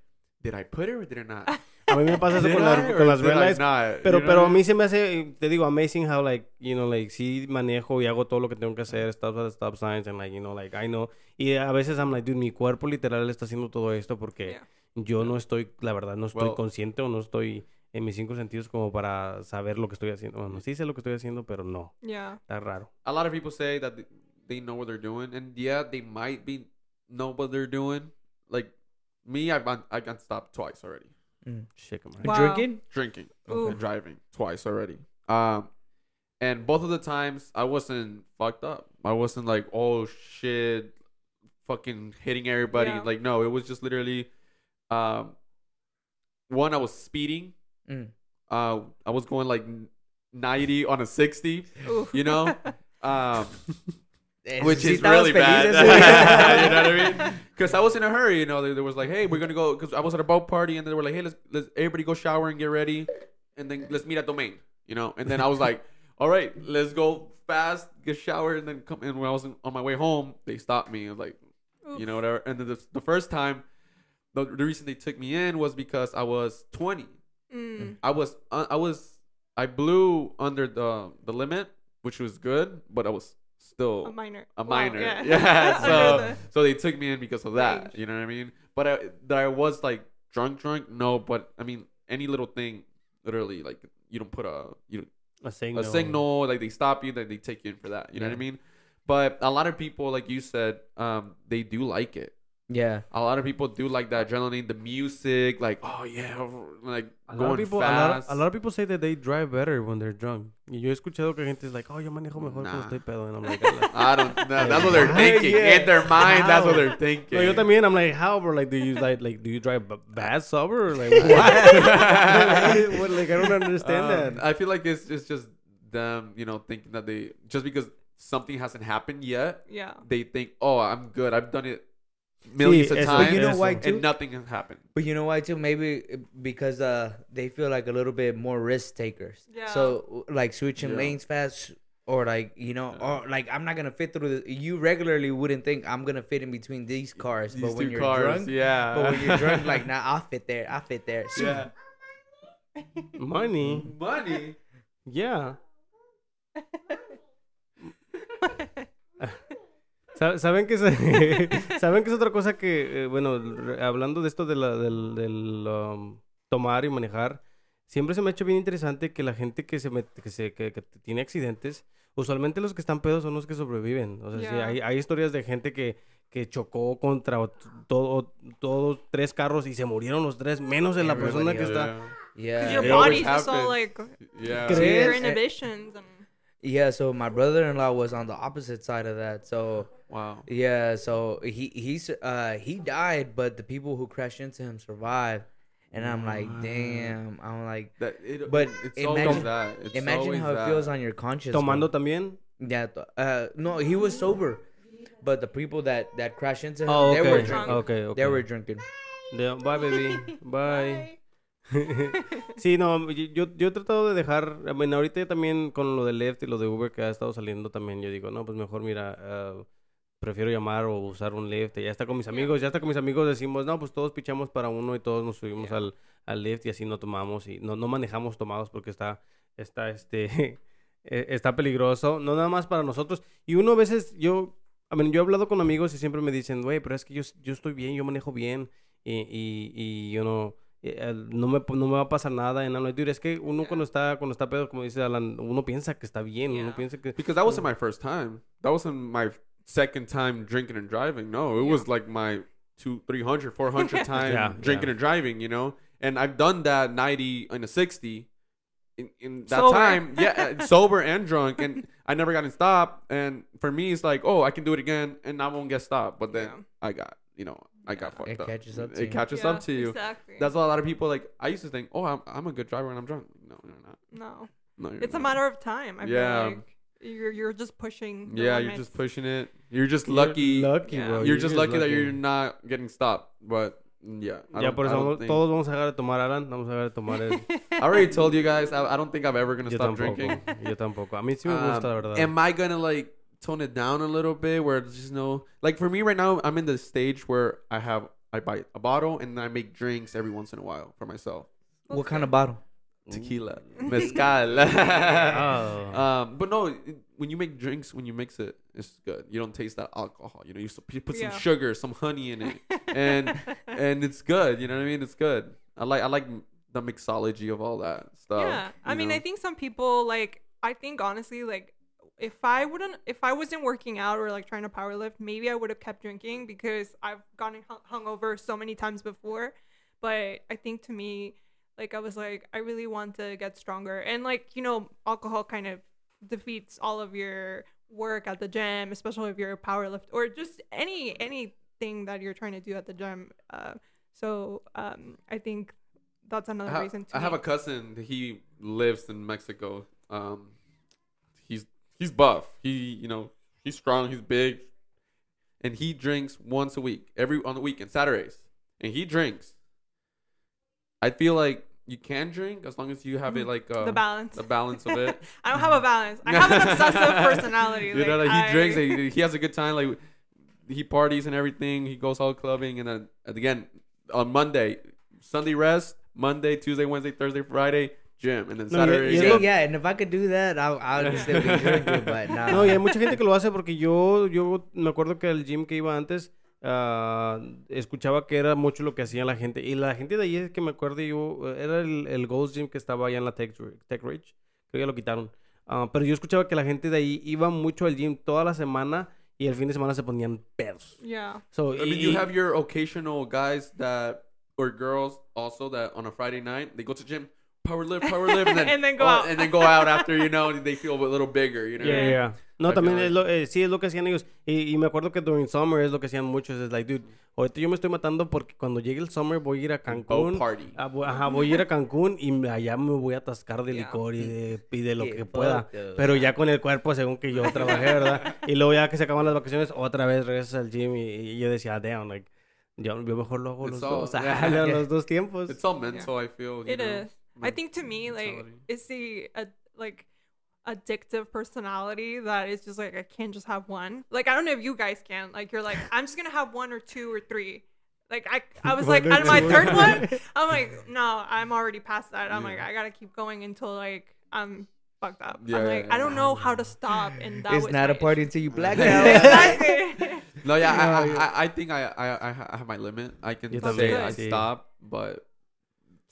Speaker 1: did I put it or did I not?
Speaker 2: A mí me pasa eso
Speaker 1: Did
Speaker 2: con,
Speaker 1: or
Speaker 2: con las
Speaker 1: did
Speaker 2: red
Speaker 1: I
Speaker 2: lights,
Speaker 1: not?
Speaker 2: Pero,
Speaker 1: You know
Speaker 2: pero a mí
Speaker 1: mean?
Speaker 2: se me hace, te digo, amazing how, like, you know, like, sí manejo y hago todo lo que tengo que hacer, stop at stop signs, and, like, you know, like, I know. Y a veces I'm like, dude, mi cuerpo literal está haciendo todo esto porque
Speaker 4: Yeah.
Speaker 2: yo no estoy, la verdad, no estoy
Speaker 1: Well-
Speaker 2: consciente o no estoy en mis cinco sentidos como para saber lo que estoy haciendo. Bueno, sí sé lo que estoy haciendo, pero no,
Speaker 4: Yeah.
Speaker 2: está raro.
Speaker 1: a lot of people say that th- they know what they're doing, and yeah, they might be know what they're doing. Like me, I've I got stopped twice already.
Speaker 3: Mm.
Speaker 2: Shit, come on.
Speaker 4: Wow.
Speaker 3: Drinking?
Speaker 1: Drinking
Speaker 4: Ooh.
Speaker 1: and driving twice already. Um, and both of the times I wasn't fucked up. I wasn't like, oh shit, fucking hitting everybody.
Speaker 4: Yeah.
Speaker 1: Like no, it was just literally, um, one I was speeding.
Speaker 3: Mm.
Speaker 1: Uh, I was going like 90 on a 60.
Speaker 4: Oof.
Speaker 1: You know. Um, which is really
Speaker 3: feliz,
Speaker 1: bad. you know what I mean? Because I was in a hurry. You know, there, there was like, hey, we're gonna go. Because I was at a boat party, and they were like, hey, let's let's everybody go shower and get ready, and then let's meet at Domain. You know, and then I was like, all right, let's go fast, get showered, and then come. And when I was on my way home, they stopped me. I was like, you know, whatever. And then the, the first time, the, the reason they took me in was because I was 20.
Speaker 4: Mm.
Speaker 1: I was uh, I was I blew under the the limit, which was good, but I was still
Speaker 4: A minor.
Speaker 1: a
Speaker 4: Wow,
Speaker 1: minor.
Speaker 4: yeah.
Speaker 1: Yeah. So
Speaker 4: the-
Speaker 1: so they took me in because of that.
Speaker 4: Range.
Speaker 1: You know what I mean? But I, that I was like drunk, drunk. No, but I mean any little thing, literally like you don't put a you
Speaker 2: A signal.
Speaker 1: a signal like they stop you, then they take you in for that. You know what I mean? But a lot of people, like you said, um, they do like it.
Speaker 3: Yeah.
Speaker 1: A lot of people do like the adrenaline, the music, like oh yeah, like
Speaker 2: A lot,
Speaker 1: going
Speaker 2: of people, a, lot,
Speaker 1: fast.
Speaker 2: a lot of people say that they drive better when they're drunk. Y yo he escuchado que gente es like, oh, yo manejo mejor cuando
Speaker 1: Nah.
Speaker 2: estoy pedo. And I'm like, "Ala."
Speaker 1: I don't. That, that's what they're
Speaker 2: Yeah.
Speaker 1: thinking
Speaker 2: Yeah.
Speaker 1: in their mind. That's what
Speaker 2: How?
Speaker 1: they're thinking.
Speaker 2: No, yo también. I'm like, how, bro? Like, do you like, like, do you drive b- bad sober or like what? what? Like, I don't understand
Speaker 1: Um,
Speaker 2: that.
Speaker 1: I feel like it's it's just them, you know, thinking that they just because something hasn't happened yet,
Speaker 4: Yeah.
Speaker 1: they think, oh, I'm good. I've done it millions
Speaker 2: Sí,
Speaker 1: of
Speaker 2: eso-
Speaker 1: times,
Speaker 3: you know why, too?
Speaker 1: and nothing has happened.
Speaker 3: But you know why too? Maybe because uh they feel like a little bit more risk takers.
Speaker 4: Yeah.
Speaker 3: So like switching
Speaker 1: Yeah.
Speaker 3: lanes fast, or like you know, or like I'm not gonna fit through the. You regularly wouldn't think I'm gonna fit in between these cars,
Speaker 1: These
Speaker 3: but when you're
Speaker 1: cars,
Speaker 3: drunk,
Speaker 1: yeah.
Speaker 3: but when you're drunk, like nah, I'll fit there. I'll fit there.
Speaker 1: yeah,
Speaker 2: Money.
Speaker 1: money.
Speaker 2: Yeah. ¿Saben que, es, ¿Saben que es otra cosa que, eh, bueno, re- hablando de esto de la- del, del, um, tomar y manejar, siempre se me ha hecho bien interesante que la gente que se, met- que, se que, que tiene accidentes, usualmente los que están pedos son los que sobreviven. O sea, sí,
Speaker 4: Ya.
Speaker 2: hay, hay historias de gente que, que chocó contra ot- todo, todos tres carros y se murieron los tres, menos en la persona que está...
Speaker 3: Yeah.
Speaker 4: Your body's just all like
Speaker 1: Yeah.
Speaker 2: ¿Crees?
Speaker 4: your inhibitions and
Speaker 3: Yeah. So my brother-in-law was on the opposite side of that. So
Speaker 1: Wow.
Speaker 3: yeah. So he he's uh he died, but the people who crashed into him survived. And I'm like, damn. I'm like,
Speaker 1: That, it,
Speaker 3: But
Speaker 1: it's
Speaker 3: imagine-
Speaker 1: always that. It's
Speaker 3: imagine
Speaker 1: always
Speaker 3: how
Speaker 1: that.
Speaker 3: it feels on your conscience.
Speaker 2: Tomando
Speaker 3: bro.
Speaker 2: también.
Speaker 3: Yeah. Uh, no, he was sober, but the people that that crashed into him,
Speaker 2: Oh,
Speaker 3: they were drinking.
Speaker 2: okay, okay.
Speaker 3: They were drinking.
Speaker 2: De- bye, baby. Bye. sí, no, yo, yo he tratado de dejar, bueno, ahorita también con lo de Lyft y lo de Uber que ha estado saliendo también, yo digo, no, pues mejor mira, ah, prefiero llamar o usar un Lyft, ya está con mis amigos, ya está con mis amigos, decimos, no, pues todos pichamos para uno y todos nos subimos
Speaker 3: Yeah.
Speaker 2: al, al Lyft y así no tomamos y no, no manejamos tomados porque está, está, este, eh, está peligroso, no nada más para nosotros, y uno a veces, yo, a ver, yo he hablado con amigos y siempre me dicen, güey, pero es que yo, yo estoy bien, yo manejo bien, y, y, y yo no eh, Eh, no, me, no me va a pasar nada. And I'm like, dude, es que uno
Speaker 4: Yeah.
Speaker 2: cuando está, cuando está pedo, como dice Alan, uno piensa que está bien. Uno piensa que...
Speaker 1: Because that wasn't my first time. That wasn't my second time drinking and driving. No, it was like my two, 300, 400 time
Speaker 2: Yeah,
Speaker 1: drinking
Speaker 2: yeah.
Speaker 1: and driving, you know? And I've done that 90 and a 60 in, in that
Speaker 4: Sober.
Speaker 1: time. Yeah, sober and drunk. And I never gotten stopped. And for me, it's like, oh, I can do it again and I won't get stopped. But then
Speaker 4: Yeah.
Speaker 1: I got, you know, I got
Speaker 4: Yeah.
Speaker 1: fucked
Speaker 3: It
Speaker 1: up.
Speaker 3: catches up to
Speaker 1: it
Speaker 3: you.
Speaker 1: catches
Speaker 4: Yeah,
Speaker 1: up to you.
Speaker 4: Exactly.
Speaker 1: That's why a lot of people like. I used to think, oh, I'm, I'm a good driver when I'm drunk. No, you're not.
Speaker 4: no.
Speaker 1: No, you're
Speaker 4: It's a matter of time. I
Speaker 1: Yeah.
Speaker 4: feel like you're you're just pushing. the
Speaker 1: Yeah, you're just pushing it. You're just
Speaker 2: You're
Speaker 1: lucky.
Speaker 2: lucky,
Speaker 4: Yeah.
Speaker 2: bro.
Speaker 1: You're just lucky, that you're not getting stopped. But mm, yeah, I
Speaker 2: Ya por eso
Speaker 1: think-
Speaker 2: todos vamos a dejar de tomar, Alan. Vamos a dejar de tomar el...
Speaker 1: I already told you guys. I, I don't think I'm ever gonna
Speaker 2: Yo
Speaker 1: stop
Speaker 2: tampoco.
Speaker 1: drinking.
Speaker 2: Yo tampoco. A mí sí me gusta, la
Speaker 1: Um,
Speaker 2: verdad.
Speaker 1: am I gonna like tone it down a little bit? Where it's just no, like for me right now, I'm in the stage where I have I buy a bottle and I make drinks every once in a while for myself.
Speaker 3: What kind of bottle?
Speaker 1: Tequila, mezcal.
Speaker 2: Oh.
Speaker 1: Um, but no, it- when you make drinks, when you mix it, it's good. You don't taste that alcohol. You know, you, you put some
Speaker 4: Yeah.
Speaker 1: sugar, some honey in it, and and it's good. You know what I mean? It's good. I like I like the mixology of all that stuff.
Speaker 4: yeah i mean
Speaker 1: know?
Speaker 4: i think some people like i think honestly like if i wouldn't if i wasn't working out or like trying to power lift maybe i would have kept drinking because i've gotten hung- hungover so many times before but i think to me like i was like i really want to get stronger and like you know alcohol kind of defeats all of your work at the gym especially if you're a power lift or just any anything that you're trying to do at the gym uh, so um i think that's another
Speaker 1: I,
Speaker 4: reason to
Speaker 1: I have a cousin. He lives in Mexico. Um, he's buff. He you know he's strong. He's big, and he drinks once a week, every on the weekend, Saturdays, and he drinks. I feel like you can drink as long as you have it like uh,
Speaker 4: Mm-hmm. the balance.
Speaker 1: the balance of it.
Speaker 4: I don't have a balance. I have an obsessive personality.
Speaker 1: you know,
Speaker 4: like,
Speaker 1: like he
Speaker 4: I-
Speaker 1: drinks. He, he has a good time. Like he parties and everything. He goes all clubbing, and then again on Monday, Sunday rest. Monday, Tuesday, Wednesday, Thursday, Friday, gym, and then
Speaker 2: No, y-
Speaker 1: Saturday.
Speaker 3: Yeah, yeah, and if I could do that, I, I would still be drinking, but nah.
Speaker 2: No, y hay mucha gente que lo hace porque yo, yo me acuerdo que el gym que iba antes, ah, escuchaba que era mucho lo que hacía la gente. Y la gente de ahí es que me acuerdo yo, eh, era el, el Ghost Gym que estaba allá en la Tech, Tech Ridge. Creo que ya lo quitaron. Ah, pero yo escuchaba que la gente de ahí iba mucho al gym toda la semana y el fin de semana se ponían pedos.
Speaker 4: Yeah.
Speaker 2: So,
Speaker 1: I mean,
Speaker 2: y-
Speaker 1: you
Speaker 2: y-
Speaker 1: have your occasional guys that or girls also that on a Friday night they go to gym, power lift, power lift, and then,
Speaker 4: And then go
Speaker 1: oh,
Speaker 4: out.
Speaker 1: and then go out after you know they feel a little bigger, you know.
Speaker 2: Yeah, yeah. No,
Speaker 1: I
Speaker 2: también
Speaker 1: feel
Speaker 2: es lo, eh, sí es lo que hacían ellos. Y, y me acuerdo que during summer es lo que hacían muchos. Es like, dude, ahorita yo me estoy matando porque cuando llegue el summer voy a ir a Cancún.
Speaker 1: Boat party.
Speaker 2: Ah, voy- ajá, voy a ir a Cancún y allá me voy a atascar de
Speaker 4: Yeah.
Speaker 2: licor y de, y de lo
Speaker 3: Yeah,
Speaker 2: que pueda.
Speaker 3: those.
Speaker 2: Pero ya con el cuerpo según que yo trabajé, ¿verdad? Y luego ya que se acaban las vacaciones, otra vez regresas al gym y, y yo decía, damn, like, yo, yo mejor lo hago
Speaker 1: It's
Speaker 2: los
Speaker 1: all-
Speaker 2: dos.
Speaker 1: yeah.
Speaker 2: Los dos tiempos.
Speaker 1: It's all mental. I feel. You
Speaker 4: It
Speaker 1: know?
Speaker 4: is. I think to me, like,
Speaker 1: mentality.
Speaker 4: it's the uh, like addictive personality that is just like I can't just have one. Like I don't know if you guys can. Like you're like I'm just gonna have one or two or three. Like I, I was like
Speaker 2: One or
Speaker 4: on my third one, I'm like no, I'm already past that. I'm like I gotta keep going until like I'm fucked up.
Speaker 1: Yeah,
Speaker 4: I'm
Speaker 1: yeah,
Speaker 4: like
Speaker 1: yeah.
Speaker 4: I don't know how to stop, and that
Speaker 3: it's
Speaker 4: was
Speaker 3: not a party
Speaker 4: issue.
Speaker 3: until you black out.
Speaker 4: exactly.
Speaker 1: No, yeah, I. I, I think I, I, I have my limit. I can say I stop, but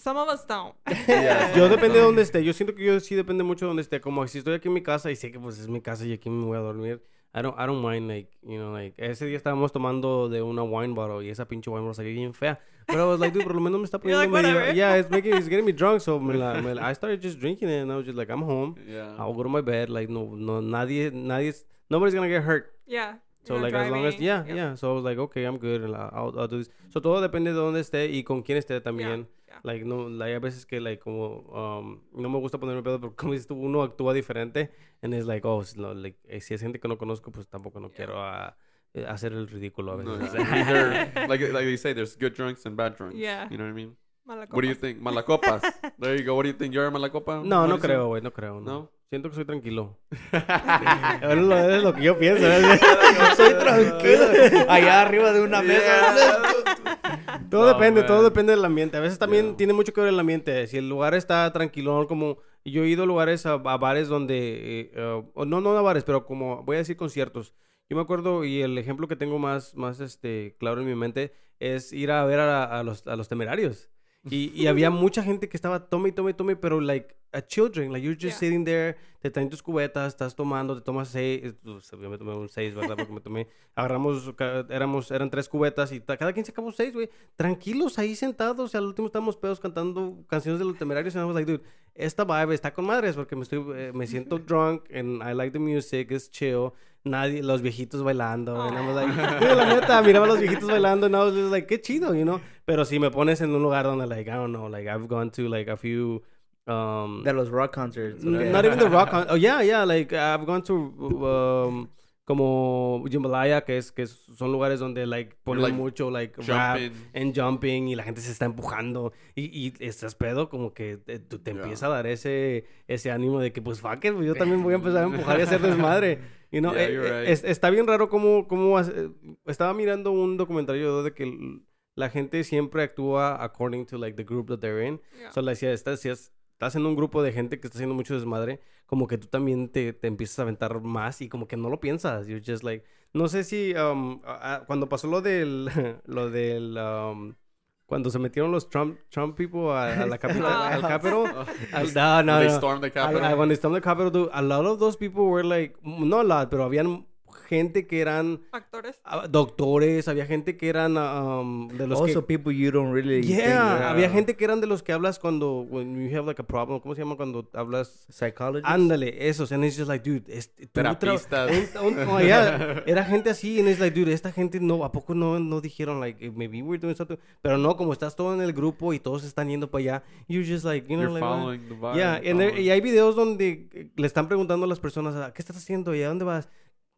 Speaker 4: Some of us don't.
Speaker 1: Yeah.
Speaker 2: Yo depende de dónde esté. Yo siento que yo sí depende mucho de dónde esté. Como si estoy aquí en mi casa y sé que pues es mi casa y aquí me voy a dormir. I don't, I don't mind, like, you know, like, ese día estábamos tomando de una wine bottle y esa pinche wine bottle salió bien fea. Pero I was like, dude, por lo menos me está poniendo
Speaker 4: like,
Speaker 2: medio... Yeah, it's making, it's getting me drunk. So me la, me la- I started just drinking it and I was just like, I'm home.
Speaker 1: yeah.
Speaker 2: I'll go to my bed. Like, no, no, nadie, nadie, nobody's gonna get hurt.
Speaker 4: Yeah.
Speaker 2: So
Speaker 4: you're
Speaker 2: like as long as yeah,
Speaker 4: Yep.
Speaker 2: yeah. So I was like, okay, I'm good. and I'll, I'll do this. So todo depende de dónde esté y con quién esté también.
Speaker 4: yeah.
Speaker 2: Like no, like, hay veces que like como um, no me gusta ponerme pedo porque como dices tú, uno actúa diferente and it's like oh, no, like, eh, si es gente que no conozco pues tampoco no quiero ah, eh, hacer el ridículo a
Speaker 1: No,
Speaker 2: veces.
Speaker 1: yeah. Either- like like they say, there's good drunks and bad drunks.
Speaker 4: Yeah.
Speaker 1: You know what I mean?
Speaker 4: Malacopas.
Speaker 1: What do you think? Malacopas. there you go. What do you think? You're a malacopa?
Speaker 2: No, no creo, güey, no creo. No.
Speaker 1: No?
Speaker 2: Siento que soy tranquilo. es, lo, es lo que yo pienso. ¿verdad?
Speaker 3: Soy tranquilo. Allá arriba de una mesa.
Speaker 2: Todo
Speaker 1: No,
Speaker 2: depende, todo depende del ambiente. A veces también
Speaker 1: Yeah.
Speaker 2: tiene mucho que ver el ambiente. Si el lugar está tranquilón, como yo he ido a lugares, a, a bares donde, eh, eh, no, no a bares, pero como voy a decir conciertos. Yo me acuerdo y el ejemplo que tengo más, más este, claro en mi mente es ir a ver a, a los, a los temerarios. Y, y había mucha gente que estaba tome y tome y tome, pero like a children, like you're just
Speaker 4: Yeah.
Speaker 2: sitting there, te traen tus cubetas, estás tomando, te tomas seis, pues, yo me tomé un seis, ¿verdad? Porque me tomé, agarramos, éramos, eran tres cubetas y cada quien sacamos seis, güey. Tranquilos ahí sentados, y al último estábamos pedos cantando canciones de los temerarios y was like, dude, esta vibe está con madres porque me estoy, eh, me siento drunk and I like the music, it's chill. Nadie, los viejitos bailando, and I was like, la neta, miraba a los viejitos bailando and I was just like, qué chido, you know. Pero si me pones en un lugar donde, like, I don't know, like, I've gone to, like, a few, um,
Speaker 3: De los rock concerts. Okay.
Speaker 2: Not even the rock. con- oh yeah, yeah. Like I've gone to um, como Jambalaya, que es que son lugares donde like ponen
Speaker 1: like,
Speaker 2: mucho like rap and jumping y la gente se está empujando y, y estás pedo como que te, tú te
Speaker 1: Yeah.
Speaker 2: empieza a dar ese ese ánimo de que pues fuck it, yo también voy a empezar a empujar y a hacer desmadre. You know,
Speaker 1: Yeah,
Speaker 2: eh, eh,
Speaker 1: right.
Speaker 2: es- está bien raro cómo, cómo hace- estaba mirando un documentario de que la gente siempre actúa according to like the group that they're in.
Speaker 4: Yeah.
Speaker 2: So, like, si estás, si es- estás en un grupo de gente que está haciendo mucho desmadre, como que tú también te, te empiezas a aventar más y como que no lo piensas. You're just like, no sé si um, a- a- cuando pasó lo del, lo del, um, cuando se metieron los Trump, Trump people a, a la capital, al Capitol. al- no, no,
Speaker 1: They
Speaker 2: no.
Speaker 1: stormed the Capitol.
Speaker 2: al- when they stormed the Capitol, dude, a lot of those people were like, no a lot, pero habían gente que eran
Speaker 4: Actores.
Speaker 2: ah, doctores, había gente que eran ah, um, de los que...
Speaker 3: Also, people you don't really. think,
Speaker 2: Yeah, había
Speaker 3: uh,
Speaker 2: gente que eran de los que hablas cuando when you have like a problem, ¿cómo se llama cuando hablas?
Speaker 3: Psychologists.
Speaker 2: Ándale, esos, and it's just like, dude, este,
Speaker 1: Terapistas.
Speaker 2: un- un- oh, yeah, era gente así, and it's like, dude, esta gente no, ¿a poco no, no dijeron, like, eh, maybe we're doing something? Pero no, como estás todo en el grupo y todos están yendo para allá, you're just like, you know,
Speaker 1: You're
Speaker 2: like, what?
Speaker 1: following the vibe.
Speaker 2: Yeah, and there- y hay videos donde eh, le están preguntando a las personas, "Ah, ¿qué estás haciendo? ¿Y a dónde vas?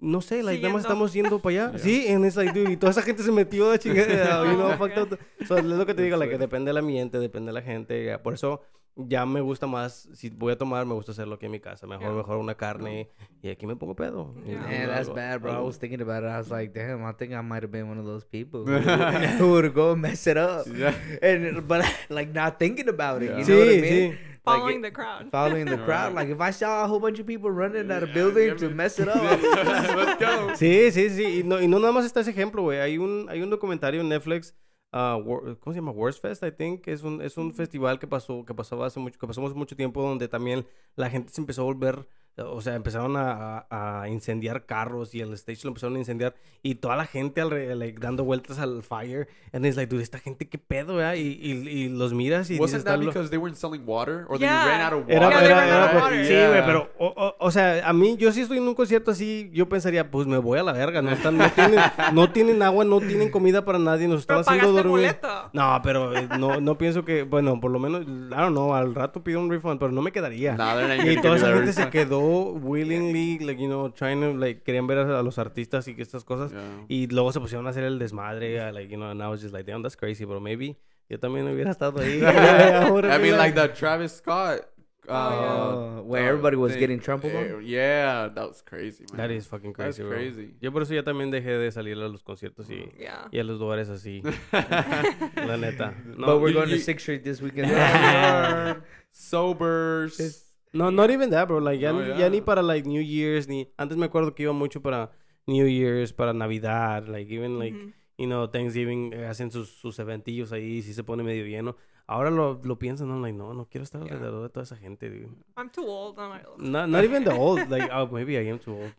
Speaker 2: No sé, like, nada más estamos yendo para allá.
Speaker 1: Yeah.
Speaker 2: Sí, and it's like, dude, y toda esa gente se metió de chingada, you know, fucked up. So, es lo que te digo, like, que
Speaker 1: That's
Speaker 2: depende del ambiente, depende de la gente. ya, Por eso ya me gusta más, si voy a tomar, me gusta hacerlo aquí en mi casa. Mejor,
Speaker 4: Yeah.
Speaker 2: mejor una carne y aquí me pongo pedo.
Speaker 4: Yeah.
Speaker 3: that's
Speaker 2: algo-
Speaker 3: bad, bro. I was thinking about it. I was like, damn, I think I might have been one of those people who would go mess it up.
Speaker 1: Yeah.
Speaker 3: And but like not thinking about it.
Speaker 1: Yeah.
Speaker 3: You know what I mean?
Speaker 2: sí.
Speaker 4: Following
Speaker 3: Like,
Speaker 4: the crowd.
Speaker 3: following the crowd.
Speaker 1: Right.
Speaker 3: Like if I saw a whole bunch of people running at a
Speaker 1: Yeah,
Speaker 3: building to mess it up.
Speaker 1: Let's go.
Speaker 2: Sí, sí, sí. Y no, y no nada más está ese ejemplo, güey. Hay un, hay un documentario en Netflix, War- ¿cómo se llama? Worst Fest, I think. Es un, es un festival que pasó, que pasaba hace mucho, que pasó hace mucho tiempo donde también la gente se empezó a volver, o sea, empezaron a, a- a incendiar carros y el stage lo empezaron a incendiar y toda la gente alre- like, dando vueltas al fire. And it's like, dude, esta gente qué pedo, ¿verdad? Y, y, y los miras y dices,
Speaker 1: Wasn't that
Speaker 2: "Tal- lo-
Speaker 1: because they weren't selling water or
Speaker 4: Yeah.
Speaker 1: they ran out of water?
Speaker 2: Era,
Speaker 4: Yeah, they
Speaker 2: era- por- sí, güey,
Speaker 1: Yeah.
Speaker 2: pero, o, o- o sea, a mí, yo sí estoy en un concierto así, yo pensaría, pues me voy a la verga, no están, no tienen, no tienen agua, no tienen comida para nadie, nos están haciendo dormir.
Speaker 4: boleto.
Speaker 2: No, pero eh, no, no pienso que, bueno, por lo menos, I don't know, al rato pido un refund, pero no me quedaría. Y toda esa
Speaker 1: that
Speaker 2: gente se
Speaker 1: refund.
Speaker 2: Quedó willingly, like, you know, trying to, like, querían ver a, a los artistas y que estas cosas.
Speaker 1: Yeah.
Speaker 2: Y luego se pusieron a hacer el desmadre, a, like, you know, and I was just like, damn, that's crazy, but maybe yo también hubiera estado ahí.
Speaker 1: I mean, like the Travis Scott. Uh,
Speaker 3: Oh, where
Speaker 1: uh,
Speaker 3: everybody was
Speaker 1: thing.
Speaker 3: getting trampled on?
Speaker 1: Eh, Yeah, that was crazy, man.
Speaker 2: That is fucking
Speaker 1: That's
Speaker 2: crazy, bro.
Speaker 1: crazy.
Speaker 2: Yo por eso ya también dejé de salir a los conciertos y,
Speaker 4: Yeah.
Speaker 2: y a los lugares así. la neta. No,
Speaker 3: but we're
Speaker 1: you-
Speaker 3: going to
Speaker 1: you-
Speaker 3: Sixth Street this weekend.
Speaker 1: Yeah, sobers.
Speaker 2: No, not even that, bro. Like, ya,
Speaker 1: No, yeah.
Speaker 2: ya ni para, like, New Year's, ni... Antes me acuerdo que iba mucho para New Year's, para Navidad, like, even, like,
Speaker 4: Mhm.
Speaker 2: you know, Thanksgiving, eh, hacen sus, sus eventillos ahí, si se pone medio lleno. Ahora lo, lo piensan, no, like, no, no quiero estar
Speaker 4: Yeah.
Speaker 2: alrededor de toda esa gente, dude.
Speaker 4: I'm too old. I'm like,
Speaker 2: Not, not even the old, like, oh, maybe I am too old.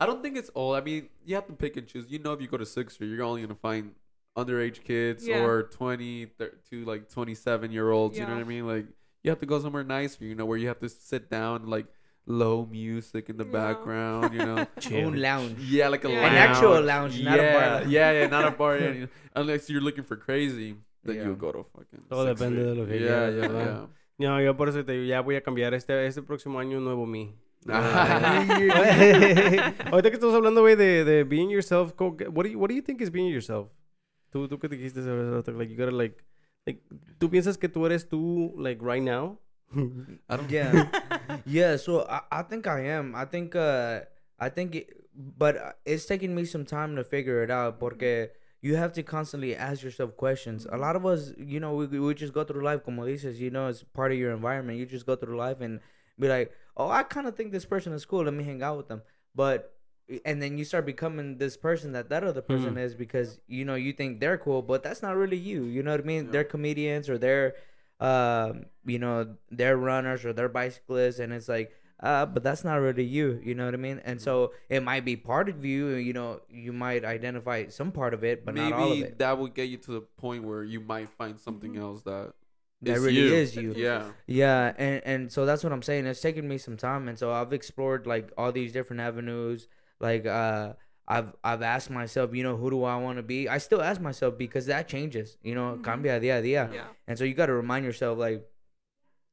Speaker 1: I don't think it's old. I mean, you have to pick and choose. You know, if you go to Sixth Street, you're only gonna find underage kids
Speaker 4: Yeah.
Speaker 1: or 20 to like 27 year olds. You know what I mean? Like, you have to go somewhere nicer. You know, where you have to sit down, like low music in the
Speaker 4: Yeah.
Speaker 1: background. You know.
Speaker 2: Chill.
Speaker 3: Own lounge.
Speaker 1: Yeah, like a
Speaker 4: Yeah.
Speaker 1: lounge.
Speaker 4: An
Speaker 3: actual lounge, not a
Speaker 1: yeah,
Speaker 3: bar.
Speaker 1: Yeah, yeah, not a bar. yeah, you know, unless you're looking for crazy, then
Speaker 3: Yeah.
Speaker 1: you'll go to fucking.
Speaker 2: Todo depende de lo que
Speaker 1: Yeah,
Speaker 2: quieras,
Speaker 1: yeah, yeah.
Speaker 2: No, yo por eso te digo, ya voy a cambiar este, este próximo año nuevo mí. Ahorita que estamos hablando, güey, de, de being yourself, what do, you, what do you think is being yourself? Tú, tú que dijiste, hace rato, like, you gotta, like, like, ¿tú piensas que tú eres tú, like, right now?
Speaker 1: I don't.
Speaker 3: Yeah, yeah. So I, I think I am. I think uh I think it, but uh, it's taking me some time to figure it out. Porque you have to constantly ask yourself questions. A lot of us, you know, we we just go through life, como dices, you know, it's part of your environment. You just go through life and be like, oh, I kind of think this person is cool. Let me hang out with them. But and then you start becoming this person that that other person is because you know you think they're cool, but that's not really you. You know what I mean? They're comedians or they're, um, you know, they're runners or they're bicyclists, and it's like. Uh, but that's not really you, you know what I mean? And so it might be part of you, you know, you might identify some part of it, but
Speaker 1: Maybe
Speaker 3: not all of it.
Speaker 1: that would get you to the point where you might find something else that
Speaker 3: That really
Speaker 1: you.
Speaker 3: is you.
Speaker 1: Yeah.
Speaker 3: Yeah, and and so that's what I'm saying. It's taken me some time, and so I've explored like all these different avenues. Like uh, I've I've asked myself, you know, who do I want to be? I still ask myself because that changes. You know, cambia día a día.
Speaker 4: Yeah.
Speaker 3: And so you got to remind yourself, like,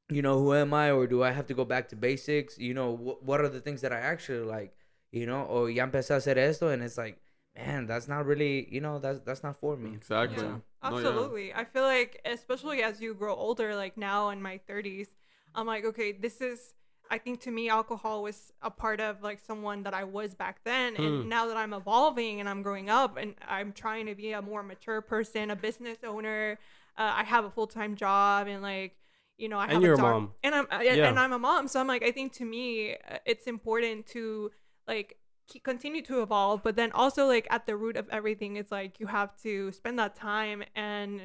Speaker 3: you know, who am I, or do I have to go back to basics? You know, wh- what are the things that I actually like? You know, or ya empecé a hacer esto, and it's like, man, that's not really, you know, that's that's not for me.
Speaker 1: Exactly.
Speaker 4: Yeah,
Speaker 1: No, yeah.
Speaker 4: absolutely. I feel like, especially as you grow older, like now in my 30s, I'm like, okay, this is. I think to me, alcohol was a part of like someone that I was back then, and now that I'm evolving and I'm growing up, and I'm trying to be a more mature person, a business owner. Uh, I have a full time job, and like, you know, I
Speaker 2: And
Speaker 4: have
Speaker 2: you're
Speaker 4: a dog,
Speaker 2: mom.
Speaker 4: and I'm uh,
Speaker 2: Yeah.
Speaker 4: and I'm a mom, so I'm like, I think to me, uh, it's important to like continue to evolve but then also like at the root of everything it's like you have to spend that time and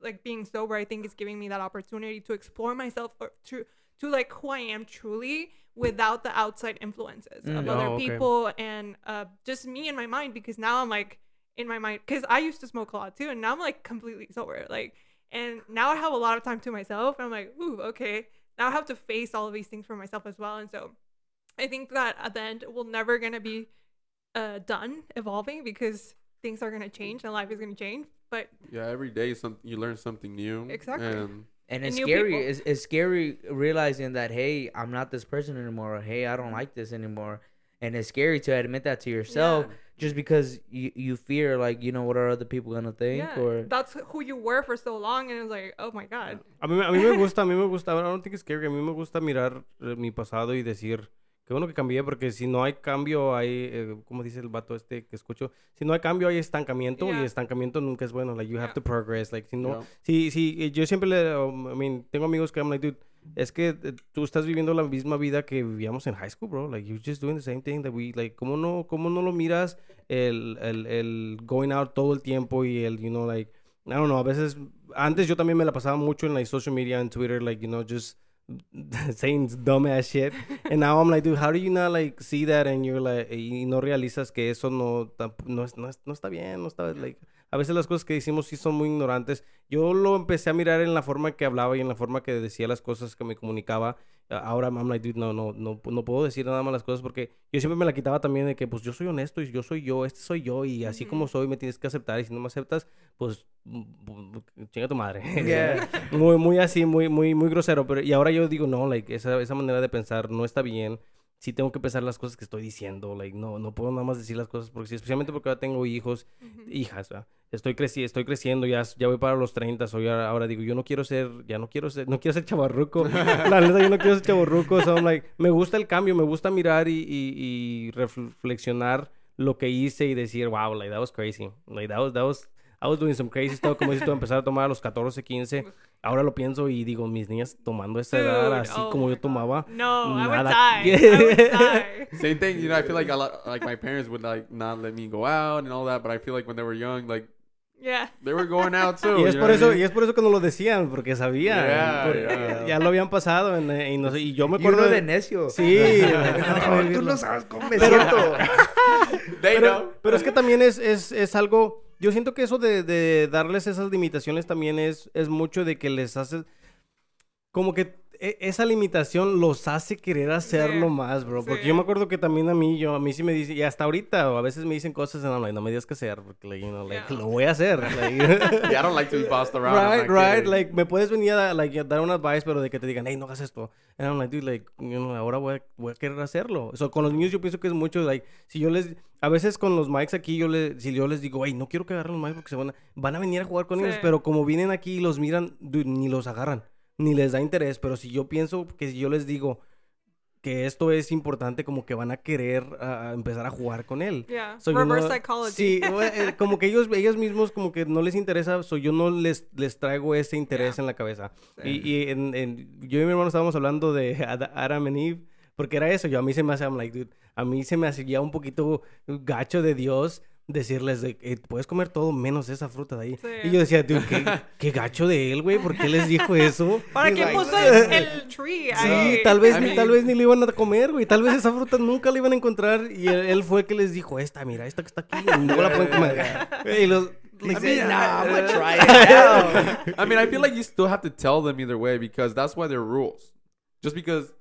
Speaker 4: like being sober i think is giving me that opportunity to explore myself or to to like who i am truly without the outside influences of
Speaker 3: Mm.
Speaker 4: other
Speaker 2: Oh, okay.
Speaker 4: people and uh just me in my mind because now i'm like in my mind because i used to smoke a lot too and now i'm like completely sober like and now i have a lot of time to myself and i'm like ooh okay now i have to face all of these things for myself as well and so I think that at the end we're never gonna be uh, done evolving because things are gonna change and life is gonna change. But
Speaker 1: Yeah, every day some you learn something new.
Speaker 4: Exactly.
Speaker 1: And
Speaker 3: and it's
Speaker 4: new
Speaker 3: scary it's, it's scary realizing that hey i'm not this person anymore or hey i don't like this anymore. And it's scary to admit that to yourself
Speaker 4: Yeah.
Speaker 3: just because you, you fear like you know what are other people gonna think
Speaker 4: yeah,
Speaker 3: or
Speaker 4: that's who you were for so long, and it's like, oh my god,
Speaker 2: A mí, a mí me gusta, a mí me gusta, I don't think it's scary, a mí me gusta mirar eh, mi pasado y decir, qué bueno que cambié, porque si no hay cambio, hay, eh, como dice el vato este que escucho, si no hay cambio, hay estancamiento, y
Speaker 4: Yeah.
Speaker 2: estancamiento nunca es bueno, like, you have
Speaker 4: Yeah.
Speaker 2: to progress, like, si no, si, si, eh, yo siempre le, um, I mean, tengo amigos que I'm like, dude, es que eh, tú estás viviendo la misma vida que vivíamos en high school, bro, like, you're just doing the same thing that we, like, ¿cómo no, cómo no lo miras el, el, el going out todo el tiempo y el, you know, like, I don't know, a veces, antes yo también me la pasaba mucho en like social media and Twitter, like, you know, just saying dumbass shit. And now I'm like, dude, how do you not like see that and you're like, y no realizas que eso no, no, no, no está bien, no está, a veces las cosas que decimos sí son muy ignorantes. Yo lo empecé a mirar en la forma que hablaba y en la forma que decía las cosas que me comunicaba. Ahora I'm like, dude, no, no, no, no puedo decir nada más las cosas porque yo siempre me la quitaba también de que, pues, yo soy honesto y yo soy yo, este soy yo y así como soy me tienes que aceptar y si no me aceptas, pues, mm, mm, chinga tu madre.
Speaker 3: Yeah.
Speaker 2: muy, muy así, muy, muy, muy grosero. Pero, y ahora yo digo, no, like, esa, esa manera de pensar no está bien. Sí tengo que pensar las cosas que estoy diciendo. Like, no, no puedo nada más decir las cosas. Porque especialmente porque ahora tengo hijos, hijas, ¿verdad? Estoy, creci estoy creciendo, ya, ya voy para los 30. Soy ahora, ahora digo, yo no quiero ser, ya no quiero ser, no quiero ser chavarruco. La neta, yo no quiero ser chavarruco. So I'm like, me gusta el cambio, me gusta mirar y, y, y reflexionar lo que hice y decir, wow, like, that was crazy. Like, that was, that was, I was doing some crazy stuff. Como dices tú, empezar a tomar a los 14, 15. Ahora lo pienso y digo, mis niñas tomando esa edad
Speaker 4: Dude,
Speaker 2: así
Speaker 4: oh
Speaker 2: como yo tomaba.
Speaker 4: no, I would
Speaker 2: nada-
Speaker 4: die. I would die.
Speaker 1: same thing, you know, I feel like a lot like my parents would like not let me go out and all that, but I feel like when they were young, like
Speaker 4: Yeah.
Speaker 1: they were going out too.
Speaker 2: Y es por
Speaker 1: what I
Speaker 2: eso,
Speaker 1: mean?
Speaker 2: y es por eso que no lo decían, porque sabían.
Speaker 1: Yeah,
Speaker 2: porque
Speaker 1: yeah.
Speaker 2: Ya lo habían pasado en- y, no sé, y yo me
Speaker 3: y
Speaker 2: acuerdo
Speaker 3: uno de
Speaker 2: de...
Speaker 3: necio
Speaker 2: Sí.
Speaker 3: no, tú no sabes cómo me siento
Speaker 1: They
Speaker 2: pero,
Speaker 1: know.
Speaker 2: pero es que también es, es, es algo. Yo siento que eso de, de darles esas limitaciones también es, es mucho de que les hace. Como que esa limitación los hace querer hacerlo
Speaker 4: Sí,
Speaker 2: más, bro. Porque
Speaker 4: sí.
Speaker 2: yo me acuerdo que también a mí, yo, a mí sí me dice, y hasta ahorita, o a veces me dicen cosas I'm like, no me digas qué hacer, porque, like, you know, like,
Speaker 4: Yeah.
Speaker 2: lo voy a hacer. like.
Speaker 1: Yeah, I don't like to be bossed around.
Speaker 2: Right, right. Like, me puedes venir a, like, a dar un advice, pero de que te digan, hey, no hagas esto. And I'm like, dude, like, you know, ahora voy a, voy a querer hacerlo. So, con los niños yo pienso que es mucho, like, si yo les, a veces con los mics aquí, yo les, si yo les digo, hey, no quiero que agarren los mics porque se van a, van a venir a jugar con ellos,
Speaker 4: Sí.
Speaker 2: pero como vienen aquí y los miran, dude, ni los agarran, ni les da interés. Pero si yo pienso que si yo les digo que esto es importante, como que van a querer ah, empezar a jugar con él.
Speaker 4: Yeah.
Speaker 2: So,
Speaker 4: Reverse
Speaker 2: know,
Speaker 4: psychology.
Speaker 2: Sí, o, eh, como que ellos, ellos mismos como que no les interesa, so yo no les, les traigo ese interés
Speaker 4: Yeah.
Speaker 2: en la cabeza. Y, y en, en- yo y mi hermano estábamos hablando de Ad- Adam and Eve, porque era eso, yo a mí se me hace, I'm like, dude, a mí se me hacía un poquito gacho de Dios decirles de eh, puedes comer todo menos esa fruta de ahí.
Speaker 4: Sí.
Speaker 2: Y yo decía, "Dude, qué, qué gacho de él, güey, ¿por qué les dijo eso?
Speaker 4: ¿Para qué
Speaker 3: like-
Speaker 4: puso el, el tree
Speaker 2: Sí,
Speaker 4: ahí?
Speaker 2: tal vez,
Speaker 1: I
Speaker 2: ni-
Speaker 1: mean-
Speaker 2: tal vez ni le iban a comer, güey. Tal vez esa fruta nunca la iban a encontrar. Y él, él fue el que les dijo, esta, mira, esta que está aquí, no la pueden comer. Y los, like,
Speaker 3: said,
Speaker 1: mean,
Speaker 3: nah, I'm gonna try it out.
Speaker 1: I mean, I feel like you still have to tell them either way because that's why they're rules. Just because,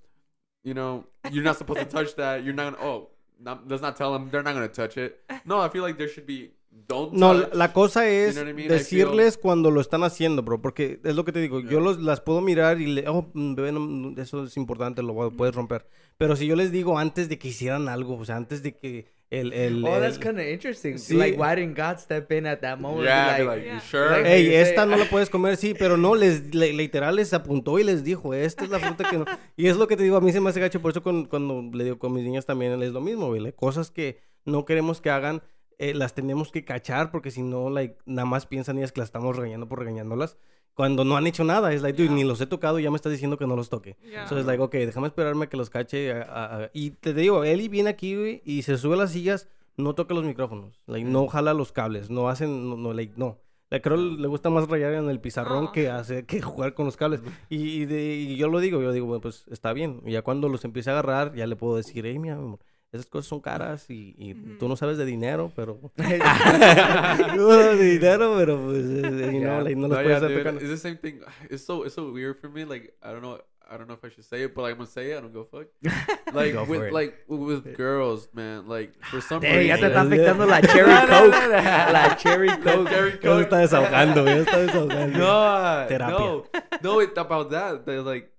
Speaker 1: you know, you're not supposed to touch that, you're not gonna, oh, not, let's not tell them they're not gonna touch it. No, I feel like there should be, don't
Speaker 2: No, la,
Speaker 1: touch.
Speaker 2: la cosa es
Speaker 1: know what I mean? I
Speaker 2: decirles cuando lo están haciendo, bro. Porque es lo que te digo. Yo los, las puedo mirar y le, oh, mm, bebé, no, eso es importante, lo puedes romper. Pero si yo les digo antes de que hicieran algo, o sea, antes de que el. el,
Speaker 3: Oh, that's kind of interesting.
Speaker 2: Sí.
Speaker 3: Like, why didn't God step in at that moment?
Speaker 1: yeah,
Speaker 3: like,
Speaker 1: like,
Speaker 4: Yeah.
Speaker 1: you sure?
Speaker 3: Like-
Speaker 2: Ey,
Speaker 3: you
Speaker 2: esta
Speaker 3: say-
Speaker 2: no la puedes comer, sí, pero no, les le- literal les apuntó y les dijo, esta es la fruta que no. Y es lo que te digo, a mí se me hace gacho, por eso con- cuando le digo con mis niñas también es lo mismo, like, Cosas que no queremos que hagan, eh, las tenemos que cachar, porque si no, like, nada más piensan ellas que las estamos regañando por regañándolas. Cuando no han hecho nada, es like, dude, ni los he tocado y ya me estás diciendo que no los toque.
Speaker 4: Yeah.
Speaker 2: So es like, ok, déjame esperarme a que los cache. a- a- a- Y te digo, Eli viene aquí, güey, y se sube a las sillas, no toca los micrófonos. Like, no jala los cables, no hacen, no, no, like, no. Like, creo le gusta más rayar en el pizarrón
Speaker 4: Ah.
Speaker 2: que, hacer, que jugar con los cables. Y, y de- y yo lo digo, yo digo, bueno, pues está bien. Y ya cuando los empiece a agarrar, ya le puedo decir, hey, mi amor, esas cosas son caras y, y tú no sabes de dinero, pero... no sabes de dinero, pero pues, eh, you know,
Speaker 3: Yeah.
Speaker 2: like, no
Speaker 1: No,
Speaker 2: los
Speaker 1: yeah,
Speaker 2: puedes estar
Speaker 1: dude,
Speaker 2: tocando.
Speaker 1: it's the same thing. It's so it's so weird for me. Like I don't know. I don't know if I should say it, but like, I'm gonna say it. I don't go fuck. Like
Speaker 2: Go for
Speaker 1: with
Speaker 2: it.
Speaker 1: like with girls, man. Like for some
Speaker 3: Dang, ya te
Speaker 1: reason,
Speaker 3: está afectando la cherry coke. La cherry coke.
Speaker 1: Cherry
Speaker 2: Ya se
Speaker 1: Coke.
Speaker 2: está desahogando, ya está desahogando.
Speaker 1: No,
Speaker 2: Terapia.
Speaker 1: no, no. It about that. They're like,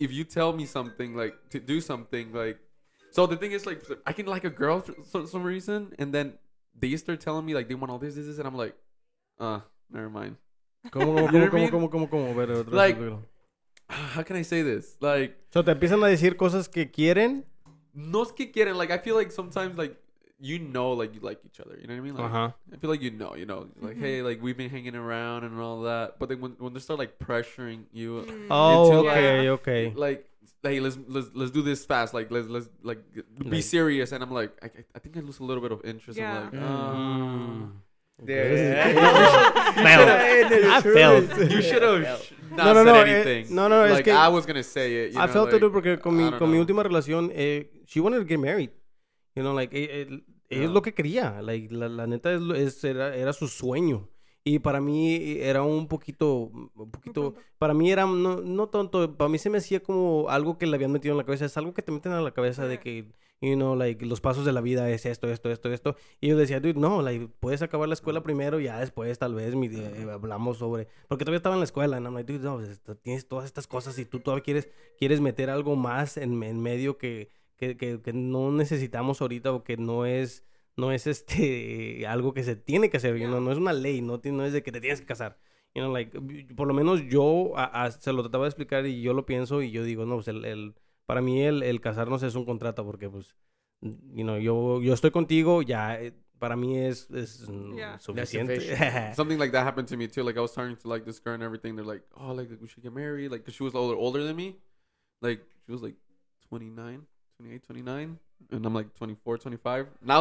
Speaker 1: if you tell me something, like to do something, like, so the thing is, like, I can like a girl for some, some reason, and then they start telling me like they want all this, this, this, and I'm like, uh, never mind. Like-
Speaker 2: otra vez.
Speaker 1: How can I say this? Like,
Speaker 2: So, te empiezan a decir cosas que quieren.
Speaker 1: no es que quieren. Like, I feel like sometimes, like, you know, like you like each other. You know what I mean? Like,
Speaker 2: Ajá.
Speaker 1: I feel like you know, you know, like, hey, like we've been hanging around and all that. But then when when they start like pressuring you,
Speaker 4: Mm.
Speaker 2: Oh,
Speaker 1: Into,
Speaker 2: okay,
Speaker 4: like-
Speaker 2: okay.
Speaker 1: like hey let's let's let's do this fast like let's let's like be
Speaker 2: Like-
Speaker 1: serious and i'm like i, I think i lose a little bit of interest
Speaker 4: Yeah.
Speaker 1: i'm like
Speaker 2: Mm.
Speaker 1: uh,
Speaker 2: I felt.
Speaker 1: you should have not
Speaker 2: No, no,
Speaker 1: said
Speaker 2: no, eh,
Speaker 1: anything
Speaker 2: no, no, es
Speaker 1: like
Speaker 2: que-
Speaker 1: i was gonna say it you
Speaker 2: I
Speaker 1: know,
Speaker 2: felt
Speaker 1: like,
Speaker 2: it porque con mi, con mi última relación, eh, she wanted to get married. You know, like, eh, eh, es lo que quería. Like, la, la neta es, es- era, era su sueño. Y para mí era un poquito, un poquito, para mí era, no, no tonto, para mí se me hacía como algo que le habían metido en la cabeza. Es algo que te meten a la cabeza de que, you know, like, los pasos de la vida es esto, esto, esto, esto. Y yo decía, dude, no, like, puedes acabar la escuela primero y ya después tal vez mi- eh, hablamos sobre... Porque todavía estaba en la escuela, and I'm like, dude, no, pues, tienes todas estas cosas y tú todavía quieres, quieres meter algo más en, en medio que, que, que, que no necesitamos ahorita o que no es no es este algo que se tiene que hacer, you know, no es una ley, no, no es de que te tienes que casar. You know, like, por lo menos yo a- a- se lo trataba de explicar y yo lo pienso y yo digo, no, pues el, el- para mí el, el casarnos es un contrato porque pues, you know, yo, yo estoy contigo, ya, eh, para mí es, es mm,
Speaker 4: Yeah.
Speaker 2: suficiente.
Speaker 1: something like that happened to me too like i was talking to like this girl and everything they're like oh like we should get married like she was older older than me like she was like 29 28 29 and i'm like 24 25 now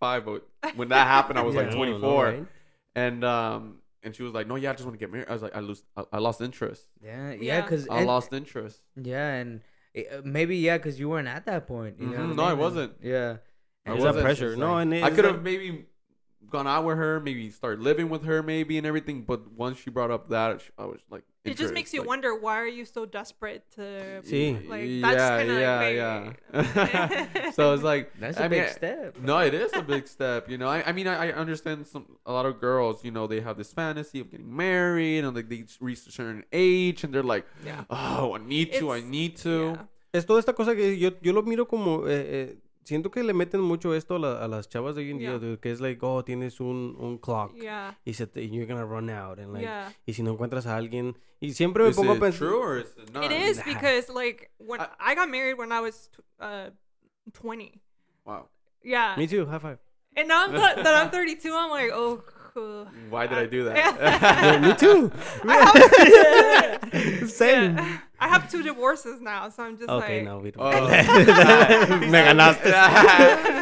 Speaker 1: 25 but when that happened i was like
Speaker 2: Yeah, I don't know,
Speaker 1: 24
Speaker 2: right?
Speaker 1: and um and she was like no yeah i just want to get married i was like i lose i, I lost interest
Speaker 3: Yeah, yeah,
Speaker 4: Yeah.
Speaker 3: because
Speaker 1: i lost interest
Speaker 3: yeah, and uh, maybe yeah, because you weren't at that point. You know
Speaker 1: Mhm.
Speaker 3: what
Speaker 1: No,
Speaker 3: I
Speaker 1: I
Speaker 3: mean?
Speaker 1: wasn't.
Speaker 3: Yeah,
Speaker 1: I
Speaker 3: And
Speaker 2: It's
Speaker 3: it's
Speaker 2: that
Speaker 1: wasn't.
Speaker 2: pressure.
Speaker 3: just
Speaker 2: No,
Speaker 3: like-
Speaker 2: and
Speaker 1: i
Speaker 2: it's
Speaker 1: could
Speaker 2: like-
Speaker 1: have maybe gone out with her maybe started living with her maybe and everything but once she brought up that i was like
Speaker 4: It just makes you
Speaker 1: like,
Speaker 4: wonder why are you so desperate to
Speaker 2: see
Speaker 4: like that's
Speaker 1: yeah,
Speaker 4: kind of
Speaker 1: yeah,
Speaker 4: like,
Speaker 1: yeah.
Speaker 4: wait.
Speaker 1: so it's like
Speaker 3: that's a
Speaker 1: I
Speaker 3: big
Speaker 1: mean,
Speaker 3: step.
Speaker 1: No, it is a big step. You know, I, I mean, I, I understand some a lot of girls. You know, they have this fantasy of getting married, and like they reach a certain age, and they're like,
Speaker 4: Yeah.
Speaker 1: "Oh, I need to, I need to."
Speaker 4: yeah.
Speaker 2: Es toda esta cosa que yo, yo lo miro como... eh, eh, siento que le meten mucho esto a, la- a las chavas de hoy en día,
Speaker 4: Yeah.
Speaker 2: de que es like, oh, tienes un, un clock.
Speaker 4: Yeah.
Speaker 2: y se te, you're gonna run out and like
Speaker 4: Yeah.
Speaker 2: y si no encuentras a alguien y siempre me
Speaker 1: Is
Speaker 2: pongo a
Speaker 1: it
Speaker 2: pensar
Speaker 1: true or is it not?
Speaker 4: It is
Speaker 2: Nah.
Speaker 4: because like when
Speaker 1: I-
Speaker 4: I, got married when I was uh 20.
Speaker 1: Wow.
Speaker 4: Yeah.
Speaker 2: me too high five
Speaker 4: And now I'm th- that I'm 32, I'm like, oh uh,
Speaker 1: Why did I do
Speaker 2: Yeah,
Speaker 1: that?
Speaker 2: me too.
Speaker 4: I have,
Speaker 2: Same.
Speaker 4: yeah, I have two divorces now, so I'm just
Speaker 2: Okay,
Speaker 4: like,
Speaker 2: no, we don't.
Speaker 1: Oh.
Speaker 2: Me ganaste.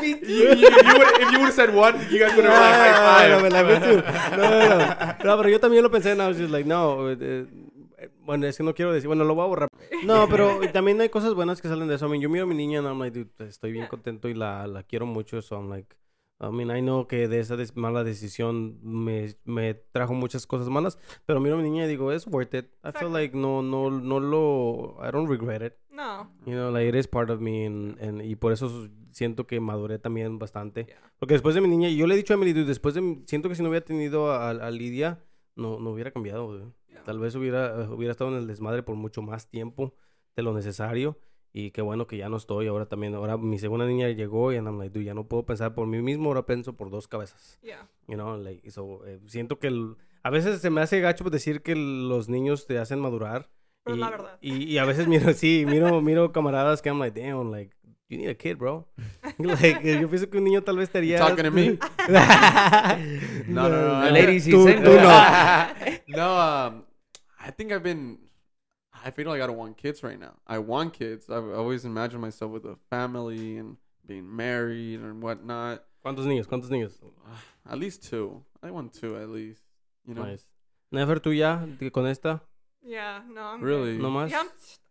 Speaker 1: you, you, you would, if you would have said one, you guys would have like high
Speaker 2: No,
Speaker 1: five.
Speaker 2: no, me too. No, no, no. No, pero yo también lo pensé, and I was just like, no. eh, bueno, es que no quiero decir, bueno, lo voy a borrar. No, pero también hay cosas buenas que salen de eso. I mean, yo miro a mi niña and I'm like, dude, estoy bien contento y la, la quiero mucho. So I'm like, I mean, I know que de esa mala decisión me, me trajo muchas cosas malas, pero miro a mi niña y digo, it's worth it. I feel
Speaker 4: Exacto.
Speaker 2: like no, no, no lo, I don't regret it.
Speaker 4: no.
Speaker 2: You know, like it is part of me and, and- y por eso siento que maduré también bastante.
Speaker 4: Yeah.
Speaker 2: Porque después de mi niña, yo le he dicho a Emily, después de, siento que si no hubiera tenido a, a Lidia, no, no hubiera cambiado.
Speaker 4: Yeah.
Speaker 2: Tal vez hubiera, hubiera estado en el desmadre por mucho más tiempo de lo necesario. Y qué bueno que ya no estoy. Ahora también, ahora mi segunda niña llegó y I'm like, dude, ya no puedo pensar por mí mismo, ahora pienso por dos cabezas.
Speaker 4: Yeah.
Speaker 2: You know, like, so, eh, siento que el- a veces se me hace gacho decir que los niños te hacen madurar.
Speaker 4: Pero
Speaker 2: y,
Speaker 4: la verdad.
Speaker 2: Y, y a veces miro, sí, miro, miro camaradas que I'm like, damn, like, you need a kid, bro. like, yo pienso que un niño tal vez estaría...
Speaker 1: Talking to me? No, no, no.
Speaker 3: The
Speaker 1: I-
Speaker 3: ladies
Speaker 2: Tú, tú no.
Speaker 1: no, um, I think I've been. I feel like I don't want kids right now. I want kids. I've always imagined myself with a family and being married and whatnot.
Speaker 2: ¿Cuántos niños? ¿Cuántos niños?
Speaker 1: At least two. I want two at least. You know.
Speaker 2: Nice. Never, ¿tú ya de- con esta?
Speaker 4: Yeah, no, I'm
Speaker 1: Really?
Speaker 4: Good.
Speaker 2: ¿No más?
Speaker 4: Yeah,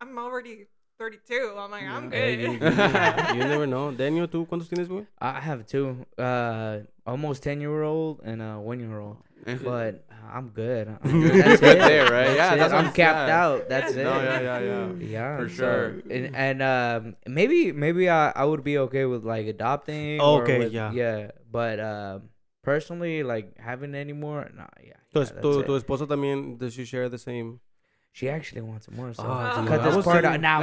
Speaker 4: I'm, I'm already 32. I'm like, I'm good.
Speaker 2: Eh, you, you- you never know. Daniel, ¿tú cuántos tienes, güey?
Speaker 3: I have two, uh, almost ten year old and a one year old, but I'm good. I'm
Speaker 1: Good.
Speaker 3: That's
Speaker 1: Good
Speaker 3: it.
Speaker 1: there, right?
Speaker 3: That's
Speaker 1: Yeah,
Speaker 3: it.
Speaker 1: that's what
Speaker 3: I'm
Speaker 1: I'm
Speaker 3: capped
Speaker 1: saying.
Speaker 3: out. That's it.
Speaker 1: No, yeah, yeah, yeah.
Speaker 3: Yeah,
Speaker 1: For
Speaker 3: so-
Speaker 1: sure.
Speaker 3: and and um, maybe maybe I, I would be okay with like adopting.
Speaker 2: Oh,
Speaker 3: or
Speaker 2: okay,
Speaker 3: with-
Speaker 2: yeah.
Speaker 3: yeah. But um, personally, like having any more, nah, yeah.
Speaker 2: Tu,
Speaker 3: yeah,
Speaker 2: es-
Speaker 3: that's
Speaker 2: tu,
Speaker 3: it.
Speaker 2: tu esposa también, does she share the same?
Speaker 3: She actually wants more. So
Speaker 4: dude,
Speaker 3: cut this part out now.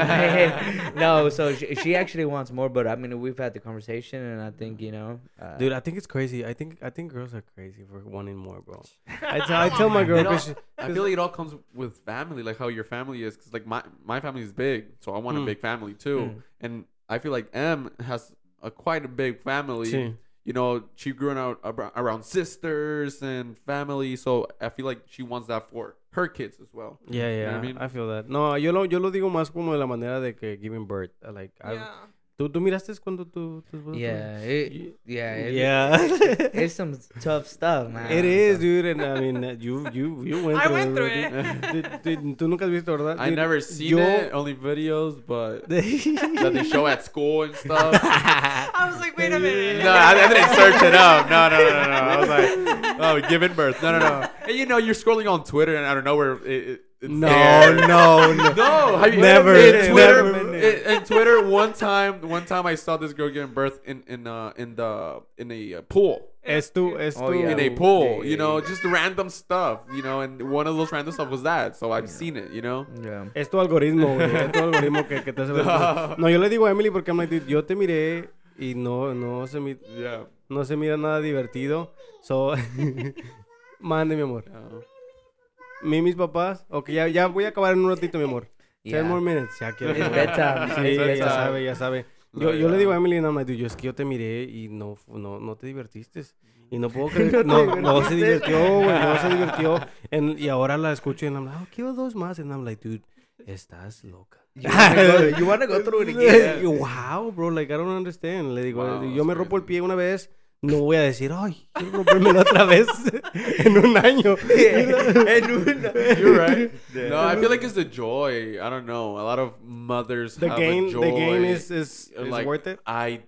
Speaker 3: No, so she, she actually wants more, but I mean we've had the conversation, and I think you know, uh,
Speaker 2: Dude, I think it's crazy. I think I think girls are crazy for wanting more, bro. I tell, I tell my girl,
Speaker 1: You know,
Speaker 2: 'cause she-
Speaker 1: I feel like it all comes with family, like how your family is. Cause like my my family is big, so I want
Speaker 2: Mm.
Speaker 1: a big family too.
Speaker 3: Mm.
Speaker 1: And I feel like M has a quite a big family.
Speaker 2: Sí.
Speaker 1: You know, she grew up around sisters and family, so I feel like she wants that for her kids as well.
Speaker 2: Yeah, yeah,
Speaker 1: know what I mean?
Speaker 2: I feel that. No, yo lo, yo lo digo más como de la manera de que giving birth. uh, Like, I-
Speaker 4: yeah.
Speaker 2: ¿tú, ¿tú miraste cuando tú... tu esposa tuvo?
Speaker 3: yeah, it, yeah, it,
Speaker 2: Yeah.
Speaker 3: it's some tough stuff, man.
Speaker 2: It is,
Speaker 3: So-
Speaker 2: dude, and I mean, uh, you, you, you went
Speaker 4: I
Speaker 2: through
Speaker 4: went through
Speaker 2: dude, Tú nunca has visto, ¿verdad?
Speaker 1: I
Speaker 2: Dude,
Speaker 1: never seen
Speaker 2: yo-
Speaker 1: it, only videos, but that they show at school and stuff.
Speaker 4: I was like, wait a minute.
Speaker 1: No, I, I didn't search it up. No, no, no, no, no. I was like, oh, giving birth. No, no, no. And you know, you're scrolling on Twitter, and I don't know where it, it, it's
Speaker 2: No,
Speaker 1: there.
Speaker 2: no, no.
Speaker 1: No, have you
Speaker 2: Never,
Speaker 1: in Twitter?
Speaker 2: never.
Speaker 1: In, in Twitter, one time, one time I saw this girl giving birth in in uh in the in a uh, pool.
Speaker 2: Es tu, es
Speaker 3: Oh, yeah.
Speaker 1: In a pool,
Speaker 3: yeah,
Speaker 1: you know,
Speaker 3: yeah.
Speaker 1: just random stuff, you know, and one of those random stuff was that, so I've seen it, you know.
Speaker 3: Yeah.
Speaker 2: Es tu algoritmo, güey. Es tu algoritmo que, que te hace ver. No, yo le digo a Emily porque I'm like, dude, yo te miré y no, no se mi-
Speaker 1: Yeah.
Speaker 2: no se mira nada divertido. So, mande, mi amor. Mi, mis papás. Ok, ya, ya voy a acabar en un ratito, mi amor. Ten
Speaker 3: Yeah.
Speaker 2: more minutes. Ya quiero. Sí, ya
Speaker 3: bedtime.
Speaker 2: sabe, ya sabe. Yo,
Speaker 1: No,
Speaker 2: yo le
Speaker 1: ya.
Speaker 2: digo a Emily, nada más, dude, yo es que yo te miré y no, no, no te divertiste. Y no puedo creer. No, no se divirtió, güey. No se divirtió. En- y ahora la escucho y I'm like, oh, quiero dos más. And I'm like, dude, estás loca.
Speaker 3: You wanna go, you wanna go through it again?
Speaker 2: Yo, wow, bro, like, I don't understand. Le digo,
Speaker 1: Wow,
Speaker 2: yo me
Speaker 1: that's
Speaker 2: rompo el
Speaker 1: crazy.
Speaker 2: pie una vez, no voy a decir, ay, quiero rompérmelo otra vez en un año.
Speaker 3: En una-
Speaker 1: You're right. No, I feel like it's the joy. I don't know. A lot of mothers
Speaker 2: The
Speaker 1: have
Speaker 2: gain,
Speaker 1: a joy.
Speaker 2: the gain is, is, is
Speaker 1: like,
Speaker 2: worth it.
Speaker 1: I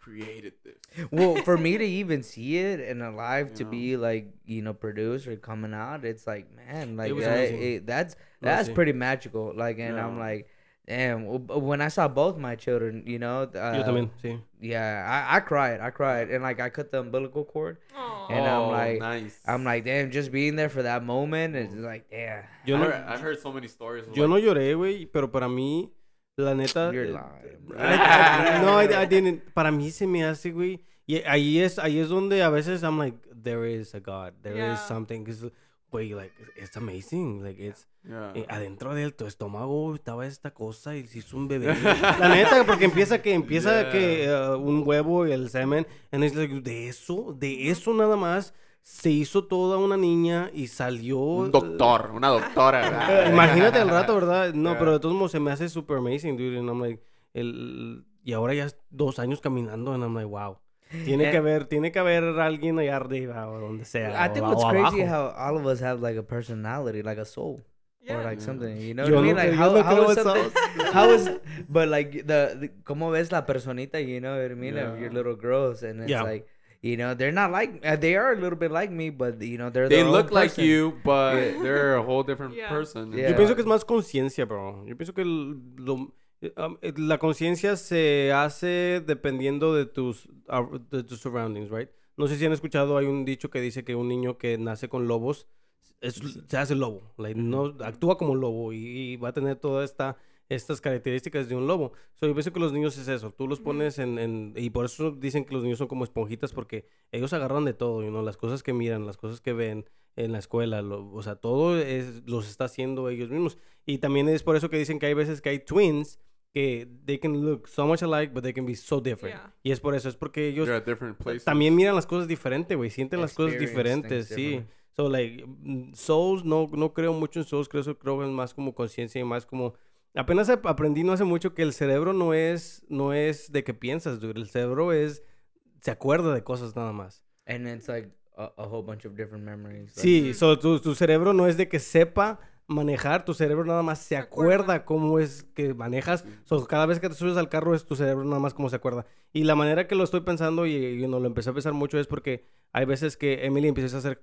Speaker 1: created this.
Speaker 3: well, for me to even see it and alive to
Speaker 1: Yeah.
Speaker 3: be like you know produced or coming out, it's like man, like
Speaker 2: was
Speaker 3: uh, it- that's
Speaker 2: No,
Speaker 3: that's
Speaker 2: sí.
Speaker 3: pretty magical. Like, and I'm like, damn. When I saw both my children, you know, uh,
Speaker 2: Yo también,
Speaker 3: yeah, I, I cried, I cried, and like I cut the umbilical cord,
Speaker 4: Aw.
Speaker 3: And I'm
Speaker 1: oh,
Speaker 3: like-
Speaker 1: nice.
Speaker 3: I'm like, damn, just being there for that moment is like, yeah.
Speaker 2: Yo
Speaker 1: I
Speaker 2: no,
Speaker 1: heard, I've heard so many stories. of
Speaker 2: yo no
Speaker 1: like,
Speaker 2: lloré, güey, pero para mí, la neta...
Speaker 3: You're
Speaker 2: eh,
Speaker 3: lying, bro.
Speaker 2: I- I- no, I, I didn't. Para mí se me hace, güey. Y ahí es, ahí es donde a veces I'm like, there is a God, there is
Speaker 4: Yeah.
Speaker 2: something. Cause, güey, like, it's amazing. Like, it's,
Speaker 1: Yeah.
Speaker 2: eh, adentro de tu estómago estaba esta cosa y se hizo un bebé. La neta, porque empieza que, empieza
Speaker 1: Yeah.
Speaker 2: que uh, un huevo y el semen. And it's like, de eso, de eso nada más se hizo toda una niña y salió.
Speaker 1: Un doctor, una doctora.
Speaker 2: Imagínate el rato, ¿verdad? No,
Speaker 1: Yeah.
Speaker 2: pero de todos modos se me hace super amazing, dude. And I'm like, el, y ahora ya dos años caminando, and I'm like, wow. Tiene
Speaker 3: Eh.
Speaker 2: que haber, tiene que haber alguien allá arriba o donde sea.
Speaker 3: I think
Speaker 2: o,
Speaker 3: what's
Speaker 2: o
Speaker 3: crazy
Speaker 2: abajo.
Speaker 3: how all of us have like a personality, like a soul.
Speaker 4: Yeah.
Speaker 3: Or like
Speaker 1: Yeah.
Speaker 3: something, you know
Speaker 2: Yo
Speaker 3: what I mean? Like how, how is something, how is, but like the, the como ves la personita, you know what I mean, of your
Speaker 1: Yeah.
Speaker 3: little girls, and it's
Speaker 2: Yeah.
Speaker 3: like, you know, they're not like, uh, they are a little bit like me, but you know, they're
Speaker 1: They
Speaker 3: their own
Speaker 1: look like you, but
Speaker 3: Yeah.
Speaker 1: they're a whole different
Speaker 4: Yeah.
Speaker 1: person.
Speaker 3: Yeah.
Speaker 2: Yo pienso que es más conciencia, bro. Yo pienso que el- lo- la conciencia se hace dependiendo de tus, ah, de tus surroundings, right? No sé si han escuchado, hay un dicho que dice que un niño que nace con lobos es- se hace lobo. Like, no, actúa como lobo y, y va a tener todas esta, estas características de un lobo. So, yo pienso que los niños es eso. Tú los pones en, en- Y por eso dicen que los niños son como esponjitas porque ellos agarran de todo, you know, las cosas que miran, las cosas que ven en la escuela, lo- o sea, todo es, los está haciendo ellos mismos. Y también es por eso que dicen que hay veces que hay twins que they can look so much alike, but they can be so different.
Speaker 4: Yeah.
Speaker 2: Y es por eso, es porque ellos
Speaker 1: They're at different places.
Speaker 2: también miran las cosas diferente, güey, sienten las cosas diferentes,
Speaker 3: things
Speaker 2: sí. So, like, Souls, no, no creo mucho en Souls, creo, creo en más como conciencia y más como... Apenas ap- aprendí no hace mucho que el cerebro no es, no es de que piensas, dude. El cerebro es... Se acuerda de cosas nada más.
Speaker 3: and it's like a, a whole bunch of different memories. like-
Speaker 2: Sí, so, tu, tu cerebro no es de que sepa manejar, tu cerebro nada más se
Speaker 4: acuerda.
Speaker 2: cómo es que manejas. So, cada vez que te subes al carro es tu cerebro nada más cómo se acuerda. Y la manera que lo estoy pensando y, y no lo empecé a pensar mucho es porque hay veces que Emily empieza a hacer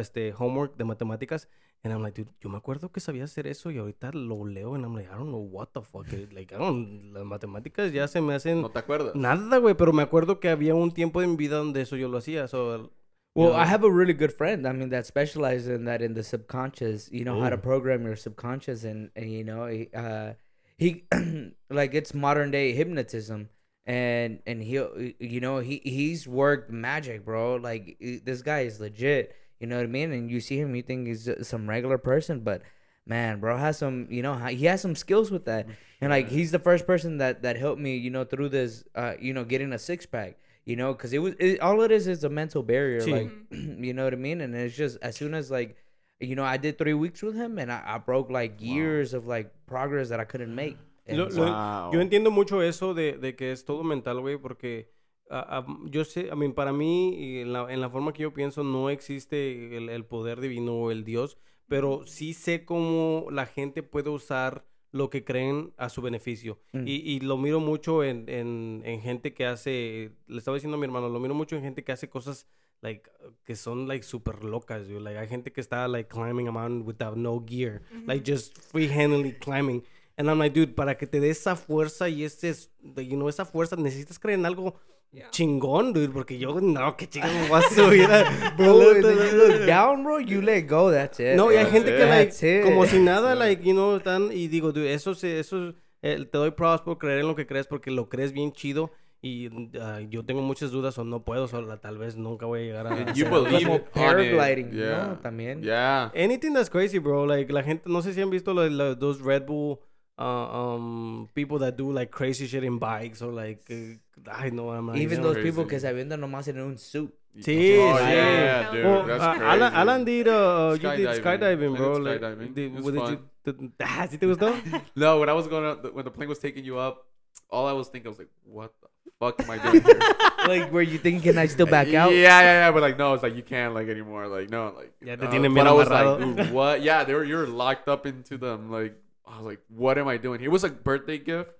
Speaker 2: este homework de matemáticas and I'm like, dude, yo me acuerdo que sabía hacer eso y ahorita lo leo and I'm like, I don't know what the fuck. Like, I don't, las matemáticas ya se me hacen
Speaker 1: No te acuerdas.
Speaker 2: nada, güey, pero me acuerdo que había un tiempo en mi vida donde eso yo lo hacía. So,
Speaker 3: Well,
Speaker 2: Yeah.
Speaker 3: I have a really good friend. I mean, that specializes in that in the subconscious. You know how to program your subconscious, and, and you know, he, uh, he like it's modern day hypnotism, and and he, you know, he he's worked magic, bro. Like this guy is legit. You know what I mean? And you see him, you think he's some regular person, but man, bro has some, you know, he has some skills with that. And like he's the first person that that helped me, you know, through this, uh, you know, getting a six pack. You know, because it was it, all it is is a mental barrier.
Speaker 2: Sí.
Speaker 3: Like, you know what I mean? And it's just as soon as like, you know, I did three weeks with him, and I, I broke like years of like progress that I couldn't make.
Speaker 2: Lo- lo-
Speaker 1: Wow.
Speaker 2: Yo entiendo mucho eso de, de que es todo mental, güey, porque ah, ah, yo sé, I mean, para mí, y en la, en la forma que yo pienso, no existe el, el poder divino o el Dios, pero sí sé cómo la gente puede usar lo que creen a su beneficio.
Speaker 3: Mm.
Speaker 2: Y, y lo miro mucho en, en, en gente que hace, le estaba diciendo a mi hermano, lo miro mucho en gente que hace cosas like que son like super locas, dude. Like hay gente que está like climbing a mountain without no gear, like just free-handedly climbing. And I'm like, dude, para que te dé esa fuerza y ese, you know, esa fuerza, necesitas creer en algo
Speaker 4: Yeah.
Speaker 2: chingón, dude, porque yo, no, qué chingón me voy a subir. a-
Speaker 3: Bro, if you look down, bro, you let go. That's it.
Speaker 2: No, y hay
Speaker 1: That's
Speaker 2: gente que,
Speaker 1: it.
Speaker 2: like,
Speaker 3: That's it.
Speaker 2: como si nada, like, you know, están, y digo, dude, eso, se, eso, eh, te doy pruebas por creer en lo que crees, porque lo crees bien chido, y ah, yo tengo muchas dudas, o no puedo, o tal vez nunca voy a llegar a...
Speaker 1: You believe
Speaker 3: paragliding,
Speaker 1: Yeah.
Speaker 3: ¿no? También.
Speaker 1: Yeah.
Speaker 2: Anything that's crazy, bro. Like, la gente, no sé si han visto los, los dos Red Bull uh, um, people that do like crazy shit in bikes or like, uh, I know I'm not
Speaker 3: Even
Speaker 2: you know.
Speaker 3: those people que
Speaker 1: Crazy.
Speaker 3: se avientan nomás en un suit.
Speaker 2: Sí,
Speaker 1: oh,
Speaker 2: sí.
Speaker 1: yeah, dude.
Speaker 2: Well,
Speaker 1: that's
Speaker 2: uh,
Speaker 1: crazy.
Speaker 2: Alan, Alan did, uh, you did
Speaker 1: Skydiving.
Speaker 2: skydiving,
Speaker 1: I
Speaker 2: bro.
Speaker 1: did
Speaker 2: like,
Speaker 1: skydiving.
Speaker 2: did-
Speaker 1: It was
Speaker 2: what did you,
Speaker 1: fun.
Speaker 2: did- ¿sí te?
Speaker 1: No, when I was going out, when the plane was taking you up, all I was thinking I was like, what the fuck am I doing here?
Speaker 3: like, where you think, can I still back out?
Speaker 1: Yeah, yeah, yeah. But like, no, it's like you can't like anymore. Like, no, like.
Speaker 2: Ya te
Speaker 1: uh,
Speaker 2: tienen
Speaker 1: but I was like, what? Yeah, they were. You're locked up into them. Like, I was like, what am I doing here? It was a birthday gift.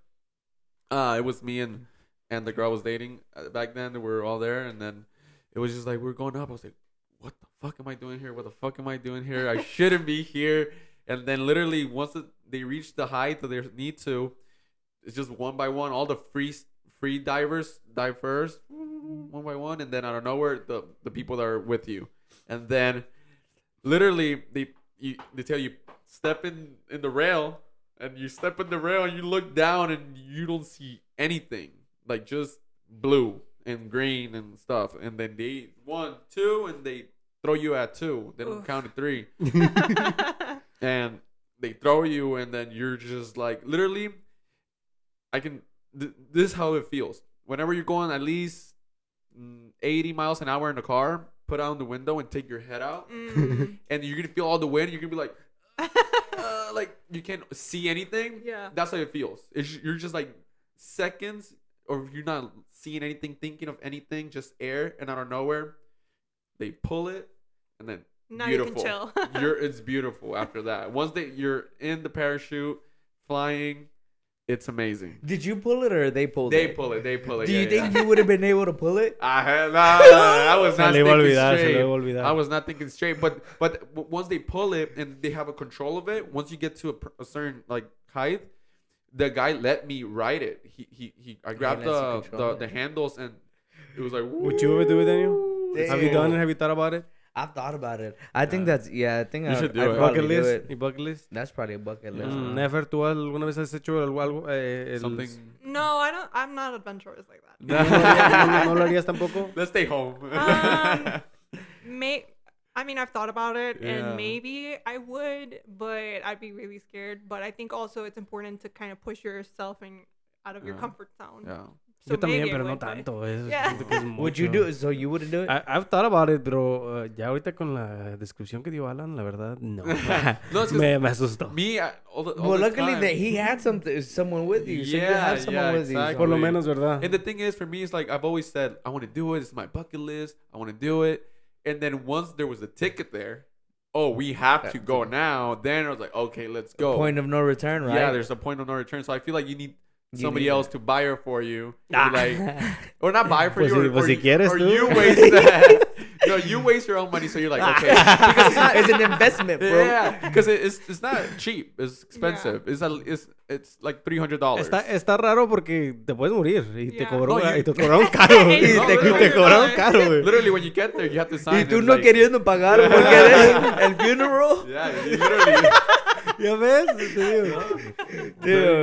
Speaker 1: Uh, it was me and and the girl I was dating uh, back then. We were all there, and then it was just like we are going up. I was like, what the fuck am I doing here? What the fuck am I doing here? I shouldn't be here. And then literally once they reach the height that they need to, it's just one by one. All the free free divers dive first, one by one, and then out of nowhere the the people that are with you, and then literally they you they tell you step in in the rail, and you step in the rail and you look down and you don't see anything. Like just blue and green and stuff, and then they one two and they throw you at two, they don't
Speaker 4: Oof.
Speaker 1: count to three. And they throw you and then you're just like literally i can th- this is how it feels. Whenever you're going at least mm, 80 miles an hour in a car put out the window and take your head out,
Speaker 4: Mm,
Speaker 1: and you're gonna feel all the wind. You're gonna be like, uh, like you can't see anything.
Speaker 4: yeah.
Speaker 1: That's how it feels. It's, you're just like seconds, or you're not seeing anything, thinking of anything, just air, and out of nowhere, they pull it, and then
Speaker 4: Now
Speaker 1: beautiful.
Speaker 4: you
Speaker 1: you're it's beautiful after that. Once they you're in the parachute, flying, it's amazing.
Speaker 3: Did you pull it or they pulled
Speaker 1: They
Speaker 3: it?
Speaker 1: They pull it. They pull it.
Speaker 3: Do
Speaker 1: yeah,
Speaker 3: you think
Speaker 1: yeah.
Speaker 3: you would have been able to pull it?
Speaker 1: I had nah, I was not
Speaker 2: le iba a
Speaker 1: thinking
Speaker 2: olvidar,
Speaker 1: straight.
Speaker 2: iba a olvidar.
Speaker 1: I was not thinking straight, but but once they pull it and they have a control of it, once you get to a, a certain like height, the guy let me ride it. He he he. I grabbed
Speaker 3: lets you
Speaker 1: the the, the handles and it was like.
Speaker 2: Would you ever do it, Daniel?
Speaker 1: Woo.
Speaker 2: Have you done it? Have you thought about it?
Speaker 3: I've thought about it. I think that's yeah. I think
Speaker 1: You
Speaker 3: I,
Speaker 1: should do
Speaker 3: I'd
Speaker 1: it.
Speaker 3: probably
Speaker 2: Bucket
Speaker 3: do
Speaker 2: list.
Speaker 3: it.
Speaker 2: Bucket list?
Speaker 3: That's probably a bucket list.
Speaker 2: Mm, Never, ¿tú alguna vez has hecho algo? algo eh, el-
Speaker 1: Something.
Speaker 4: No, I don't. I'm not adventurous like that.
Speaker 2: ¿No, no, no, no lo harías tampoco?
Speaker 1: Let's stay home.
Speaker 4: Um, May. I mean, I've thought about it,
Speaker 1: Yeah.
Speaker 4: and maybe I would, but I'd be really scared. But I think also it's important to kind of push yourself in, out of your comfort zone.
Speaker 1: yeah.
Speaker 4: So
Speaker 2: Yo también, pero no
Speaker 4: would,
Speaker 2: tanto. Es,
Speaker 4: Yeah.
Speaker 2: que es
Speaker 3: Would you do it? So you wouldn't do it?
Speaker 2: I, I've thought about it, pero uh, ya ahorita con la descripción que dio Alan, la verdad, no.
Speaker 1: No, it's 'cause
Speaker 2: me, me asustó.
Speaker 1: Me, all the, all
Speaker 3: well, luckily
Speaker 1: time-
Speaker 3: that he had something, someone with you. So you
Speaker 1: Yeah,
Speaker 3: have someone
Speaker 1: yeah,
Speaker 3: with you.
Speaker 2: Por lo menos, ¿verdad?
Speaker 1: And the thing is, for me, it's like I've always said, I want to do it. It's my bucket list. I want to do it. And then once there was a ticket there, oh, we have to go now. Then I was like, okay, let's
Speaker 3: So,
Speaker 1: go.
Speaker 3: point of no return, right?
Speaker 1: Yeah, there's a point of no return. So I feel like you need
Speaker 3: You
Speaker 1: somebody
Speaker 3: need
Speaker 1: else to buy her for you.
Speaker 2: Ah.
Speaker 1: Or like, or not buy her for
Speaker 2: Pues
Speaker 1: you.
Speaker 2: si-
Speaker 1: or,
Speaker 2: pues
Speaker 1: or,
Speaker 2: si quieres
Speaker 1: or you waste that. no, you waste your own money. So you're like, okay, because it's not.
Speaker 3: it's an investment, bro.
Speaker 1: Yeah, because it's it's not cheap. It's expensive. It's a, it's it's like three hundred dollars.
Speaker 2: Está, está raro porque te puedes morir y te
Speaker 4: Yeah.
Speaker 2: cobró,
Speaker 1: No, you-
Speaker 2: y te cobraron caro. güey.
Speaker 4: Y
Speaker 2: y
Speaker 1: te-
Speaker 2: te, te cobraron caro, güey.
Speaker 1: Literally, when you get there, you have to sign.
Speaker 3: Y tú
Speaker 1: It's
Speaker 3: no
Speaker 1: like-
Speaker 3: queriendo pagar porque eres el funeral.
Speaker 1: Yeah, literally.
Speaker 2: ¿Ya ves? Te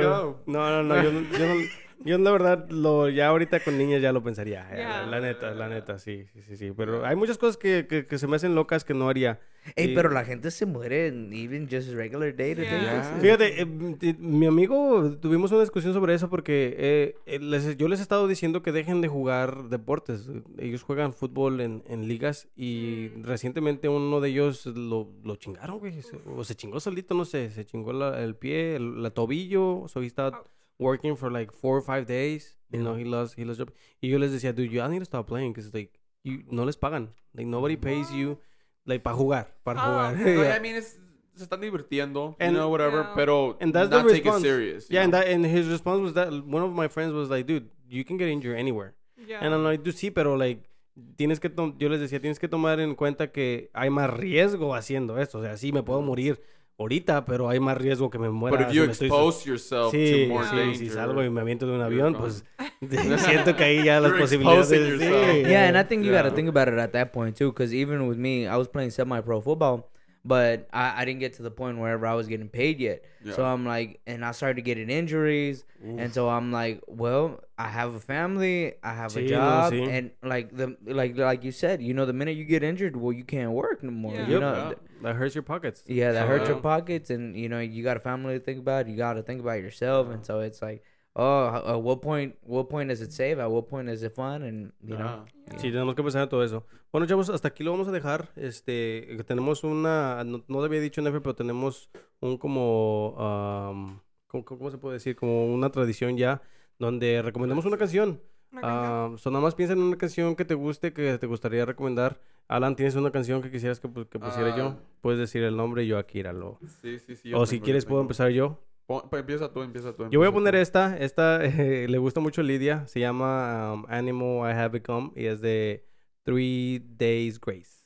Speaker 2: digo.
Speaker 1: go.
Speaker 2: No, no, no, yo, no- yo, no- yo la verdad, lo, ya ahorita con niñas ya lo pensaría. eh,
Speaker 4: Yeah.
Speaker 2: La, la neta, la neta, sí, sí, sí, sí. Pero hay muchas cosas que, que, que se me hacen locas que no haría.
Speaker 3: Ey,
Speaker 2: Y-
Speaker 3: pero la gente se muere en even just regular day to day.
Speaker 4: Yeah.
Speaker 3: basis.
Speaker 2: Fíjate, eh, ti- mi amigo, tuvimos una discusión sobre eso porque eh, eh, les- yo les he estado diciendo que dejen de jugar deportes. Ellos juegan fútbol en, en ligas y
Speaker 4: Mm.
Speaker 2: recientemente uno de ellos lo, lo chingaron, güey. se- o se chingó solito, no sé. Se chingó la- el pie, el la tobillo. So he started
Speaker 4: Ouch.
Speaker 2: working for like four or five days. You know, he lost, he lost job. Y yo les decía, dude, you need to stop playing because like, you, no les pagan. Like, nobody pays you, like, para jugar, para
Speaker 4: Oh,
Speaker 2: jugar.
Speaker 1: No,
Speaker 2: Yeah.
Speaker 1: I mean, it's, se están divirtiendo,
Speaker 2: And-
Speaker 1: you know, whatever,
Speaker 4: Yeah.
Speaker 1: pero
Speaker 2: And that's
Speaker 1: not
Speaker 2: the
Speaker 1: take it
Speaker 2: response.
Speaker 1: serious.
Speaker 2: Yeah, and that and his response was that one of my friends was like, dude, you can get injured anywhere.
Speaker 4: Yeah.
Speaker 2: And I'm like, dude, sí, pero like tienes que yo les decía, tienes que tomar en cuenta que hay más riesgo haciendo esto. O sea, sí me puedo morir ahorita, pero hay más riesgo que me muera.
Speaker 1: But if
Speaker 2: si
Speaker 1: you
Speaker 2: me estoy-
Speaker 1: expose yourself
Speaker 2: Sí,
Speaker 1: to more
Speaker 2: sí,
Speaker 1: danger,
Speaker 2: si salgo y me aviento de un avión, pues siento que ahí ya las
Speaker 1: You're
Speaker 2: posibilidades. sí.
Speaker 3: Yeah, and I think you got to
Speaker 1: Yeah.
Speaker 3: think about it at that point too, because even with me, I was playing semi-pro football, but I, I didn't get to the point wherever I was getting paid yet. So I'm like, and I started getting injuries, and so I'm like, well, I have a family, I have
Speaker 2: Sí,
Speaker 3: a job,
Speaker 2: sí.
Speaker 3: and like the like like you said, you know, the minute you get injured, well, you can't work no more.
Speaker 4: Yeah.
Speaker 3: You
Speaker 2: Yep.
Speaker 3: know,
Speaker 1: Yeah.
Speaker 2: That hurts your pockets.
Speaker 3: yeah, that
Speaker 1: So,
Speaker 3: hurts your pockets, and you know, you got a family to think about. You got to think about yourself, and so it's like, oh, at what point? What point does it save? At what point is it fun? And you know.
Speaker 1: Yeah.
Speaker 2: Sí, tenemos que pensar en todo eso. Bueno, chavos, hasta aquí lo vamos a dejar. Este, tenemos una, no, no había dicho Nefer, pero tenemos un como, am, ¿cómo, cómo se puede decir? Como una tradición ya, donde recomendamos una canción.
Speaker 4: Una canción.
Speaker 2: Am, so, nada más piensa en una canción que te guste, que te gustaría recomendar. Alan, ¿tienes una canción que quisieras que, que pusiera yo?
Speaker 1: Ah.
Speaker 2: Puedes decir el nombre y yo aquí lo.
Speaker 1: Sí, sí, sí.
Speaker 2: O
Speaker 1: yo
Speaker 2: si quieres
Speaker 1: yo
Speaker 2: puedo empezar yo.
Speaker 1: Pon- pues empieza tú, empieza tú.
Speaker 2: Yo voy a poner
Speaker 1: tú.
Speaker 2: esta, esta eh, le gusta mucho a Lidia, se llama um, Animal I Have Become y es de Three Days Grace.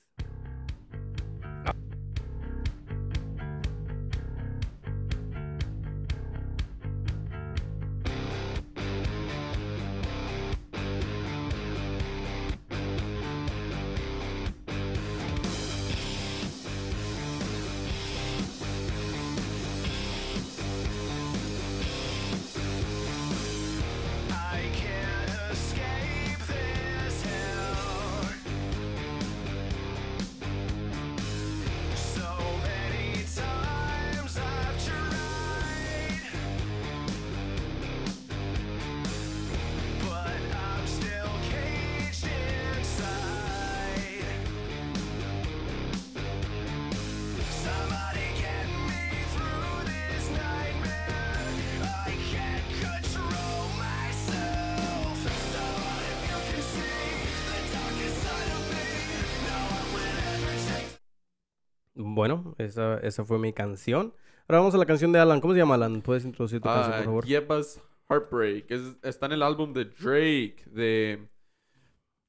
Speaker 5: Esa, esa fue mi canción. Ahora vamos a la canción de Alan. ¿Cómo se llama Alan? ¿Puedes introducir tu canción, por
Speaker 1: Ah,
Speaker 5: favor?
Speaker 1: Yeba's Heartbreak. Es- está en el álbum de Drake, de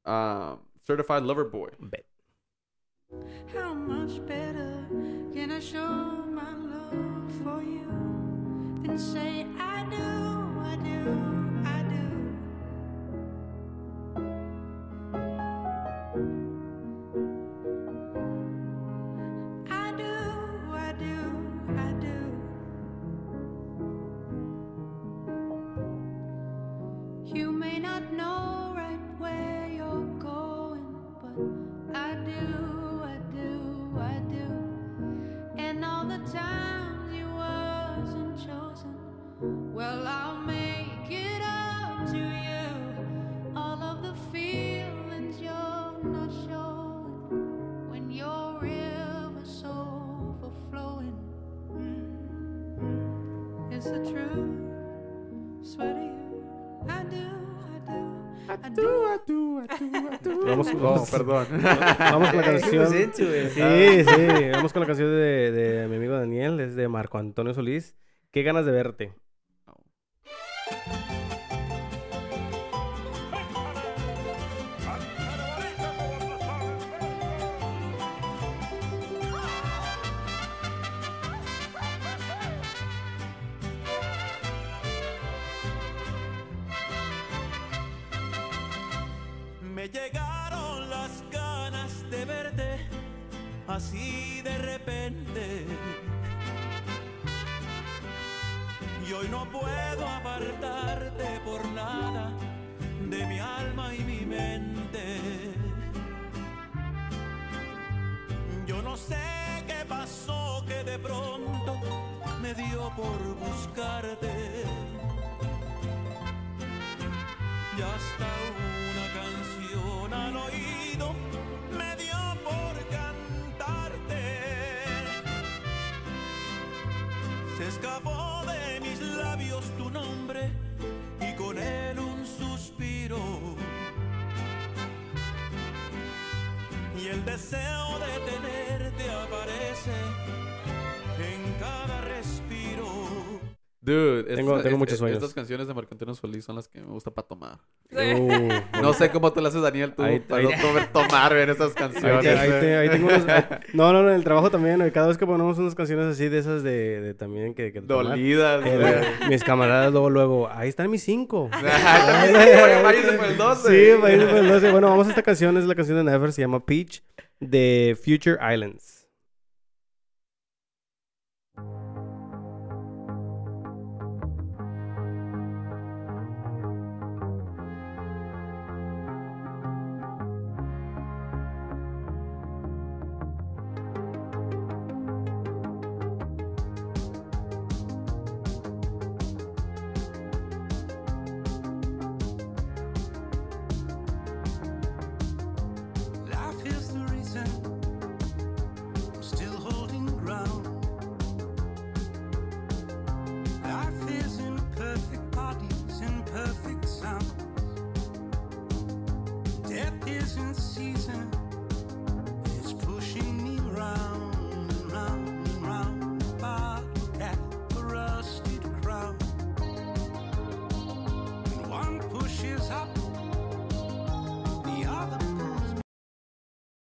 Speaker 1: ah, Certified Lover Boy.
Speaker 5: Bet.
Speaker 6: How much better can I show my love for you than say I It's the truth. Swear to you, I do, I do, I do.
Speaker 5: Vamos, vamos,
Speaker 1: perdón.
Speaker 5: vamos con la canción. Sí, sí. Vamos con la canción de, de mi amigo Daniel. Es de Marco Antonio Solís. Qué ganas de verte. Muchos sueños.
Speaker 1: Estas canciones de Marco Antonio Solís son las que me gusta para tomar.
Speaker 5: Uh,
Speaker 1: No sé cómo te las haces, Daniel, tú
Speaker 5: Ahí-
Speaker 1: para
Speaker 5: ahí-
Speaker 1: no tomar- tomar en esas canciones.
Speaker 5: te- ahí te- ahí tengo unos- ahí- no, no, no, en el trabajo también. Cada vez que ponemos unas canciones así de esas de, de también que, que tomar,
Speaker 1: Dolidas.
Speaker 5: eh, mis camaradas luego, luego, ahí están mis cinco.
Speaker 1: Por el 12.
Speaker 5: Sí, por el 12. Bueno, vamos a esta canción, es la canción de Never, se llama Peach, de Future Islands.